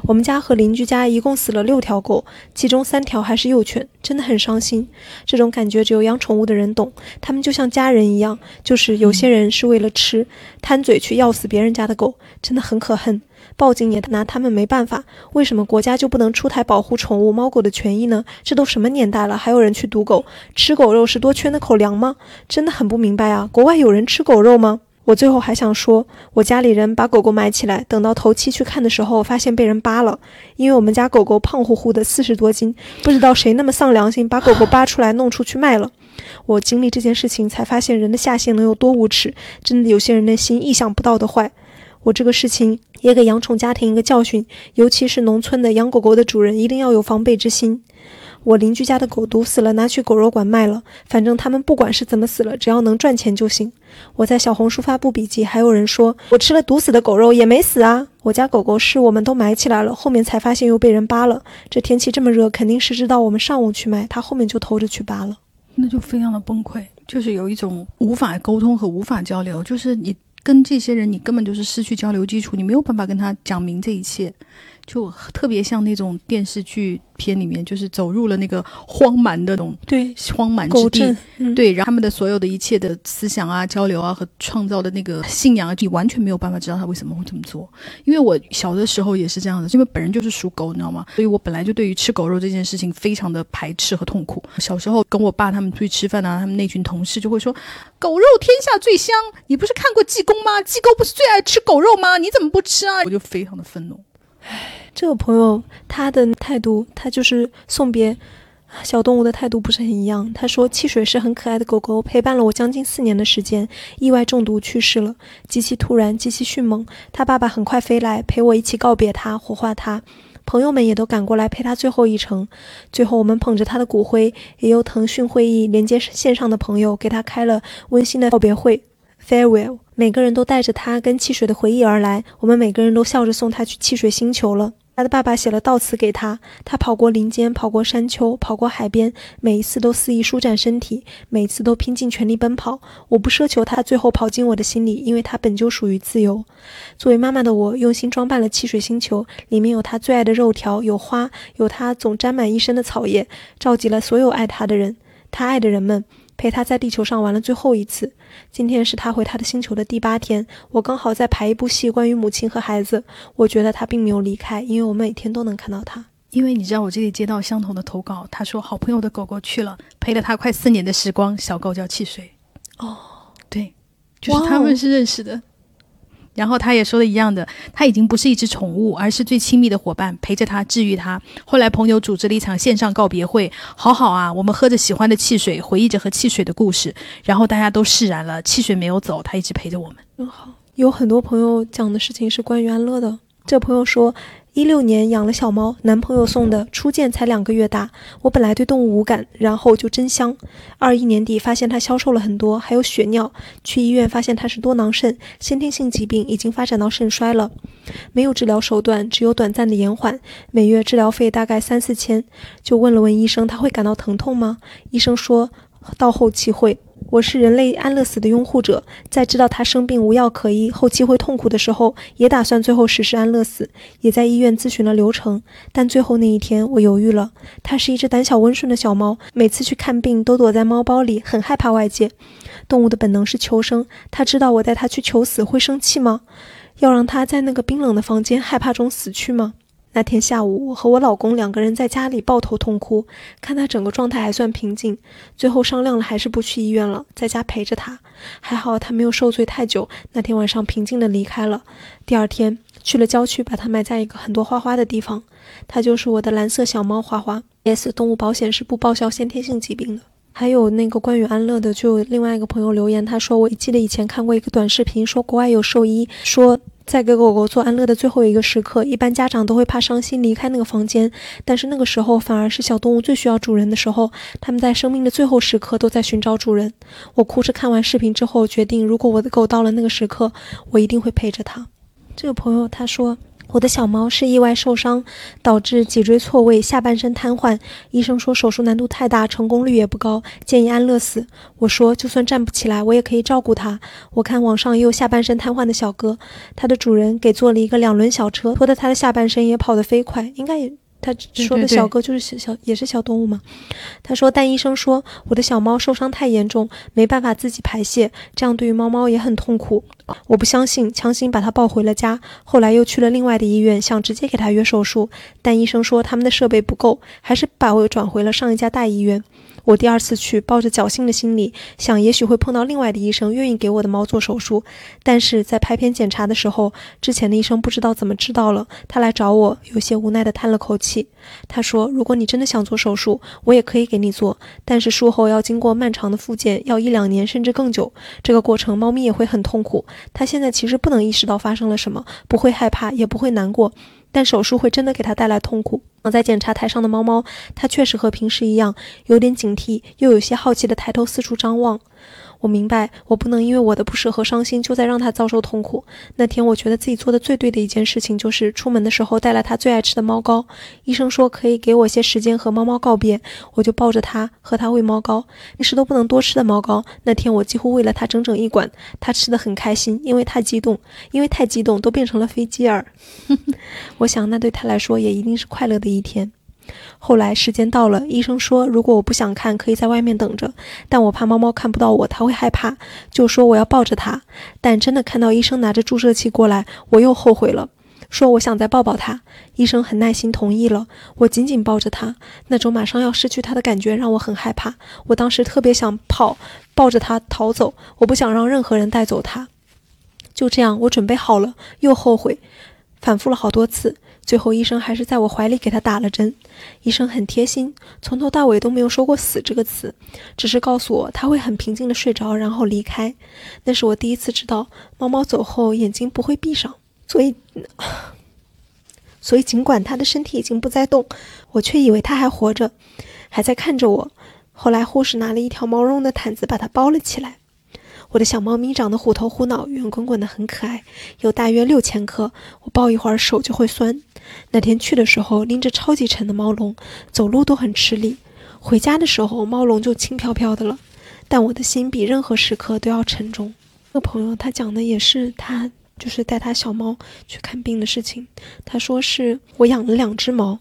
我们家和邻居家一共死了六条狗，其中三条还是幼犬，真的很伤心。这种感觉只有养宠物的人懂，他们就像家人一样，就是有些人是为了吃，贪嘴去要死别人家的狗，真的很可恨。报警也拿他们没办法，为什么国家就不能出台保护宠物猫狗的权益呢？这都什么年代了，还有人去毒狗？吃狗肉是多缺那口粮吗？真的很不明白啊！国外有人吃狗肉吗？我最后还想说，我家里人把狗狗埋起来，等到头七去看的时候，发现被人扒了，因为我们家狗狗胖乎乎的，四十多斤，不知道谁那么丧良心，把狗狗扒出来弄出去卖了。我经历这件事情，才发现人的下限能有多无耻，真的有些人的心意想不到的坏。我这个事情也给养宠家庭一个教训，尤其是农村的养狗狗的主人，一定要有防备之心。我邻居家的狗毒死了，拿去狗肉馆卖了，反正他们不管是怎么死了，只要能赚钱就行。我在小红书发布笔记，还有人说我吃了毒死的狗肉也没死啊。我家狗狗是我们都埋起来了，后面才发现又被人扒了。这天气这么热，肯定是知道我们上午去卖，他后面就偷着去扒了，那就非常的崩溃，就是有一种无法沟通和无法交流，就是你。跟这些人，你根本就是失去交流基础，你没有办法跟他讲明这一切，就特别像那种电视剧。片里面就是走入了那个荒蛮的那种对荒蛮之地，对，然后他们的所有的一切的思想啊、交流啊和创造的那个信仰啊，你完全没有办法知道他为什么会这么做。因为我小的时候也是这样的，因为本人就是属狗，你知道吗？所以我本来就对于吃狗肉这件事情非常的排斥和痛苦。小时候跟我爸他们出去吃饭啊，他们那群同事就会说：“狗肉天下最香，你不是看过济公吗？济公不是最爱吃狗肉吗？你怎么不吃啊？”我就非常的愤怒。唉。这个朋友他的态度，他就是送别小动物的态度不是很一样。他说：“汽水是很可爱的狗狗，陪伴了我将近四年的时间，意外中毒去世了，极其突然，极其迅猛。他爸爸很快飞来陪我一起告别他，火化他。朋友们也都赶过来陪他最后一程。最后，我们捧着他的骨灰，也由腾讯会议连接线上的朋友给他开了温馨的告别会，farewell。每个人都带着他跟汽水的回忆而来，我们每个人都笑着送他去汽水星球了。”他的爸爸写了悼词给他。他跑过林间，跑过山丘，跑过海边，每一次都肆意舒展身体，每一次都拼尽全力奔跑。我不奢求他最后跑进我的心里，因为他本就属于自由。作为妈妈的我，用心装扮了汽水星球，里面有他最爱的肉条，有花，有他总沾满一身的草叶，召集了所有爱他的人，他爱的人们。陪他在地球上玩了最后一次。今天是他回他的星球的第八天，我刚好在排一部戏，关于母亲和孩子。我觉得他并没有离开，因为我每天都能看到他。因为你知道我这里接到相同的投稿，他说好朋友的狗狗去了，陪了他快四年的时光，小狗叫汽水。哦，对，就是他们是认识的。然后他也说的一样的，他已经不是一只宠物，而是最亲密的伙伴，陪着他，治愈他。后来朋友组织了一场线上告别会，好好啊，我们喝着喜欢的汽水，回忆着和汽水的故事，然后大家都释然了，汽水没有走，他一直陪着我们。真好。有很多朋友讲的事情是关于安乐的。这朋友说。一六年养了小猫，男朋友送的，初见才两个月大。我本来对动物无感，然后就真香。二一年底发现它消瘦了很多，还有血尿。去医院发现它是多囊肾，先天性疾病已经发展到肾衰了，没有治疗手段，只有短暂的延缓，每月治疗费大概三四千。就问了问医生，他会感到疼痛吗？医生说到后期会。我是人类安乐死的拥护者，在知道他生病无药可医，后期会痛苦的时候，也打算最后实施安乐死，也在医院咨询了流程。但最后那一天，我犹豫了。它是一只胆小温顺的小猫，每次去看病都躲在猫包里，很害怕外界。动物的本能是求生，它知道我带它去求死会生气吗？要让它在那个冰冷的房间害怕中死去吗？那天下午，我和我老公两个人在家里抱头痛哭，看他整个状态还算平静。最后商量了，还是不去医院了，在家陪着他。还好他没有受罪太久，那天晚上平静的离开了。第二天去了郊区，把它埋在一个很多花花的地方。它就是我的蓝色小猫花花。S 动物保险是不报销先天性疾病的。还有那个关于安乐的，就另外一个朋友留言，他说我记得以前看过一个短视频，说国外有兽医说。在给狗狗做安乐的最后一个时刻，一般家长都会怕伤心离开那个房间，但是那个时候反而是小动物最需要主人的时候。他们在生命的最后时刻都在寻找主人。我哭着看完视频之后，决定如果我的狗到了那个时刻，我一定会陪着它。这个朋友他说。我的小猫是意外受伤，导致脊椎错位，下半身瘫痪。医生说手术难度太大，成功率也不高，建议安乐死。我说就算站不起来，我也可以照顾它。我看网上也有下半身瘫痪的小哥，它的主人给做了一个两轮小车，拖得它的下半身也跑得飞快，应该也。他说的小哥就是小小也是小动物嘛。他说，但医生说我的小猫受伤太严重，没办法自己排泄，这样对于猫猫也很痛苦。我不相信，强行把它抱回了家。后来又去了另外的医院，想直接给它约手术，但医生说他们的设备不够，还是把我转回了上一家大医院。我第二次去，抱着侥幸的心理，想也许会碰到另外的医生愿意给我的猫做手术。但是在拍片检查的时候，之前的医生不知道怎么知道了，他来找我，有些无奈地叹了口气。他说：“如果你真的想做手术，我也可以给你做，但是术后要经过漫长的复健，要一两年甚至更久。这个过程，猫咪也会很痛苦。他现在其实不能意识到发生了什么，不会害怕，也不会难过。”但手术会真的给他带来痛苦。躺在检查台上的猫猫，它确实和平时一样，有点警惕，又有些好奇的抬头四处张望。我明白，我不能因为我的不舍和伤心，就在让他遭受痛苦。那天，我觉得自己做的最对的一件事情，就是出门的时候带了他最爱吃的猫膏。医生说可以给我些时间和猫猫告别，我就抱着它和它喂猫膏，平时都不能多吃的猫膏。那天我几乎喂了它整整一管，它吃的很开心，因为太激动，因为太激动都变成了飞机耳。我想，那对他来说也一定是快乐的一天。后来时间到了，医生说如果我不想看，可以在外面等着。但我怕猫猫看不到我，它会害怕，就说我要抱着它。但真的看到医生拿着注射器过来，我又后悔了，说我想再抱抱它。医生很耐心同意了，我紧紧抱着它，那种马上要失去它的感觉让我很害怕。我当时特别想跑，抱着它逃走，我不想让任何人带走它。就这样，我准备好了，又后悔，反复了好多次。最后，医生还是在我怀里给他打了针。医生很贴心，从头到尾都没有说过“死”这个词，只是告诉我他会很平静的睡着，然后离开。那是我第一次知道，猫猫走后眼睛不会闭上。所以，所以尽管它的身体已经不再动，我却以为它还活着，还在看着我。后来，护士拿了一条毛绒的毯子把它包了起来。我的小猫咪长得虎头虎脑、圆滚滚的，很可爱，有大约六千克。我抱一会儿手就会酸。那天去的时候拎着超级沉的猫笼，走路都很吃力。回家的时候猫笼就轻飘飘的了，但我的心比任何时刻都要沉重。那朋友他讲的也是他就是带他小猫去看病的事情。他说是我养了两只猫。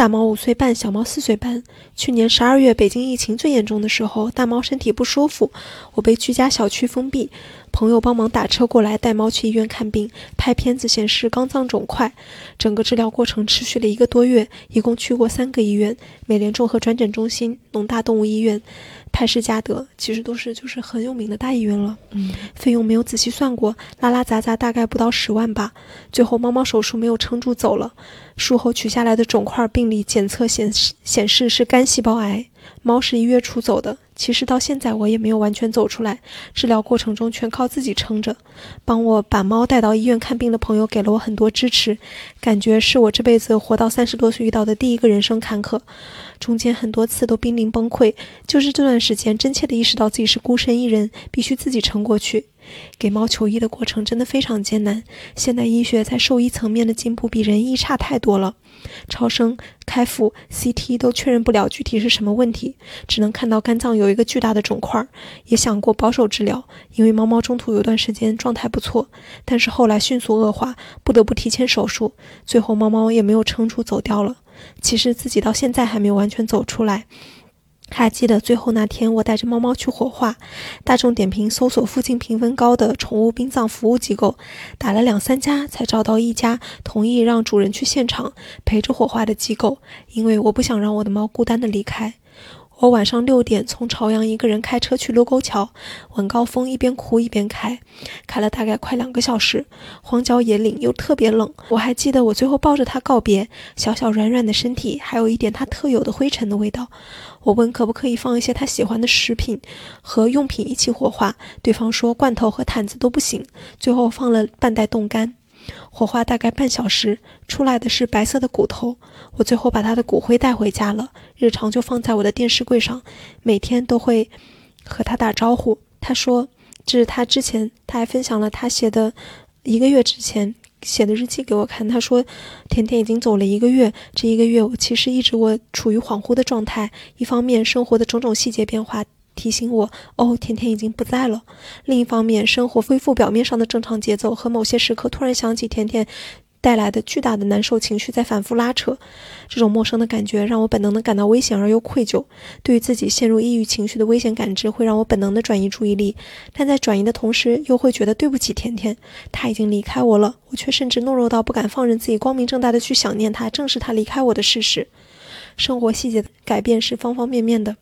大猫五岁半，小猫四岁半。去年十二月，北京疫情最严重的时候，大猫身体不舒服，我被居家小区封闭。朋友帮忙打车过来带猫去医院看病，拍片子显示肝脏肿块，整个治疗过程持续了一个多月，一共去过三个医院：美联众和转诊中心、农大动物医院、派氏嘉德，其实都是就是很有名的大医院了。嗯，费用没有仔细算过，拉拉杂杂大概不到十万吧。最后猫猫手术没有撑住走了，术后取下来的肿块病理检测显示显示是肝细胞癌。猫是一月初走的，其实到现在我也没有完全走出来，治疗过程中全靠自己撑着。帮我把猫带到医院看病的朋友给了我很多支持，感觉是我这辈子活到三十多岁遇到的第一个人生坎坷，中间很多次都濒临崩溃，就是这段时间真切的意识到自己是孤身一人，必须自己撑过去。给猫求医的过程真的非常艰难，现代医学在兽医层面的进步比人医差太多了。超声、开腹、CT 都确认不了具体是什么问题，只能看到肝脏有一个巨大的肿块。也想过保守治疗，因为猫猫中途有段时间状态不错，但是后来迅速恶化，不得不提前手术。最后猫猫也没有撑住走掉了。其实自己到现在还没有完全走出来。还记得最后那天，我带着猫猫去火化，大众点评搜索附近评分高的宠物殡葬服务机构，打了两三家才找到一家同意让主人去现场陪着火化的机构，因为我不想让我的猫孤单的离开。我晚上六点从朝阳一个人开车去卢沟桥，晚高峰一边哭一边开，开了大概快两个小时，荒郊野岭又特别冷。我还记得我最后抱着它告别，小小软软的身体，还有一点它特有的灰尘的味道。我问可不可以放一些他喜欢的食品和用品一起火化，对方说罐头和毯子都不行。最后放了半袋冻干。火化大概半小时，出来的是白色的骨头。我最后把他的骨灰带回家了，日常就放在我的电视柜上，每天都会和他打招呼。他说这是他之前，他还分享了他写的一个月之前写的日记给我看。他说甜甜已经走了一个月，这一个月我其实一直我处于恍惚的状态，一方面生活的种种细节变化。提醒我哦，甜甜已经不在了。另一方面，生活恢复表面上的正常节奏，和某些时刻突然想起甜甜带来的巨大的难受情绪在反复拉扯。这种陌生的感觉让我本能的感到危险而又愧疚。对于自己陷入抑郁情绪的危险感知，会让我本能的转移注意力，但在转移的同时，又会觉得对不起甜甜，她已经离开我了，我却甚至懦弱到不敢放任自己光明正大的去想念她，正视她离开我的事实。生活细节的改变是方方面面的。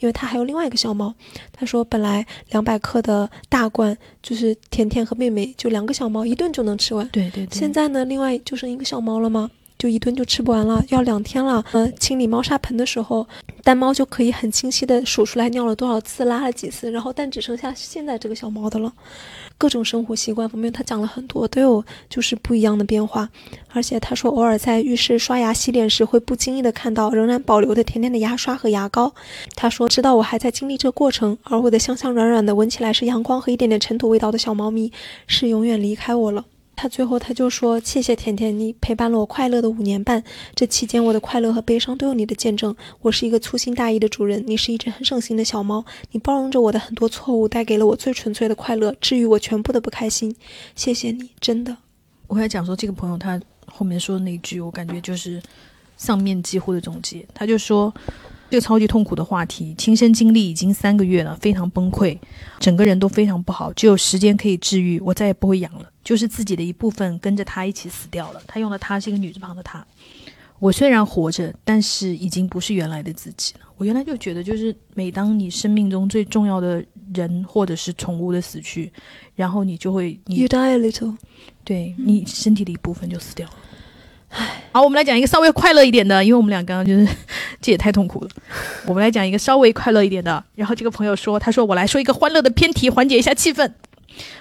因为他还有另外一个小猫，他说本来两百克的大罐就是甜甜和妹妹就两个小猫一顿就能吃完，对对对。现在呢，另外就剩一个小猫了吗？就一顿就吃不完了，要两天了。呃，清理猫砂盆的时候，单猫就可以很清晰的数出来尿了多少次，拉了几次，然后但只剩下现在这个小猫的了。各种生活习惯方面，他讲了很多，都有就是不一样的变化。而且他说，偶尔在浴室刷牙洗脸时，会不经意的看到仍然保留的甜甜的牙刷和牙膏。他说，知道我还在经历这过程，而我的香香软软的，闻起来是阳光和一点点尘土味道的小猫咪，是永远离开我了。他最后他就说：“谢谢甜甜，你陪伴了我快乐的五年半。这期间，我的快乐和悲伤都有你的见证。我是一个粗心大意的主人，你是一只很省心的小猫。你包容着我的很多错误，带给了我最纯粹的快乐，治愈我全部的不开心。谢谢你，真的。”我还讲说，这个朋友他后面说的那句，我感觉就是上面几乎的总结。他就说。这个超级痛苦的话题，亲身经历已经三个月了，非常崩溃，整个人都非常不好，只有时间可以治愈。我再也不会养了，就是自己的一部分跟着他一起死掉了。他用的“他”是一个女字旁的“他”。我虽然活着，但是已经不是原来的自己了。我原来就觉得，就是每当你生命中最重要的人或者是宠物的死去，然后你就会，You die a little，对你身体的一部分就死掉了。好，我们来讲一个稍微快乐一点的，因为我们俩刚刚就是 这也太痛苦了。我们来讲一个稍微快乐一点的。然后这个朋友说：“他说我来说一个欢乐的偏题，缓解一下气氛。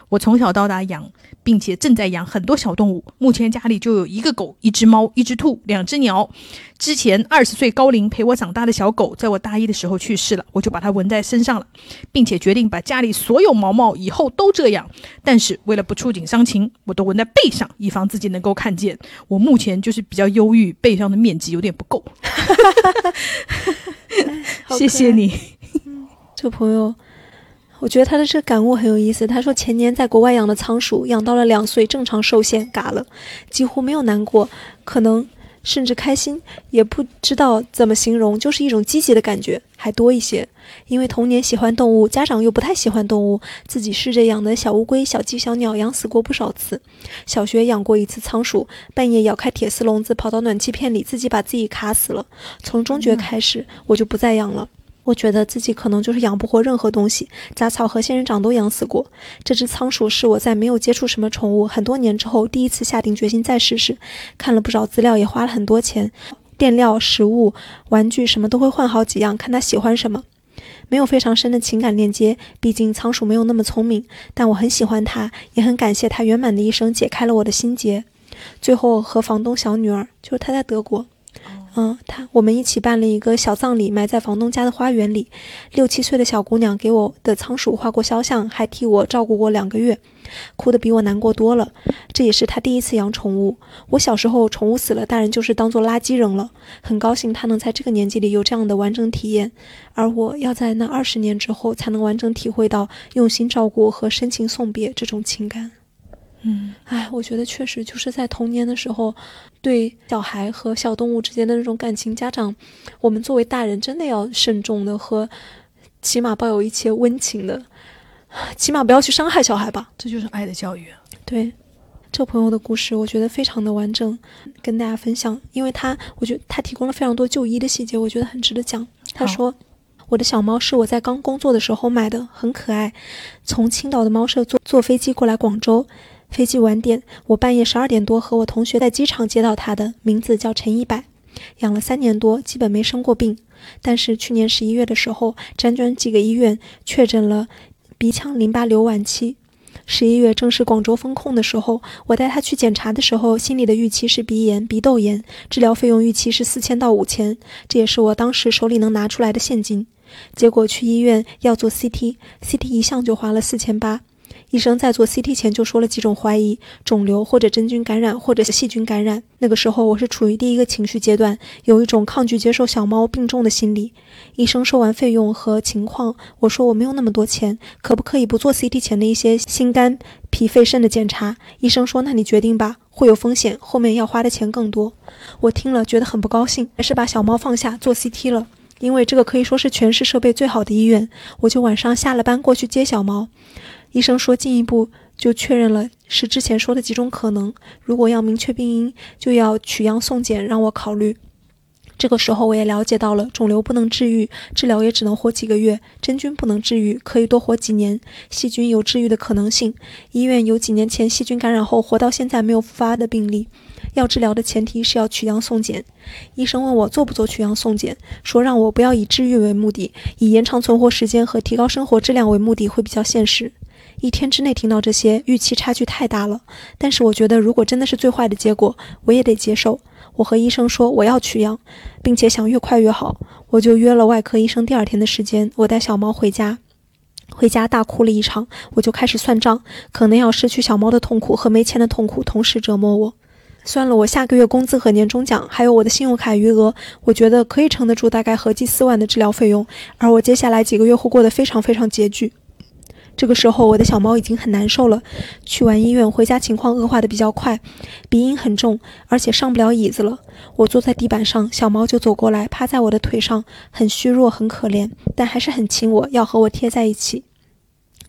我从小到大养。”并且正在养很多小动物，目前家里就有一个狗、一只猫、一只兔、两只鸟。之前二十岁高龄陪我长大的小狗，在我大一的时候去世了，我就把它纹在身上了，并且决定把家里所有毛毛以后都这样。但是为了不触景伤情，我都纹在背上，以防自己能够看见。我目前就是比较忧郁，背上的面积有点不够。谢谢你，这个朋友。我觉得他的这个感悟很有意思。他说前年在国外养的仓鼠，养到了两岁，正常受限，嘎了，几乎没有难过。可能甚至开心，也不知道怎么形容，就是一种积极的感觉，还多一些。因为童年喜欢动物，家长又不太喜欢动物，自己试着养的小乌龟、小鸡、小鸟养死过不少次。小学养过一次仓鼠，半夜咬开铁丝笼子跑到暖气片里，自己把自己卡死了。从中学开始，我就不再养了。我觉得自己可能就是养不活任何东西，杂草和仙人掌都养死过。这只仓鼠是我在没有接触什么宠物很多年之后第一次下定决心再试试，看了不少资料，也花了很多钱，垫料、食物、玩具什么都会换好几样，看它喜欢什么。没有非常深的情感链接，毕竟仓鼠没有那么聪明，但我很喜欢它，也很感谢它圆满的一生解开了我的心结。最后和房东小女儿，就是她在德国。嗯，他我们一起办了一个小葬礼，埋在房东家的花园里。六七岁的小姑娘给我的仓鼠画过肖像，还替我照顾过两个月，哭得比我难过多了。这也是她第一次养宠物。我小时候宠物死了，大人就是当做垃圾扔了。很高兴她能在这个年纪里有这样的完整体验，而我要在那二十年之后才能完整体会到用心照顾和深情送别这种情感。嗯，哎，我觉得确实就是在童年的时候，对小孩和小动物之间的那种感情，家长，我们作为大人真的要慎重的和，起码抱有一些温情的，起码不要去伤害小孩吧。这就是爱的教育。对，这朋友的故事我觉得非常的完整，跟大家分享，因为他我觉得他提供了非常多就医的细节，我觉得很值得讲。他说。我的小猫是我在刚工作的时候买的，很可爱。从青岛的猫舍坐坐飞机过来广州。飞机晚点，我半夜十二点多和我同学在机场接到他的，名字叫陈一百，养了三年多，基本没生过病。但是去年十一月的时候，辗转几个医院确诊了鼻腔淋巴瘤晚期。十一月正是广州封控的时候，我带他去检查的时候，心里的预期是鼻炎、鼻窦炎，治疗费用预期是四千到五千，这也是我当时手里能拿出来的现金。结果去医院要做 CT，CT 一项就花了四千八。医生在做 CT 前就说了几种怀疑：肿瘤或者真菌感染，或者细菌感染。那个时候我是处于第一个情绪阶段，有一种抗拒接受小猫病重的心理。医生说完费用和情况，我说我没有那么多钱，可不可以不做 CT 前的一些心肝脾肺肾的检查？医生说那你决定吧，会有风险，后面要花的钱更多。我听了觉得很不高兴，还是把小猫放下做 CT 了，因为这个可以说是全市设备最好的医院。我就晚上下了班过去接小猫。医生说，进一步就确认了是之前说的几种可能。如果要明确病因，就要取样送检，让我考虑。这个时候，我也了解到了肿瘤不能治愈，治疗也只能活几个月；真菌不能治愈，可以多活几年；细菌有治愈的可能性。医院有几年前细菌感染后活到现在没有复发的病例。要治疗的前提是要取样送检。医生问我做不做取样送检，说让我不要以治愈为目的，以延长存活时间和提高生活质量为目的会比较现实。一天之内听到这些，预期差距太大了。但是我觉得，如果真的是最坏的结果，我也得接受。我和医生说我要取样，并且想越快越好。我就约了外科医生第二天的时间。我带小猫回家，回家大哭了一场。我就开始算账，可能要失去小猫的痛苦和没钱的痛苦同时折磨我。算了我下个月工资和年终奖，还有我的信用卡余额，我觉得可以撑得住大概合计四万的治疗费用。而我接下来几个月会过得非常非常拮据。这个时候，我的小猫已经很难受了。去完医院回家，情况恶化的比较快，鼻音很重，而且上不了椅子了。我坐在地板上，小猫就走过来，趴在我的腿上，很虚弱，很可怜，但还是很亲我，要和我贴在一起。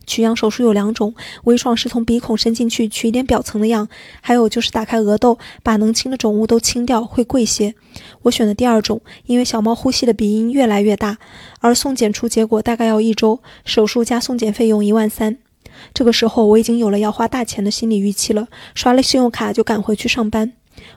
取样手术有两种，微创是从鼻孔伸进去取一点表层的样，还有就是打开额窦，把能清的肿物都清掉，会贵些。我选的第二种，因为小猫呼吸的鼻音越来越大，而送检出结果大概要一周，手术加送检费用一万三。这个时候我已经有了要花大钱的心理预期了，刷了信用卡就赶回去上班。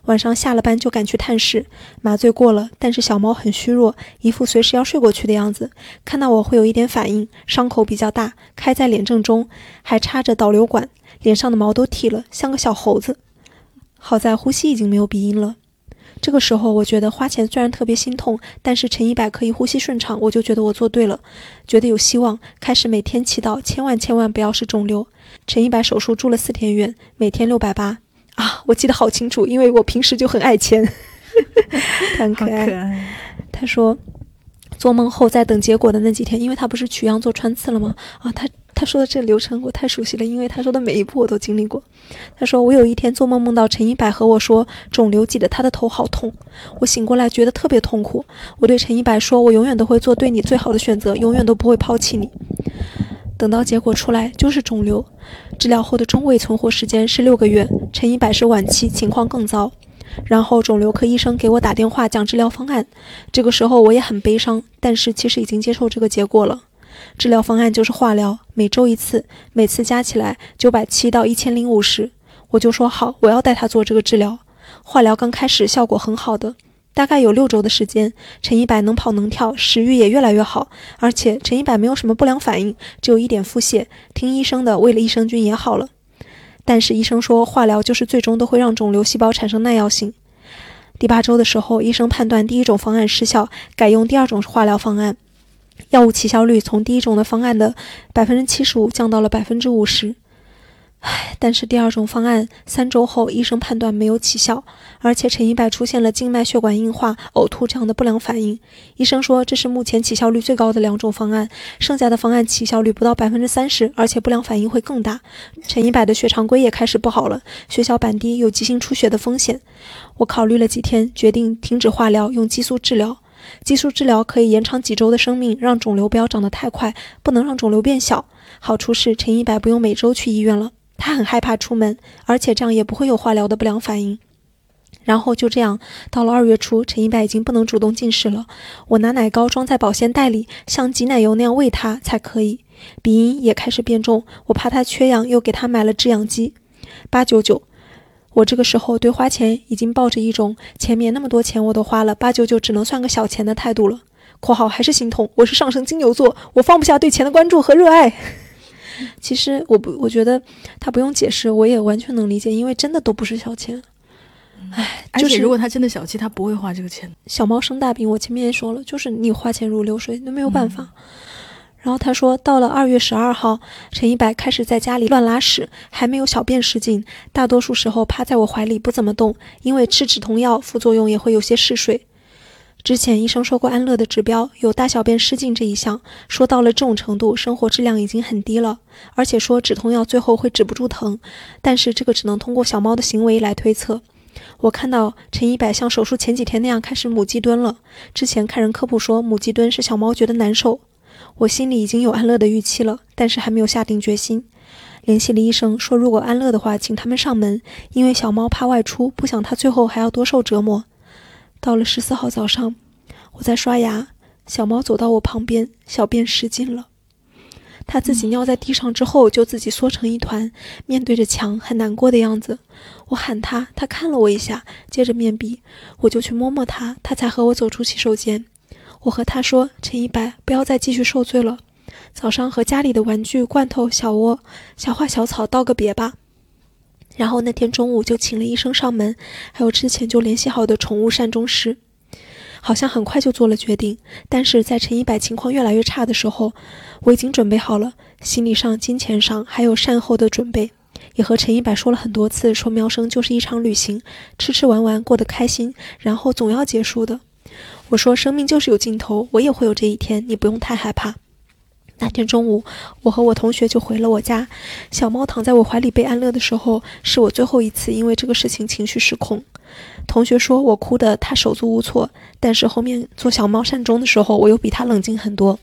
晚上下了班就赶去探视，麻醉过了，但是小猫很虚弱，一副随时要睡过去的样子。看到我会有一点反应，伤口比较大，开在脸正中，还插着导流管，脸上的毛都剃了，像个小猴子。好在呼吸已经没有鼻音了。这个时候我觉得花钱虽然特别心痛，但是陈一百可以呼吸顺畅，我就觉得我做对了，觉得有希望，开始每天祈祷，千万千万不要是肿瘤。陈一百手术住了四天院，每天六百八。啊，我记得好清楚，因为我平时就很爱钱，很可爱。他说，做梦后在等结果的那几天，因为他不是取样做穿刺了吗？啊，他他说的这个流程我太熟悉了，因为他说的每一步我都经历过。他说我有一天做梦梦到陈一白和我说肿瘤挤得他的头好痛，我醒过来觉得特别痛苦。我对陈一白说，我永远都会做对你最好的选择，永远都不会抛弃你。等到结果出来就是肿瘤，治疗后的中位存活时间是六个月，陈一百是晚期，情况更糟。然后肿瘤科医生给我打电话讲治疗方案，这个时候我也很悲伤，但是其实已经接受这个结果了。治疗方案就是化疗，每周一次，每次加起来九百七到一千零五十。我就说好，我要带他做这个治疗。化疗刚开始效果很好的，大概有六周的时间，陈一白能跑能跳，食欲也越来越好，而且陈一白没有什么不良反应，只有一点腹泻，听医生的喂了益生菌也好了。但是医生说，化疗就是最终都会让肿瘤细胞产生耐药性。第八周的时候，医生判断第一种方案失效，改用第二种化疗方案，药物起效率从第一种的方案的百分之七十五降到了百分之五十。唉，但是第二种方案三周后，医生判断没有起效，而且陈一白出现了静脉血管硬化、呕吐这样的不良反应。医生说这是目前起效率最高的两种方案，剩下的方案起效率不到百分之三十，而且不良反应会更大。陈一白的血常规也开始不好了，血小板低，有急性出血的风险。我考虑了几天，决定停止化疗，用激素治疗。激素治疗可以延长几周的生命，让肿瘤不要长得太快，不能让肿瘤变小。好处是陈一白不用每周去医院了。他很害怕出门，而且这样也不会有化疗的不良反应。然后就这样，到了二月初，陈一白已经不能主动进食了。我拿奶膏装在保鲜袋里，像挤奶油那样喂他才可以。鼻音也开始变重，我怕他缺氧，又给他买了制氧机，八九九。我这个时候对花钱已经抱着一种前面那么多钱我都花了，八九九只能算个小钱的态度了。（括号还是心痛，我是上升金牛座，我放不下对钱的关注和热爱。）其实我不，我觉得他不用解释，我也完全能理解，因为真的都不是小钱。唉，而且如果他真的小气，他不会花这个钱。小猫生大病，我前面也说了，就是你花钱如流水，那没有办法。然后他说，到了二月十二号，陈一白开始在家里乱拉屎，还没有小便失禁，大多数时候趴在我怀里不怎么动，因为吃止痛药副作用也会有些嗜睡。之前医生说过，安乐的指标有大小便失禁这一项，说到了这种程度，生活质量已经很低了，而且说止痛药最后会止不住疼，但是这个只能通过小猫的行为来推测。我看到陈一百像手术前几天那样开始母鸡蹲了，之前看人科普说母鸡蹲是小猫觉得难受，我心里已经有安乐的预期了，但是还没有下定决心。联系了医生，说如果安乐的话，请他们上门，因为小猫怕外出，不想它最后还要多受折磨。到了十四号早上，我在刷牙，小猫走到我旁边，小便失禁了。它自己尿在地上之后，就自己缩成一团，面对着墙，很难过的样子。我喊它，它看了我一下，接着面壁。我就去摸摸它，它才和我走出洗手间。我和它说：“陈一白，不要再继续受罪了。早上和家里的玩具、罐头、小窝、小花、小草道个别吧。”然后那天中午就请了医生上门，还有之前就联系好的宠物善终师，好像很快就做了决定。但是在陈一百情况越来越差的时候，我已经准备好了，心理上、金钱上还有善后的准备，也和陈一百说了很多次，说喵生就是一场旅行，吃吃玩玩过得开心，然后总要结束的。我说生命就是有尽头，我也会有这一天，你不用太害怕。那天中午，我和我同学就回了我家。小猫躺在我怀里被安乐的时候，是我最后一次因为这个事情情绪失控。同学说我哭得他手足无措，但是后面做小猫善终的时候，我又比他冷静很多。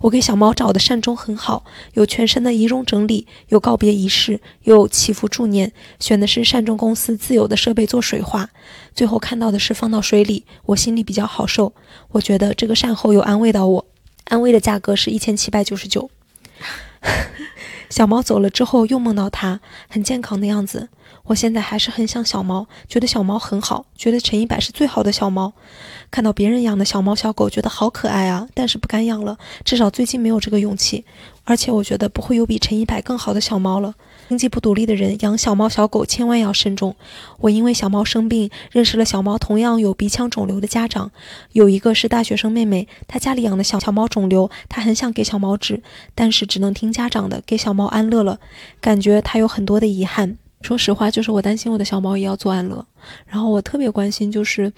我给小猫找的善终很好，有全身的仪容整理，有告别仪式，有祈福助念，选的是善终公司自有的设备做水化。最后看到的是放到水里，我心里比较好受。我觉得这个善后有安慰到我。安慰的价格是一千七百九十九。小猫走了之后，又梦到它很健康的样子。我现在还是很想小猫，觉得小猫很好，觉得陈一百是最好的小猫。看到别人养的小猫小狗，觉得好可爱啊，但是不敢养了，至少最近没有这个勇气。而且我觉得不会有比陈一百更好的小猫了。经济不独立的人养小猫小狗千万要慎重。我因为小猫生病，认识了小猫同样有鼻腔肿瘤的家长，有一个是大学生妹妹，她家里养的小小猫肿瘤，她很想给小猫治，但是只能听家长的，给小猫安乐了，感觉她有很多的遗憾。说实话，就是我担心我的小猫也要做安乐，然后我特别关心就是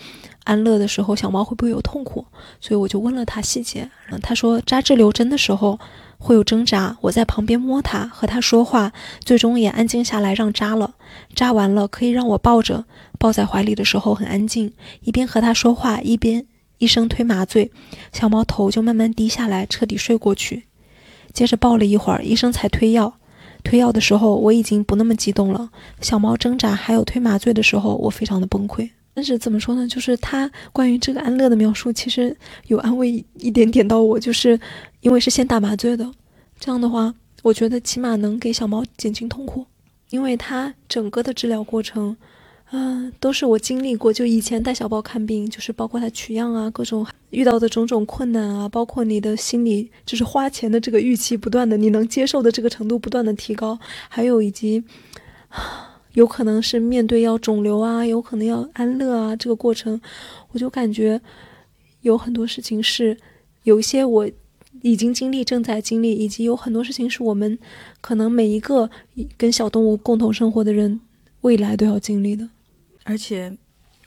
安乐的时候小猫会不会有痛苦，所以我就问了他细节，他说扎滞留针的时候会有挣扎，我在旁边摸它，和它说话，最终也安静下来，让扎了。扎完了可以让我抱着，抱在怀里的时候很安静，一边和它说话，一边医生推麻醉，小猫头就慢慢低下来，彻底睡过去。接着抱了一会儿，医生才推药。推药的时候我已经不那么激动了，小猫挣扎还有推麻醉的时候，我非常的崩溃。但是怎么说呢？就是他关于这个安乐的描述，其实有安慰一点点到我，就是因为是先打麻醉的，这样的话，我觉得起码能给小猫减轻痛苦，因为它整个的治疗过程，嗯，都是我经历过。就以前带小猫看病，就是包括它取样啊，各种遇到的种种困难啊，包括你的心理，就是花钱的这个预期不断的，你能接受的这个程度不断的提高，还有以及。有可能是面对要肿瘤啊，有可能要安乐啊，这个过程，我就感觉有很多事情是有一些我已经经历、正在经历，以及有很多事情是我们可能每一个跟小动物共同生活的人未来都要经历的，而且。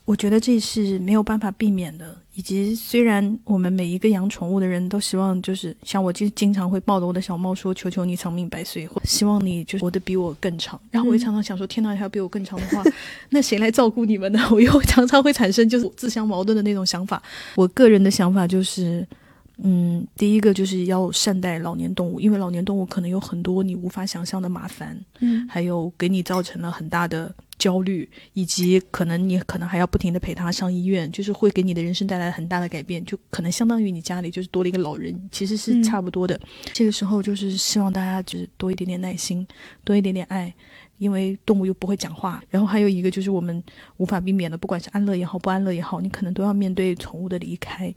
我觉得这是没有办法避免的，以及虽然我们每一个养宠物的人都希望，就是像我就经常会抱着我的小猫说：“求求你长命百岁，或希望你就是活得比我更长。”然后我也常常想说：“天哪，还要比我更长的话，那谁来照顾你们呢？” 我又常常会产生就是自相矛盾的那种想法。我个人的想法就是。嗯，第一个就是要善待老年动物，因为老年动物可能有很多你无法想象的麻烦，嗯，还有给你造成了很大的焦虑，以及可能你可能还要不停的陪他上医院，就是会给你的人生带来很大的改变，就可能相当于你家里就是多了一个老人，其实是差不多的。这个时候就是希望大家就是多一点点耐心，多一点点爱。因为动物又不会讲话，然后还有一个就是我们无法避免的，不管是安乐也好，不安乐也好，你可能都要面对宠物的离开，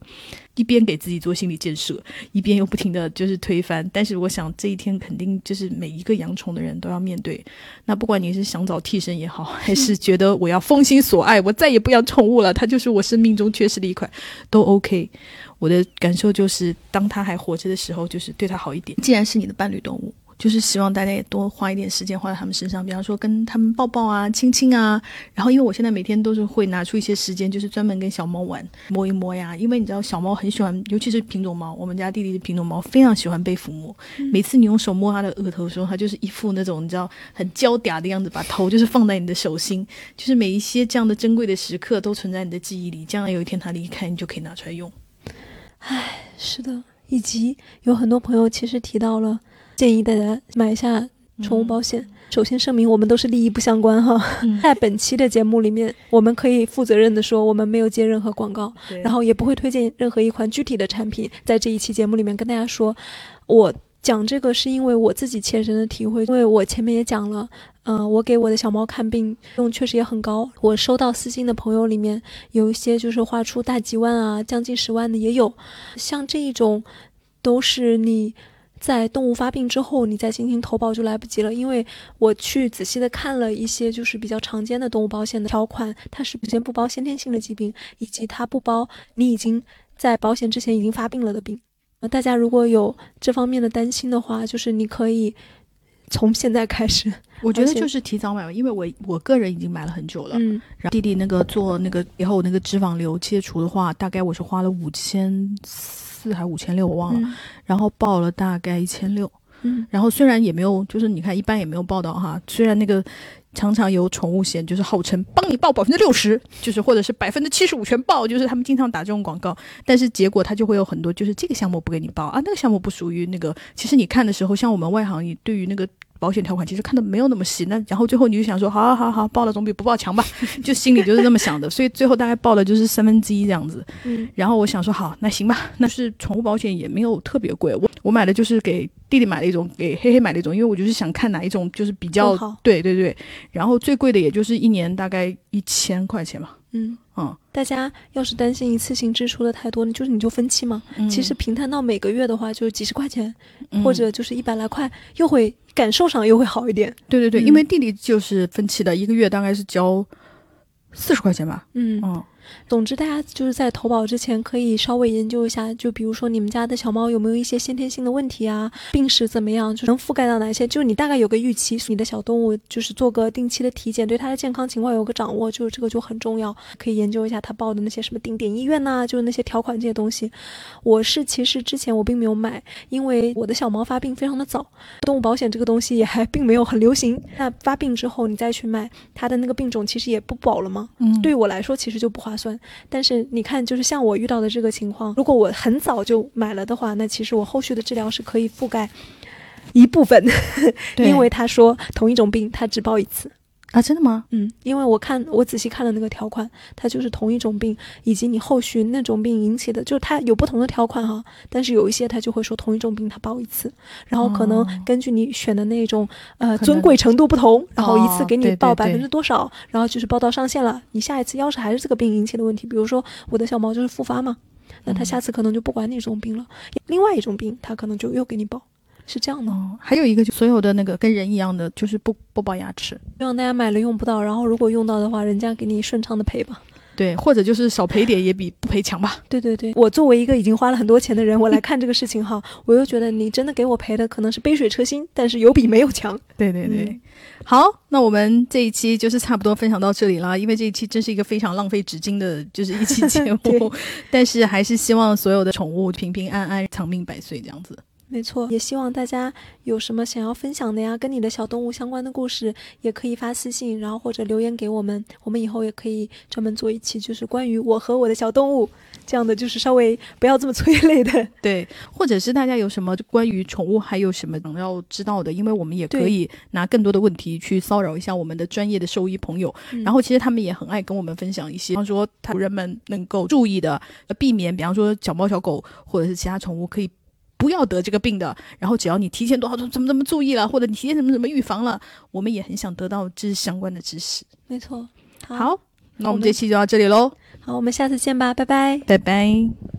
一边给自己做心理建设，一边又不停的就是推翻。但是我想这一天肯定就是每一个养宠的人都要面对。那不管你是想找替身也好，还是觉得我要封心所爱，我再也不养宠物了，它就是我生命中缺失的一块，都 OK。我的感受就是，当它还活着的时候，就是对它好一点。既然是你的伴侣动物。就是希望大家也多花一点时间花在他们身上，比方说跟他们抱抱啊、亲亲啊。然后，因为我现在每天都是会拿出一些时间，就是专门跟小猫玩，摸一摸呀。因为你知道，小猫很喜欢，尤其是品种猫。我们家弟弟的品种猫非常喜欢被抚摸。每次你用手摸它的额头的时候，它就是一副那种你知道很娇嗲的样子，把头就是放在你的手心。就是每一些这样的珍贵的时刻都存在你的记忆里。将来有一天它离开，你就可以拿出来用。唉，是的。以及有很多朋友其实提到了。建议大家买一下宠物保险。首先声明，我们都是利益不相关哈。在本期的节目里面，我们可以负责任的说，我们没有接任何广告，然后也不会推荐任何一款具体的产品。在这一期节目里面跟大家说，我讲这个是因为我自己切身的体会，因为我前面也讲了，嗯，我给我的小猫看病用确实也很高。我收到私信的朋友里面有一些就是花出大几万啊，将近十万的也有。像这一种，都是你。在动物发病之后，你再进行投保就来不及了，因为我去仔细的看了一些就是比较常见的动物保险的条款，它是首先不包先天性的疾病，以及它不包你已经在保险之前已经发病了的病。呃，大家如果有这方面的担心的话，就是你可以从现在开始，我觉得就是提早买吧，因为我我个人已经买了很久了。嗯，然后弟弟那个做那个以后那个脂肪瘤切除的话，大概我是花了五千。四还五千六我忘了，然后报了大概一千六，嗯，然后虽然也没有，就是你看一般也没有报道哈，虽然那个常常有宠物险，就是号称帮你报百分之六十，就是或者是百分之七十五全报，就是他们经常打这种广告，但是结果他就会有很多，就是这个项目不给你报啊，那个项目不属于那个，其实你看的时候，像我们外行，你对于那个。保险条款其实看的没有那么细，那然后最后你就想说，好好好好报了总比不报强吧，就心里就是这么想的，所以最后大概报的就是三分之一这样子。嗯，然后我想说，好，那行吧，那是宠物保险也没有特别贵，我我买的就是给弟弟买了一种，给黑黑买了一种，因为我就是想看哪一种就是比较对对对，然后最贵的也就是一年大概一千块钱嘛。嗯嗯，大家要是担心一次性支出的太多，你就是你就分期嘛。其实平摊到每个月的话，就几十块钱，或者就是一百来块，又会感受上又会好一点。对对对，因为弟弟就是分期的，一个月大概是交四十块钱吧。嗯嗯，总之，大家就是在投保之前可以稍微研究一下，就比如说你们家的小猫有没有一些先天性的问题啊，病史怎么样，就能覆盖到哪些，就你大概有个预期。你的小动物就是做个定期的体检，对它的健康情况有个掌握，就是这个就很重要。可以研究一下它报的那些什么定点医院呐，就是那些条款这些东西。我是其实之前我并没有买，因为我的小猫发病非常的早，动物保险这个东西也还并没有很流行。那发病之后你再去买，它的那个病种其实也不保了吗？嗯，对我来说其实就不划算。但是你看，就是像我遇到的这个情况，如果我很早就买了的话，那其实我后续的治疗是可以覆盖一部分，因为他说同一种病他只报一次。啊，真的吗？嗯，因为我看我仔细看了那个条款，它就是同一种病，以及你后续那种病引起的，就是它有不同的条款哈，但是有一些它就会说同一种病它报一次，然后可能哦根据你选的那种呃尊贵程度不同，然后一次哦给你报百分之多少，然后就是报到上限了，你下一次要是还是这个病引起的问题，比如说我的小猫就是复发嘛，那它下次可能就不管你这种病了，另外一种病它可能就又给你报，是这样的。哦，还有一个，就所有的那个跟人一样的，就是不不保牙齿，希望大家买了用不到，然后如果用到的话，人家给你顺畅的赔吧。对，或者就是少赔点也比不赔强吧。对对对，我作为一个已经花了很多钱的人，我来看这个事情哈，我又觉得你真的给我赔的可能是杯水车薪，但是有比没有强。对对对，嗯好，那我们这一期就是差不多分享到这里啦，因为这一期真是一个非常浪费纸巾的，就是一期节目，但是还是希望所有的宠物平平安安、长命百岁这样子。没错，也希望大家有什么想要分享的呀，跟你的小动物相关的故事，也可以发私信，然后或者留言给我们，我们以后也可以专门做一期，就是关于我和我的小动物这样的，就是稍微不要这么催泪的。对，或者是大家有什么关于宠物还有什么想要知道的，因为我们也可以拿更多的问题去骚扰一下我们的专业的兽医朋友。嗯然后其实他们也很爱跟我们分享一些，比方说他人们能够注意的，呃避免，比方说小猫小狗或者是其他宠物可以。不要得这个病的，然后只要你提前多少怎么怎么注意了，或者你提前怎么怎么预防了，我们也很想得到这相关的知识。没错，好，好，那我们这期就到这里喽，好，我们下次见吧，拜拜。拜拜。